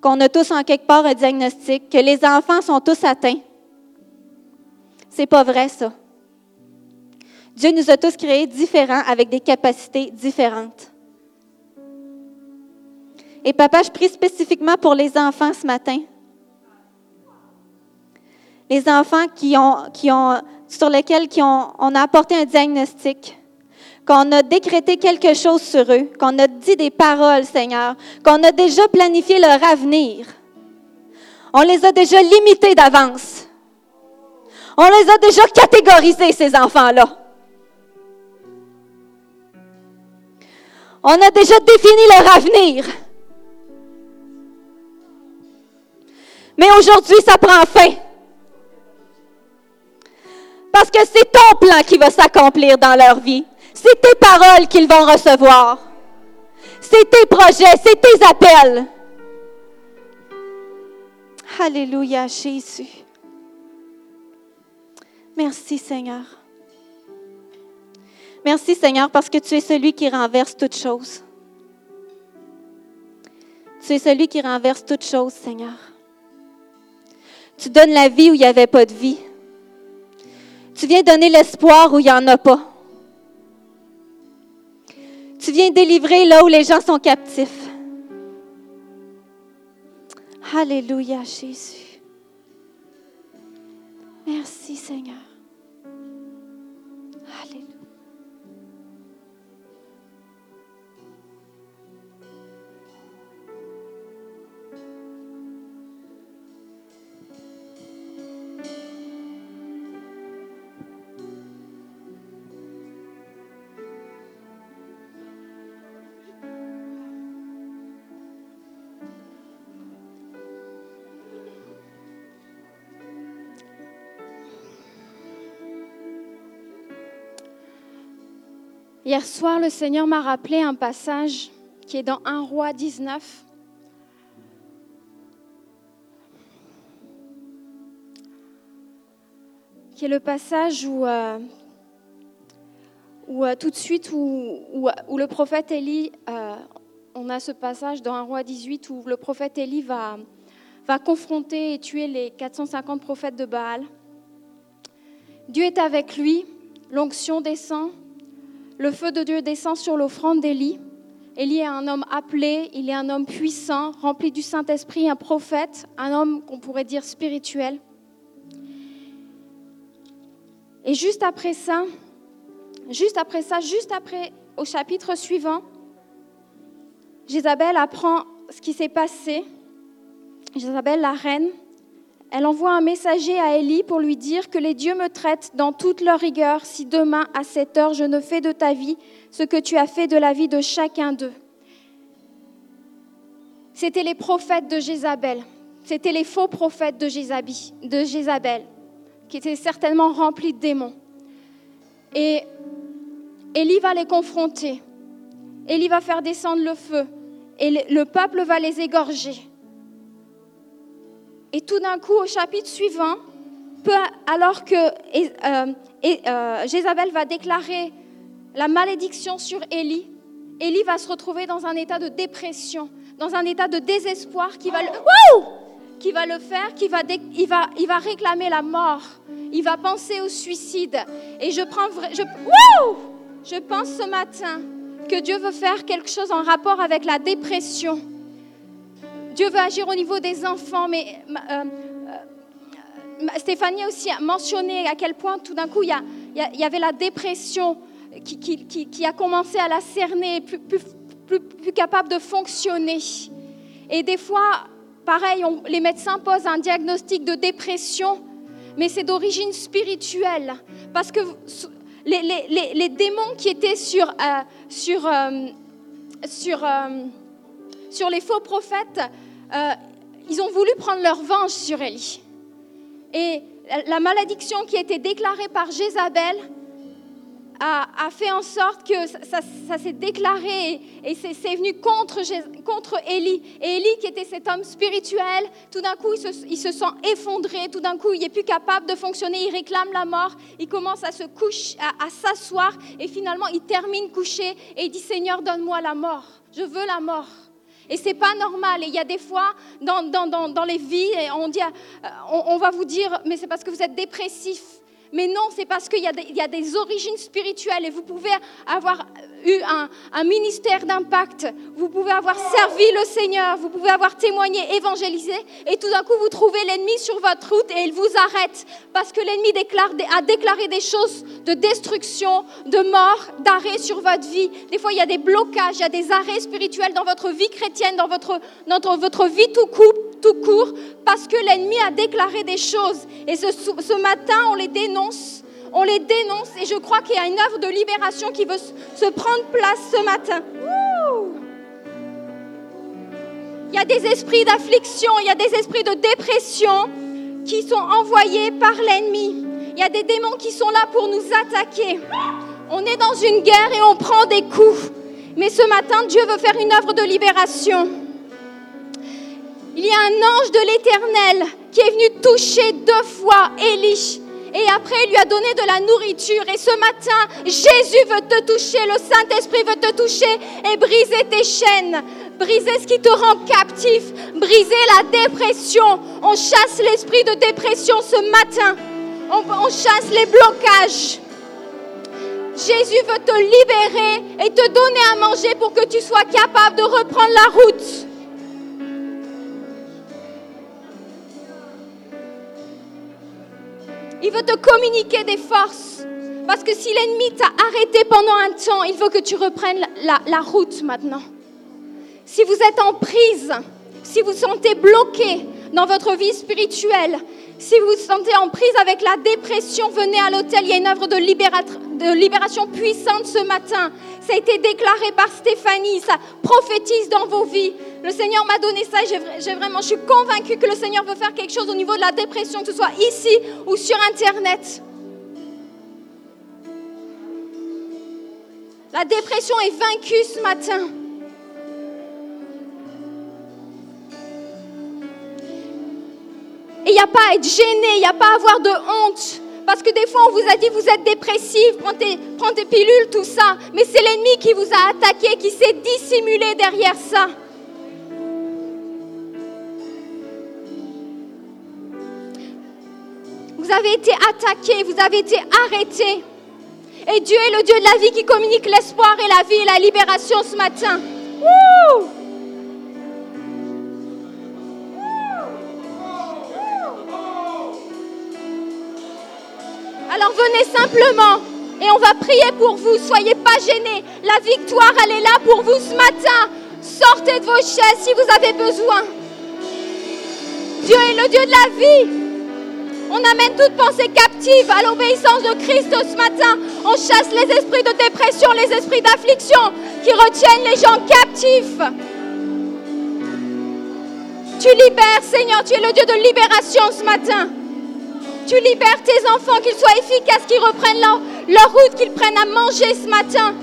Qu'on a tous en quelque part un diagnostic, que les enfants sont tous atteints. C'est pas vrai, ça. Dieu nous a tous créés différents avec des capacités différentes. Et papa, je prie spécifiquement pour les enfants ce matin. Les enfants qui ont, sur lesquels on a apporté un diagnostic, qu'on a décrété quelque chose sur eux, qu'on a dit des paroles, Seigneur, qu'on a déjà planifié leur avenir. On les a déjà limités d'avance. On les a déjà catégorisés, ces enfants-là. On a déjà défini leur avenir. Mais aujourd'hui, ça prend fin. Parce que c'est ton plan qui va s'accomplir dans leur vie. C'est tes paroles qu'ils vont recevoir. C'est tes projets, c'est tes appels. Alléluia, Jésus. Merci, Seigneur. Merci, Seigneur, parce que tu es celui qui renverse toutes choses. Tu es celui qui renverse toutes choses, Seigneur. Tu donnes la vie où il n'y avait pas de vie. Tu viens donner l'espoir où il n'y en a pas. Tu viens délivrer là où les gens sont captifs. Alléluia, Jésus. Merci, Seigneur. Hier soir, le Seigneur m'a rappelé un passage qui est dans 1 roi 19. qui est le passage où, euh, euh, tout de suite, où le prophète Élie, euh, on a ce passage dans 1 roi 18 où le prophète Élie va, va confronter et tuer les 450 prophètes de Baal. Dieu est avec lui, l'onction descend, le feu de Dieu descend sur l'offrande d'Élie. Élie est un homme appelé, il est un homme puissant, rempli du Saint-Esprit, un prophète, un homme qu'on pourrait dire spirituel. Et juste après ça, juste après ça, juste après, au chapitre suivant, Jézabel apprend ce qui s'est passé. Jézabel, la reine, elle envoie un messager à Élie pour lui dire que les dieux me traitent dans toute leur rigueur si demain à cette heure je ne fais de ta vie ce que tu as fait de la vie de chacun d'eux. C'était les prophètes de Jézabel, c'était les faux prophètes de, Jézabi- de Jézabel, qui étaient certainement remplis de démons. Et Élie va les confronter. Élie va faire descendre le feu. Et le peuple va les égorger. Et tout d'un coup, au chapitre suivant, alors que euh, euh, Jézabel va déclarer la malédiction sur Élie, Élie va se retrouver dans un état de dépression, dans un état de désespoir qui va le, qui va le faire, qui va, il va, il va réclamer la mort, il va penser au suicide. Et je prends, je, je pense ce matin que Dieu veut faire quelque chose en rapport avec la dépression. Dieu veut agir au niveau des enfants, mais euh, euh, Stéphanie a aussi mentionné à quel point tout d'un coup il y, avait la dépression qui, a commencé à la cerner, plus, capable de fonctionner. Et des fois, pareil, les médecins posent un diagnostic de dépression, mais c'est d'origine spirituelle. Parce que les, démons qui étaient sur, euh, sur, euh, sur, sur les faux prophètes, euh, ils ont voulu prendre leur revanche sur Élie. Et la- malédiction qui a été déclarée par Jézabel a, fait en sorte que ça, s'est déclaré et, c'est venu contre, contre Élie. Et Élie, qui était cet homme spirituel, tout d'un coup, il se, il se sent effondré, tout d'un coup, il n'est plus capable de fonctionner, il réclame la mort, il commence à se coucher, à, à s'asseoir et finalement, il termine couché et il dit Seigneur, donne-moi la mort. Je veux la mort. Et c'est pas normal. Et il y a des fois dans, dans, dans, les vies, on, dit, euh, on, va vous dire, mais c'est parce que vous êtes dépressif. Mais non, c'est parce qu'il y, y a des origines spirituelles et vous pouvez avoir eu un, un ministère d'impact, vous pouvez avoir servi le Seigneur, vous pouvez avoir témoigné, évangélisé, et tout d'un coup vous trouvez l'ennemi sur votre route et il vous arrête parce que l'ennemi a déclaré des choses de destruction, de mort, d'arrêt sur votre vie. Des fois il y a des blocages, il y a des arrêts spirituels dans votre vie chrétienne, dans votre, votre vie tout court, tout court parce que l'ennemi a déclaré des choses. Et ce, ce matin, on les dénonce. On les dénonce et je crois qu'il y a une œuvre de libération qui veut se prendre place ce matin. Il y a des esprits d'affliction, il y a des esprits de dépression qui sont envoyés par l'ennemi. Il y a des démons qui sont là pour nous attaquer. On est dans une guerre et on prend des coups. Mais ce matin, Dieu veut faire une œuvre de libération. Il y a un ange de l'Éternel qui est venu toucher deux fois Élie. Et après, il lui a donné de la nourriture. Et ce matin, Jésus veut te toucher, le Saint-Esprit veut te toucher et briser tes chaînes, briser ce qui te rend captif, briser la dépression. On chasse l'esprit de dépression ce matin. On, on chasse les blocages. Jésus veut te libérer et te donner à manger pour que tu sois capable de reprendre la route. Il veut te communiquer des forces. Parce que si l'ennemi t'a arrêté pendant un temps, il veut que tu reprennes la, route maintenant. Si vous êtes en prise, si vous sentez bloqué dans votre vie spirituelle, si vous vous sentez en prise avec la dépression, venez à l'hôtel. Il y a une œuvre de, libérat- de libération puissante ce matin. Ça a été déclaré par Stéphanie. Ça prophétise dans vos vies. Le Seigneur m'a donné ça je suis convaincue que le Seigneur veut faire quelque chose au niveau de la dépression, que ce soit ici ou sur Internet. La dépression est vaincue ce matin. Et il n'y a pas à être gêné, il n'y a pas à avoir de honte. Parce que des fois, on vous a dit, vous êtes dépressif, prends tes, prends tes pilules, tout ça. Mais c'est l'ennemi qui vous a attaqué, qui s'est dissimulé derrière ça. Vous avez été attaqué, vous avez été arrêté. Et Dieu est le Dieu de la vie qui communique l'espoir et la vie et la libération ce matin. Alors venez simplement et on va prier pour vous. Soyez pas gênés. La victoire, elle est là pour vous ce matin. Sortez de vos chaises si vous avez besoin. Dieu est le Dieu de la vie. On amène toute pensée captive à l'obéissance de Christ ce matin. On chasse les esprits de dépression, les esprits d'affliction qui retiennent les gens captifs. Tu libères, Seigneur, tu es le Dieu de libération ce matin. Tu libères tes enfants, qu'ils soient efficaces, qu'ils reprennent leur, route, qu'ils prennent à manger ce matin.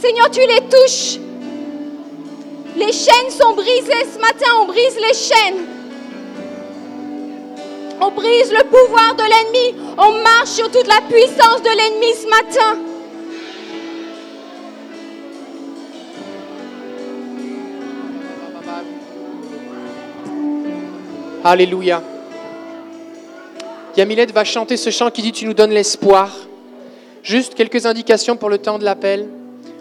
Seigneur, tu les touches. Les chaînes sont brisées ce matin, on brise les chaînes. On brise le pouvoir de l'ennemi. On marche sur toute la puissance de l'ennemi ce matin. Alléluia. Yamilette va chanter ce chant qui dit Tu nous donnes l'espoir. Juste quelques indications pour le temps de l'appel.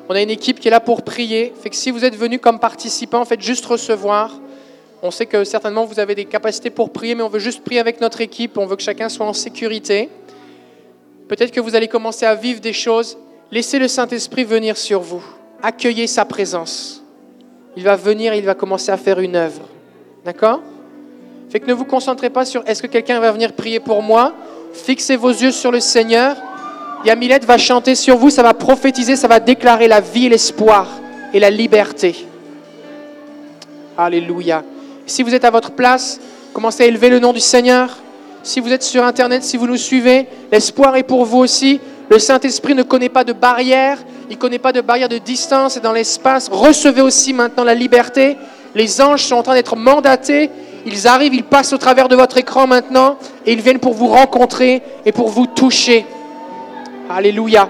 On a une équipe qui est là pour prier. Fait que si vous êtes venu comme participant, faites juste recevoir. On sait que certainement vous avez des capacités pour prier, mais on veut juste prier avec notre équipe. On veut que chacun soit en sécurité. Peut-être que vous allez commencer à vivre des choses. Laissez le Saint-Esprit venir sur vous. Accueillez sa présence. Il va venir, il va commencer à faire une œuvre. D'accord? Fait que ne vous concentrez pas sur est-ce que quelqu'un va venir prier pour moi. Fixez vos yeux sur le Seigneur. Yamilette va chanter sur vous, ça va prophétiser, ça va déclarer la vie, l'espoir et la liberté. Alléluia. Si vous êtes à votre place, commencez à élever le nom du Seigneur. Si vous êtes sur Internet, si vous nous suivez, l'espoir est pour vous aussi. Le Saint-Esprit ne connaît pas de barrière, il ne connaît pas de barrière de distance et dans l'espace. Recevez aussi maintenant la liberté. Les anges sont en train d'être mandatés. Ils arrivent, ils passent au travers de votre écran maintenant et ils viennent pour vous rencontrer et pour vous toucher. Alléluia.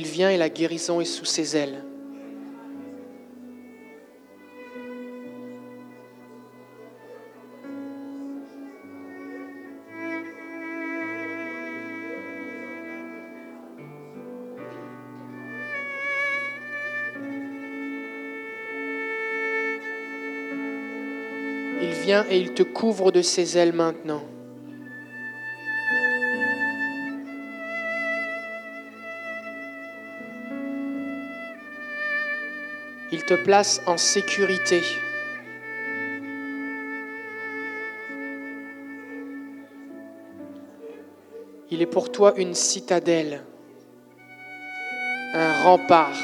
Il vient et la guérison est sous ses ailes. Il vient et il te couvre de ses ailes maintenant. Te place en sécurité. Il est pour toi une citadelle, un rempart.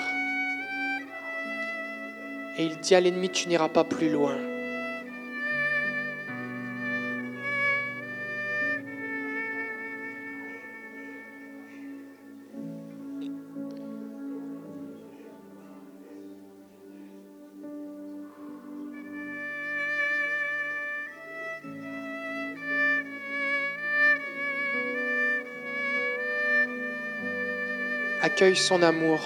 Et il dit à l'ennemi, tu n'iras pas plus loin. Accueille son amour.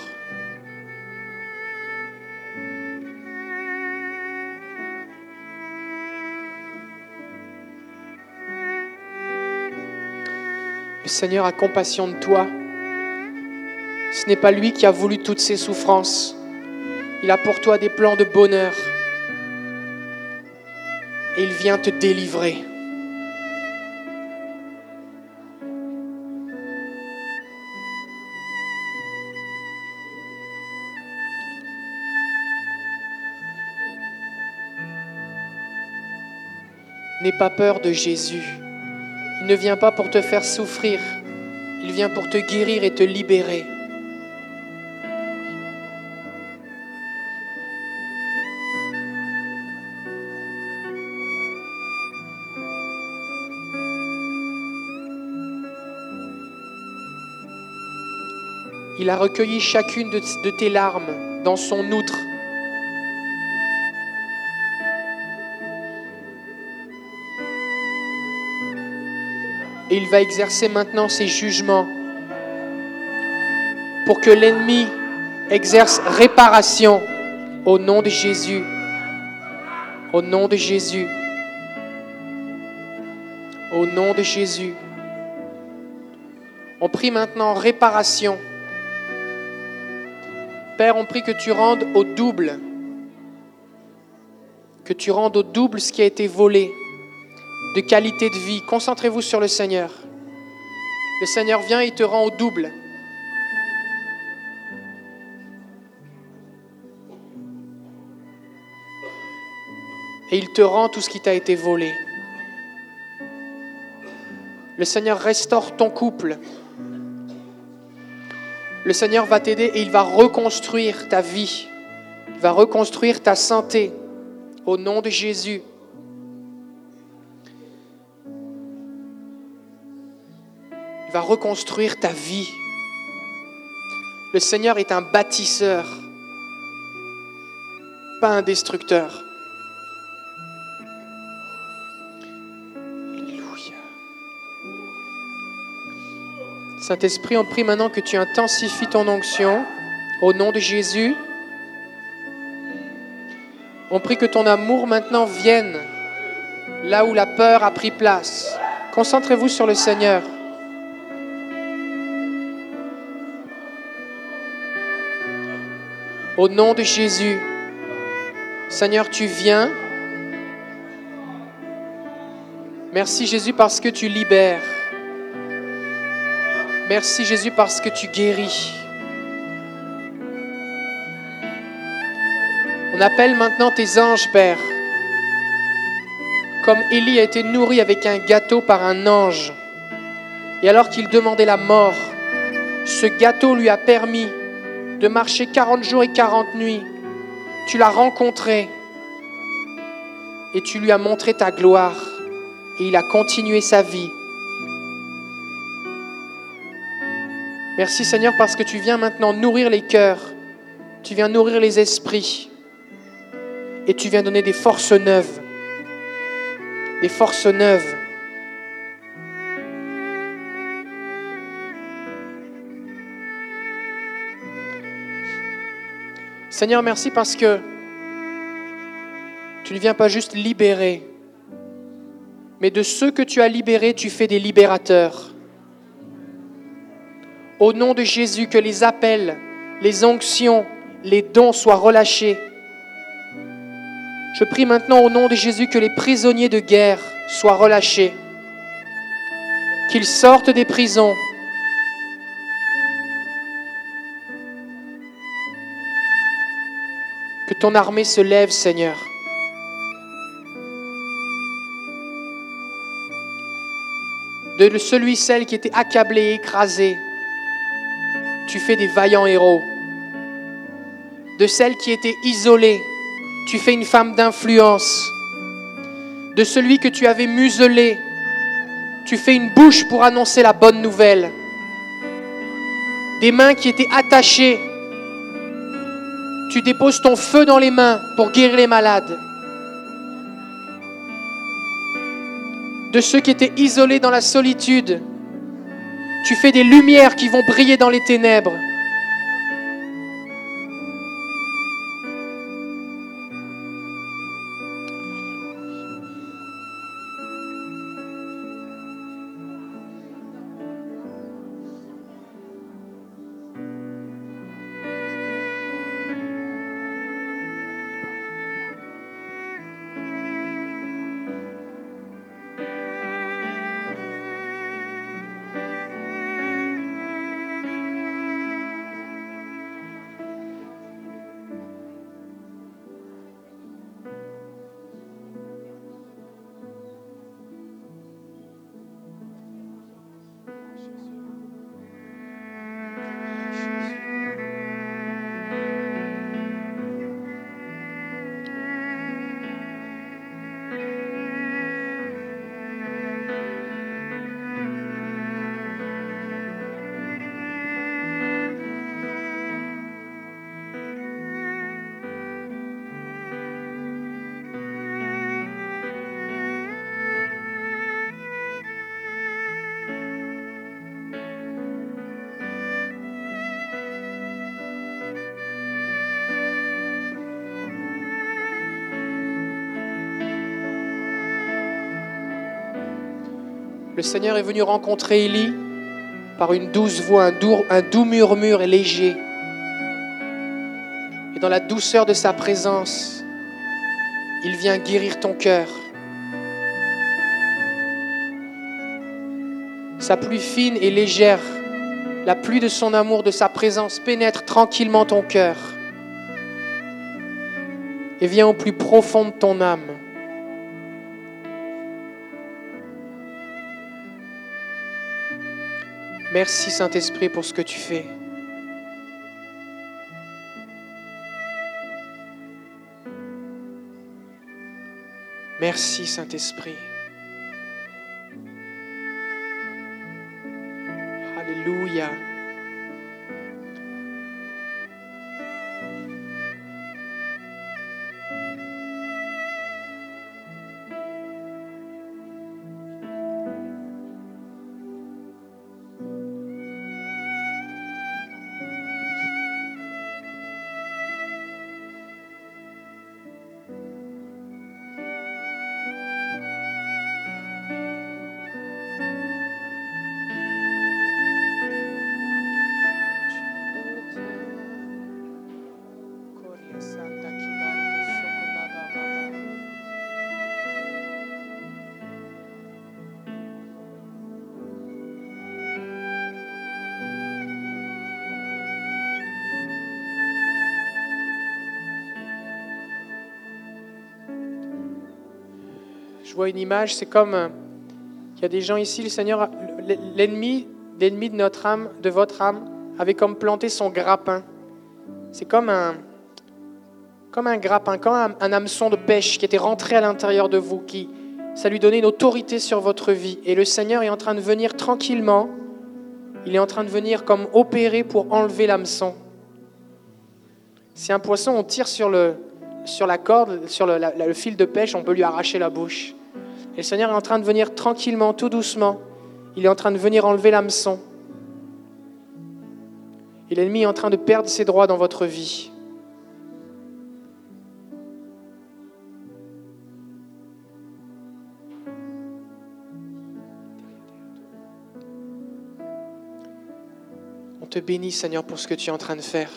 Le Seigneur a compassion de toi. Ce n'est pas lui qui a voulu toutes ces souffrances. Il a pour toi des plans de bonheur. Et il vient te délivrer. N'aie pas peur de Jésus. Il ne vient pas pour te faire souffrir. Il vient pour te guérir et te libérer. Il a recueilli chacune de, de tes larmes dans son outre. Et il va exercer maintenant ses jugements pour que l'ennemi exerce réparation au nom de Jésus. Au nom de Jésus. Au nom de Jésus. On prie maintenant réparation. Père, on prie que tu rendes au double. Que tu rendes au double ce qui a été volé de qualité de vie. Concentrez-vous sur le Seigneur. Le Seigneur vient et te rend au double. Et il te rend tout ce qui t'a été volé. Le Seigneur restaure ton couple. Le Seigneur va t'aider et il va reconstruire ta vie. Il va reconstruire ta santé. Au nom de Jésus. Il va reconstruire ta vie. Le Seigneur est un bâtisseur, pas un destructeur. Alléluia. Saint-Esprit, on prie maintenant que tu intensifies ton onction au nom de Jésus. On prie que ton amour maintenant vienne là où la peur a pris place. Concentrez-vous sur le Seigneur. Au nom de Jésus, Seigneur, tu viens. Merci Jésus parce que tu libères. Merci Jésus parce que tu guéris. On appelle maintenant tes anges, Père. Comme Élie a été nourri avec un gâteau par un ange. Et alors qu'il demandait la mort, ce gâteau lui a permis de marcher 40 jours et 40 nuits. Tu l'as rencontré et tu lui as montré ta gloire et il a continué sa vie. Merci Seigneur parce que tu viens maintenant nourrir les cœurs, tu viens nourrir les esprits et tu viens donner des forces neuves. Des forces neuves. Seigneur, merci parce que tu ne viens pas juste libérer, mais de ceux que tu as libérés, tu fais des libérateurs. Au nom de Jésus, que les appels, les onctions, les dons soient relâchés. Je prie maintenant au nom de Jésus que les prisonniers de guerre soient relâchés, qu'ils sortent des prisons, que ton armée se lève, Seigneur. De celui, celle qui était accablé, écrasé, tu fais des vaillants héros. De celle qui était isolée, tu fais une femme d'influence. De celui que tu avais muselé, tu fais une bouche pour annoncer la bonne nouvelle. Des mains qui étaient attachées, tu déposes ton feu dans les mains pour guérir les malades. De ceux qui étaient isolés dans la solitude, tu fais des lumières qui vont briller dans les ténèbres. Le Seigneur est venu rencontrer Élie par une douce voix, un doux, un doux murmure léger. Et dans la douceur de sa présence, il vient guérir ton cœur. Sa pluie fine et légère, la pluie de son amour, de sa présence pénètre tranquillement ton cœur et vient au plus profond de ton âme. Merci Saint-Esprit pour ce que tu fais. Merci Saint-Esprit. Vois une image, c'est comme euh, il y a des gens ici, le Seigneur, l'ennemi, l'ennemi de notre âme, de votre âme, avait comme planté son grappin. C'est comme un, comme un grappin, comme un, un hameçon de pêche qui était rentré à l'intérieur de vous, qui, ça lui donnait une autorité sur votre vie. Et le Seigneur est en train de venir tranquillement. Il est en train de venir comme opérer pour enlever l'hameçon. Si un poisson, on tire sur, le, sur la corde, sur le fil de pêche, on peut lui arracher la bouche. Et le Seigneur est en train de venir tranquillement, tout doucement. Il est en train de venir enlever l'hameçon. Et l'ennemi est en train de perdre ses droits dans votre vie. On te bénit, Seigneur, pour ce que tu es en train de faire.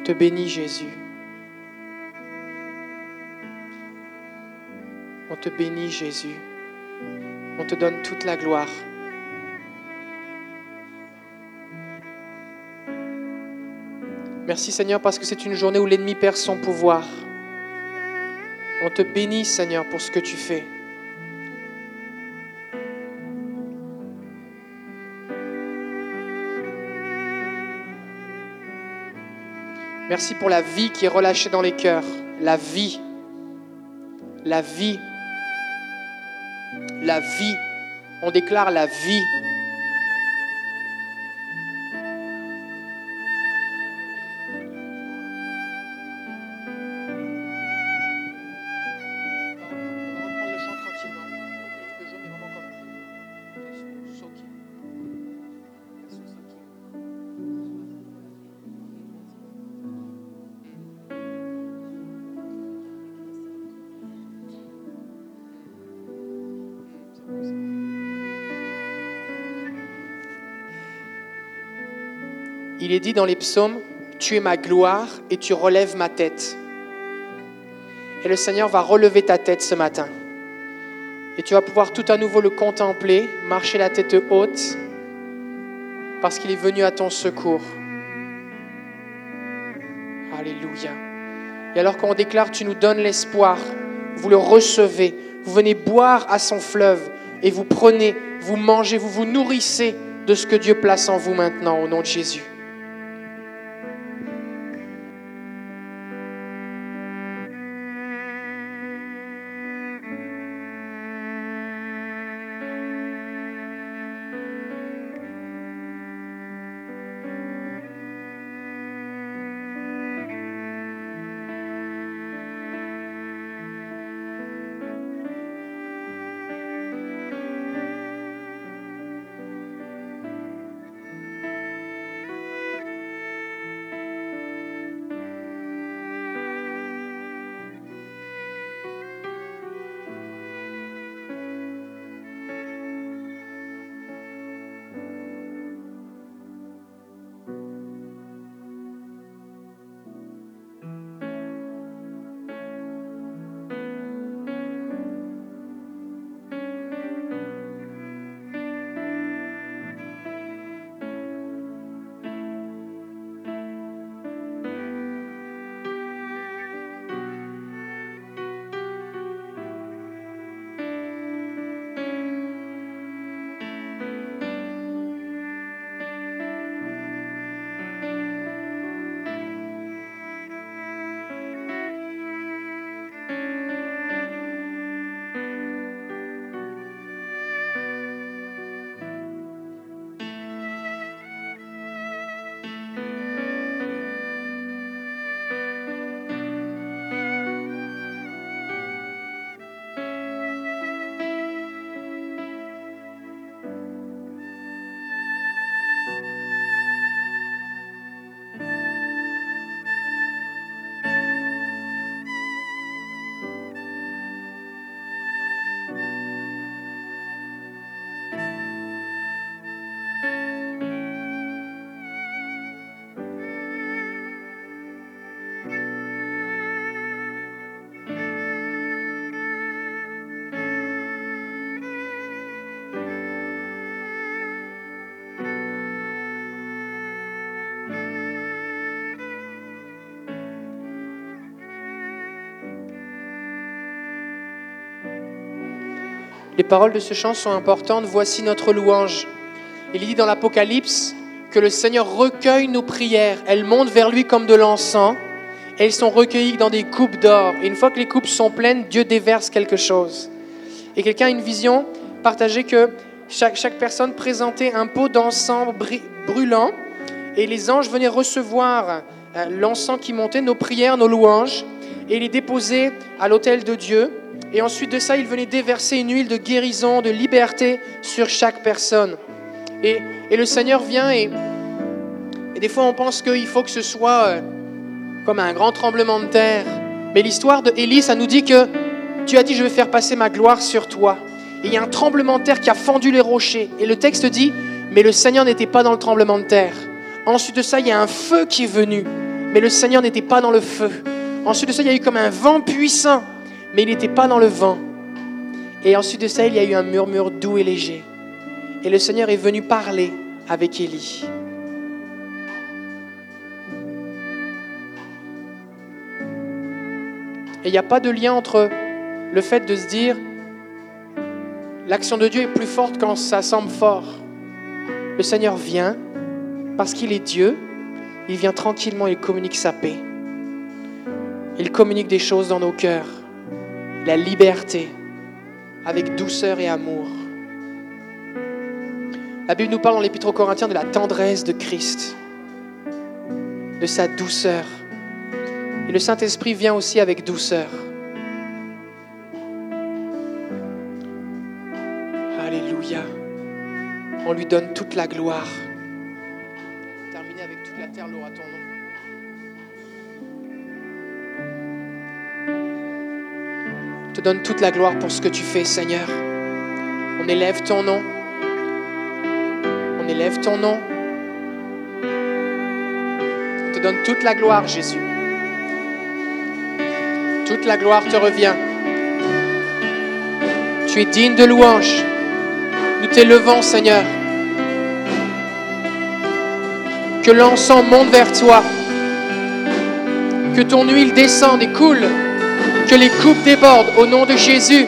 On te bénit, Jésus. On te bénit, Jésus. On te donne toute la gloire. Merci, Seigneur, parce que c'est une journée où l'ennemi perd son pouvoir. On te bénit, Seigneur, pour ce que tu fais. Merci pour la vie qui est relâchée dans les cœurs. La vie. La vie. La vie. On déclare la vie. Il est dit dans les psaumes, tu es ma gloire et tu relèves ma tête. Et le Seigneur va relever ta tête ce matin. Et tu vas pouvoir tout à nouveau le contempler, marcher la tête haute, parce qu'il est venu à ton secours. Alléluia. Et alors qu'on déclare, tu nous donnes l'espoir, vous le recevez, vous venez boire à son fleuve et vous prenez, vous mangez, vous vous nourrissez de ce que Dieu place en vous maintenant au nom de Jésus. Les paroles de ce chant sont importantes. Voici notre louange. Il dit dans l'Apocalypse que le Seigneur recueille nos prières. Elles montent vers lui comme de l'encens. Elles sont recueillies dans des coupes d'or. Et une fois que les coupes sont pleines, Dieu déverse quelque chose. Et quelqu'un a une vision partagée que chaque, chaque personne présentait un pot d'encens brûlant et les anges venaient recevoir euh, l'encens qui montait, nos prières, nos louanges, et les déposer à l'autel de Dieu. Et ensuite de ça, il venait déverser une huile de guérison, de liberté sur chaque personne. Et, et le Seigneur vient et, et, des fois on pense qu'il faut que ce soit euh, comme un grand tremblement de terre. Mais l'histoire de Élie, ça nous dit que tu as dit, je vais faire passer ma gloire sur toi. Et il y a un tremblement de terre qui a fendu les rochers. Et le texte dit, mais le Seigneur n'était pas dans le tremblement de terre. Ensuite de ça, il y a un feu qui est venu. Mais le Seigneur n'était pas dans le feu. Ensuite de ça, il y a eu comme un vent puissant mais il n'était pas dans le vent. Et ensuite de ça, il y a eu un murmure doux et léger. Et le Seigneur est venu parler avec Élie. Et il n'y a pas de lien entre le fait de se dire l'action de Dieu est plus forte quand ça semble fort. Le Seigneur vient parce qu'il est Dieu, il vient tranquillement, il communique sa paix. Il communique des choses dans nos cœurs la liberté avec douceur et amour. La Bible nous parle dans l'Épître aux Corinthiens de la tendresse de Christ, de sa douceur. Et le Saint-Esprit vient aussi avec douceur. Alléluia. On lui donne toute la gloire. donne toute la gloire pour ce que tu fais, Seigneur. On élève ton nom. On élève ton nom. On te donne toute la gloire, Jésus. Toute la gloire te revient. Tu es digne de louange. Nous t'élevons, Seigneur. Que l'encens monte vers toi. Que ton huile descende et coule que les coupes débordent au nom de Jésus.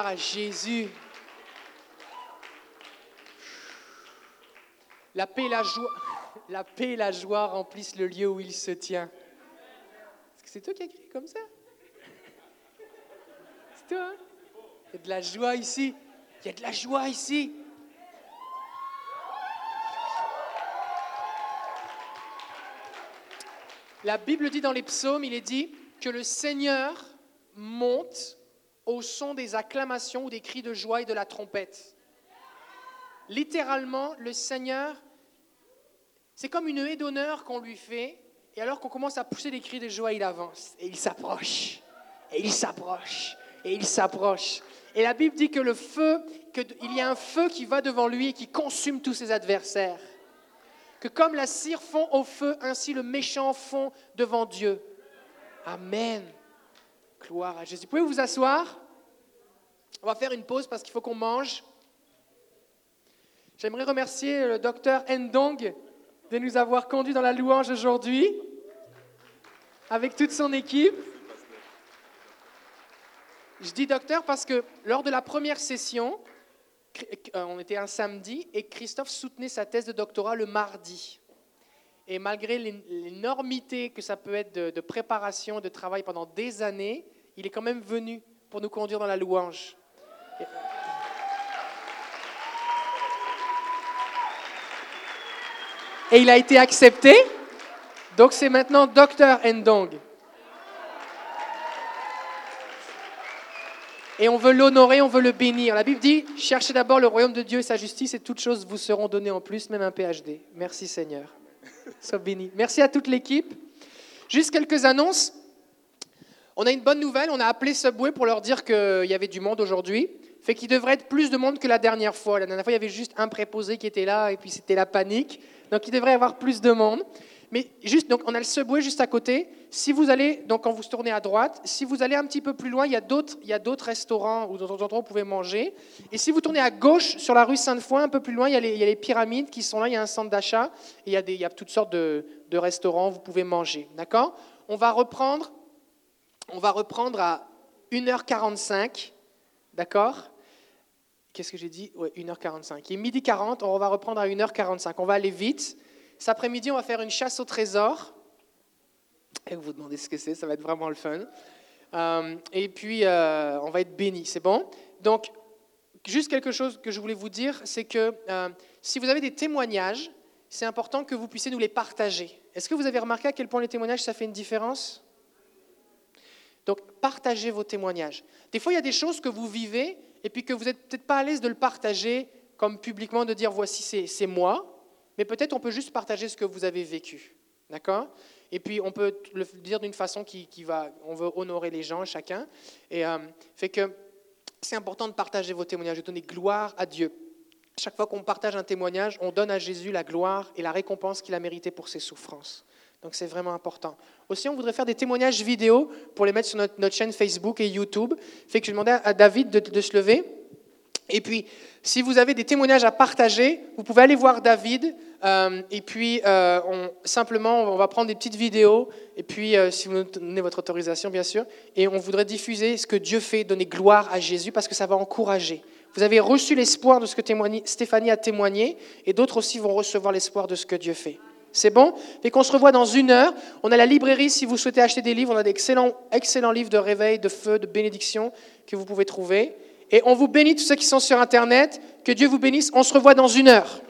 À Jésus. La paix, et la, joie, la paix et la joie remplissent le lieu où il se tient. Est-ce que c'est toi qui as crié comme ça? C'est toi, hein? Il y a de la joie ici. Il y a de la joie ici. La Bible dit dans les psaumes, il est dit que le Seigneur monte au son des acclamations ou des cris de joie et de la trompette. Littéralement, le Seigneur, c'est comme une haie d'honneur qu'on lui fait, et alors qu'on commence à pousser des cris de joie, il avance, et il s'approche, et il s'approche, et il s'approche. Et la Bible dit que le feu, qu'il y a un feu qui va devant lui et qui consume tous ses adversaires. Que comme la cire fond au feu, ainsi le méchant fond devant Dieu. Amen. Gloire à Jésus. Vous pouvez vous asseoir? On va faire une pause parce qu'il faut qu'on mange. J'aimerais remercier le docteur Ndong de nous avoir conduits dans la louange aujourd'hui, avec toute son équipe. Je dis docteur parce que lors de la première session, euh, on était un samedi, et Christophe soutenait sa thèse de doctorat le mardi. Et malgré l'énormité que ça peut être de, de préparation, de travail pendant des années, il est quand même venu pour nous conduire dans la louange. Et il a été accepté. Donc c'est maintenant Docteur Ndong. Et on veut l'honorer, on veut le bénir. La Bible dit, cherchez d'abord le royaume de Dieu et sa justice et toutes choses vous seront données en plus, même un PhD. Merci Seigneur. Sois béni. Merci à toute l'équipe. Juste quelques annonces. On a une bonne nouvelle, on a appelé Subway pour leur dire qu'il y avait du monde aujourd'hui. Fait qu'il devrait être plus de monde que la dernière fois. La dernière fois, il y avait juste un préposé qui était là et puis c'était la panique. Donc il devrait y avoir plus de monde. Mais juste, donc on a le Subway juste à côté. Si vous allez, donc quand vous tournez à droite, si vous allez un petit peu plus loin, il y a d'autres, il y a d'autres restaurants ou d'autres endroits vous pouvez manger. Et si vous tournez à gauche sur la rue Sainte-Foy, un peu plus loin, il y, a les, pyramides qui sont là. Il y a un centre d'achat et il y a, des, il y a toutes sortes de, de restaurants où vous pouvez manger. D'accord? On va reprendre on va reprendre à 1h45, d'accord? Qu'est-ce que j'ai dit? Oui, 1h45. Il est midi 40, on va reprendre à 1h45. On va aller vite. Cet après-midi, on va faire une chasse au trésor. Et vous vous demandez ce que c'est, ça va être vraiment le fun. Euh, et puis, euh, on va être bénis, c'est bon? Donc, juste quelque chose que je voulais vous dire, c'est que euh, si vous avez des témoignages, c'est important que vous puissiez nous les partager. Est-ce que vous avez remarqué à quel point les témoignages, ça fait une différence? Donc, partagez vos témoignages. Des fois, il y a des choses que vous vivez et puis que vous n'êtes peut-être pas à l'aise de le partager comme publiquement, de dire voici, c'est moi, mais peut-être on peut juste partager ce que vous avez vécu. D'accord? Et puis, on peut le dire d'une façon qui, va, on veut honorer les gens, chacun. Et euh, fait que c'est important de partager vos témoignages, de donner gloire à Dieu. Chaque fois qu'on partage un témoignage, on donne à Jésus la gloire et la récompense qu'il a méritée pour ses souffrances. Donc c'est vraiment important. Aussi, on voudrait faire des témoignages vidéo pour les mettre sur notre, chaîne Facebook et YouTube. Fait que je demandais à David de, se lever. Et puis, si vous avez des témoignages à partager, vous pouvez aller voir David. Euh, et puis, euh, simplement, on va prendre des petites vidéos. Et puis, euh, si vous nous donnez votre autorisation, bien sûr. Et on voudrait diffuser ce que Dieu fait, donner gloire à Jésus, parce que ça va encourager. Vous avez reçu l'espoir de ce que Stéphanie a témoigné, et d'autres aussi vont recevoir l'espoir de ce que Dieu fait. C'est bon? Et qu'on se revoit dans une heure. On a la librairie si vous souhaitez acheter des livres. On a d'excellents excellents livres de réveil, de feu, de bénédiction que vous pouvez trouver. Et on vous bénit tous ceux qui sont sur Internet. Que Dieu vous bénisse. On se revoit dans une heure.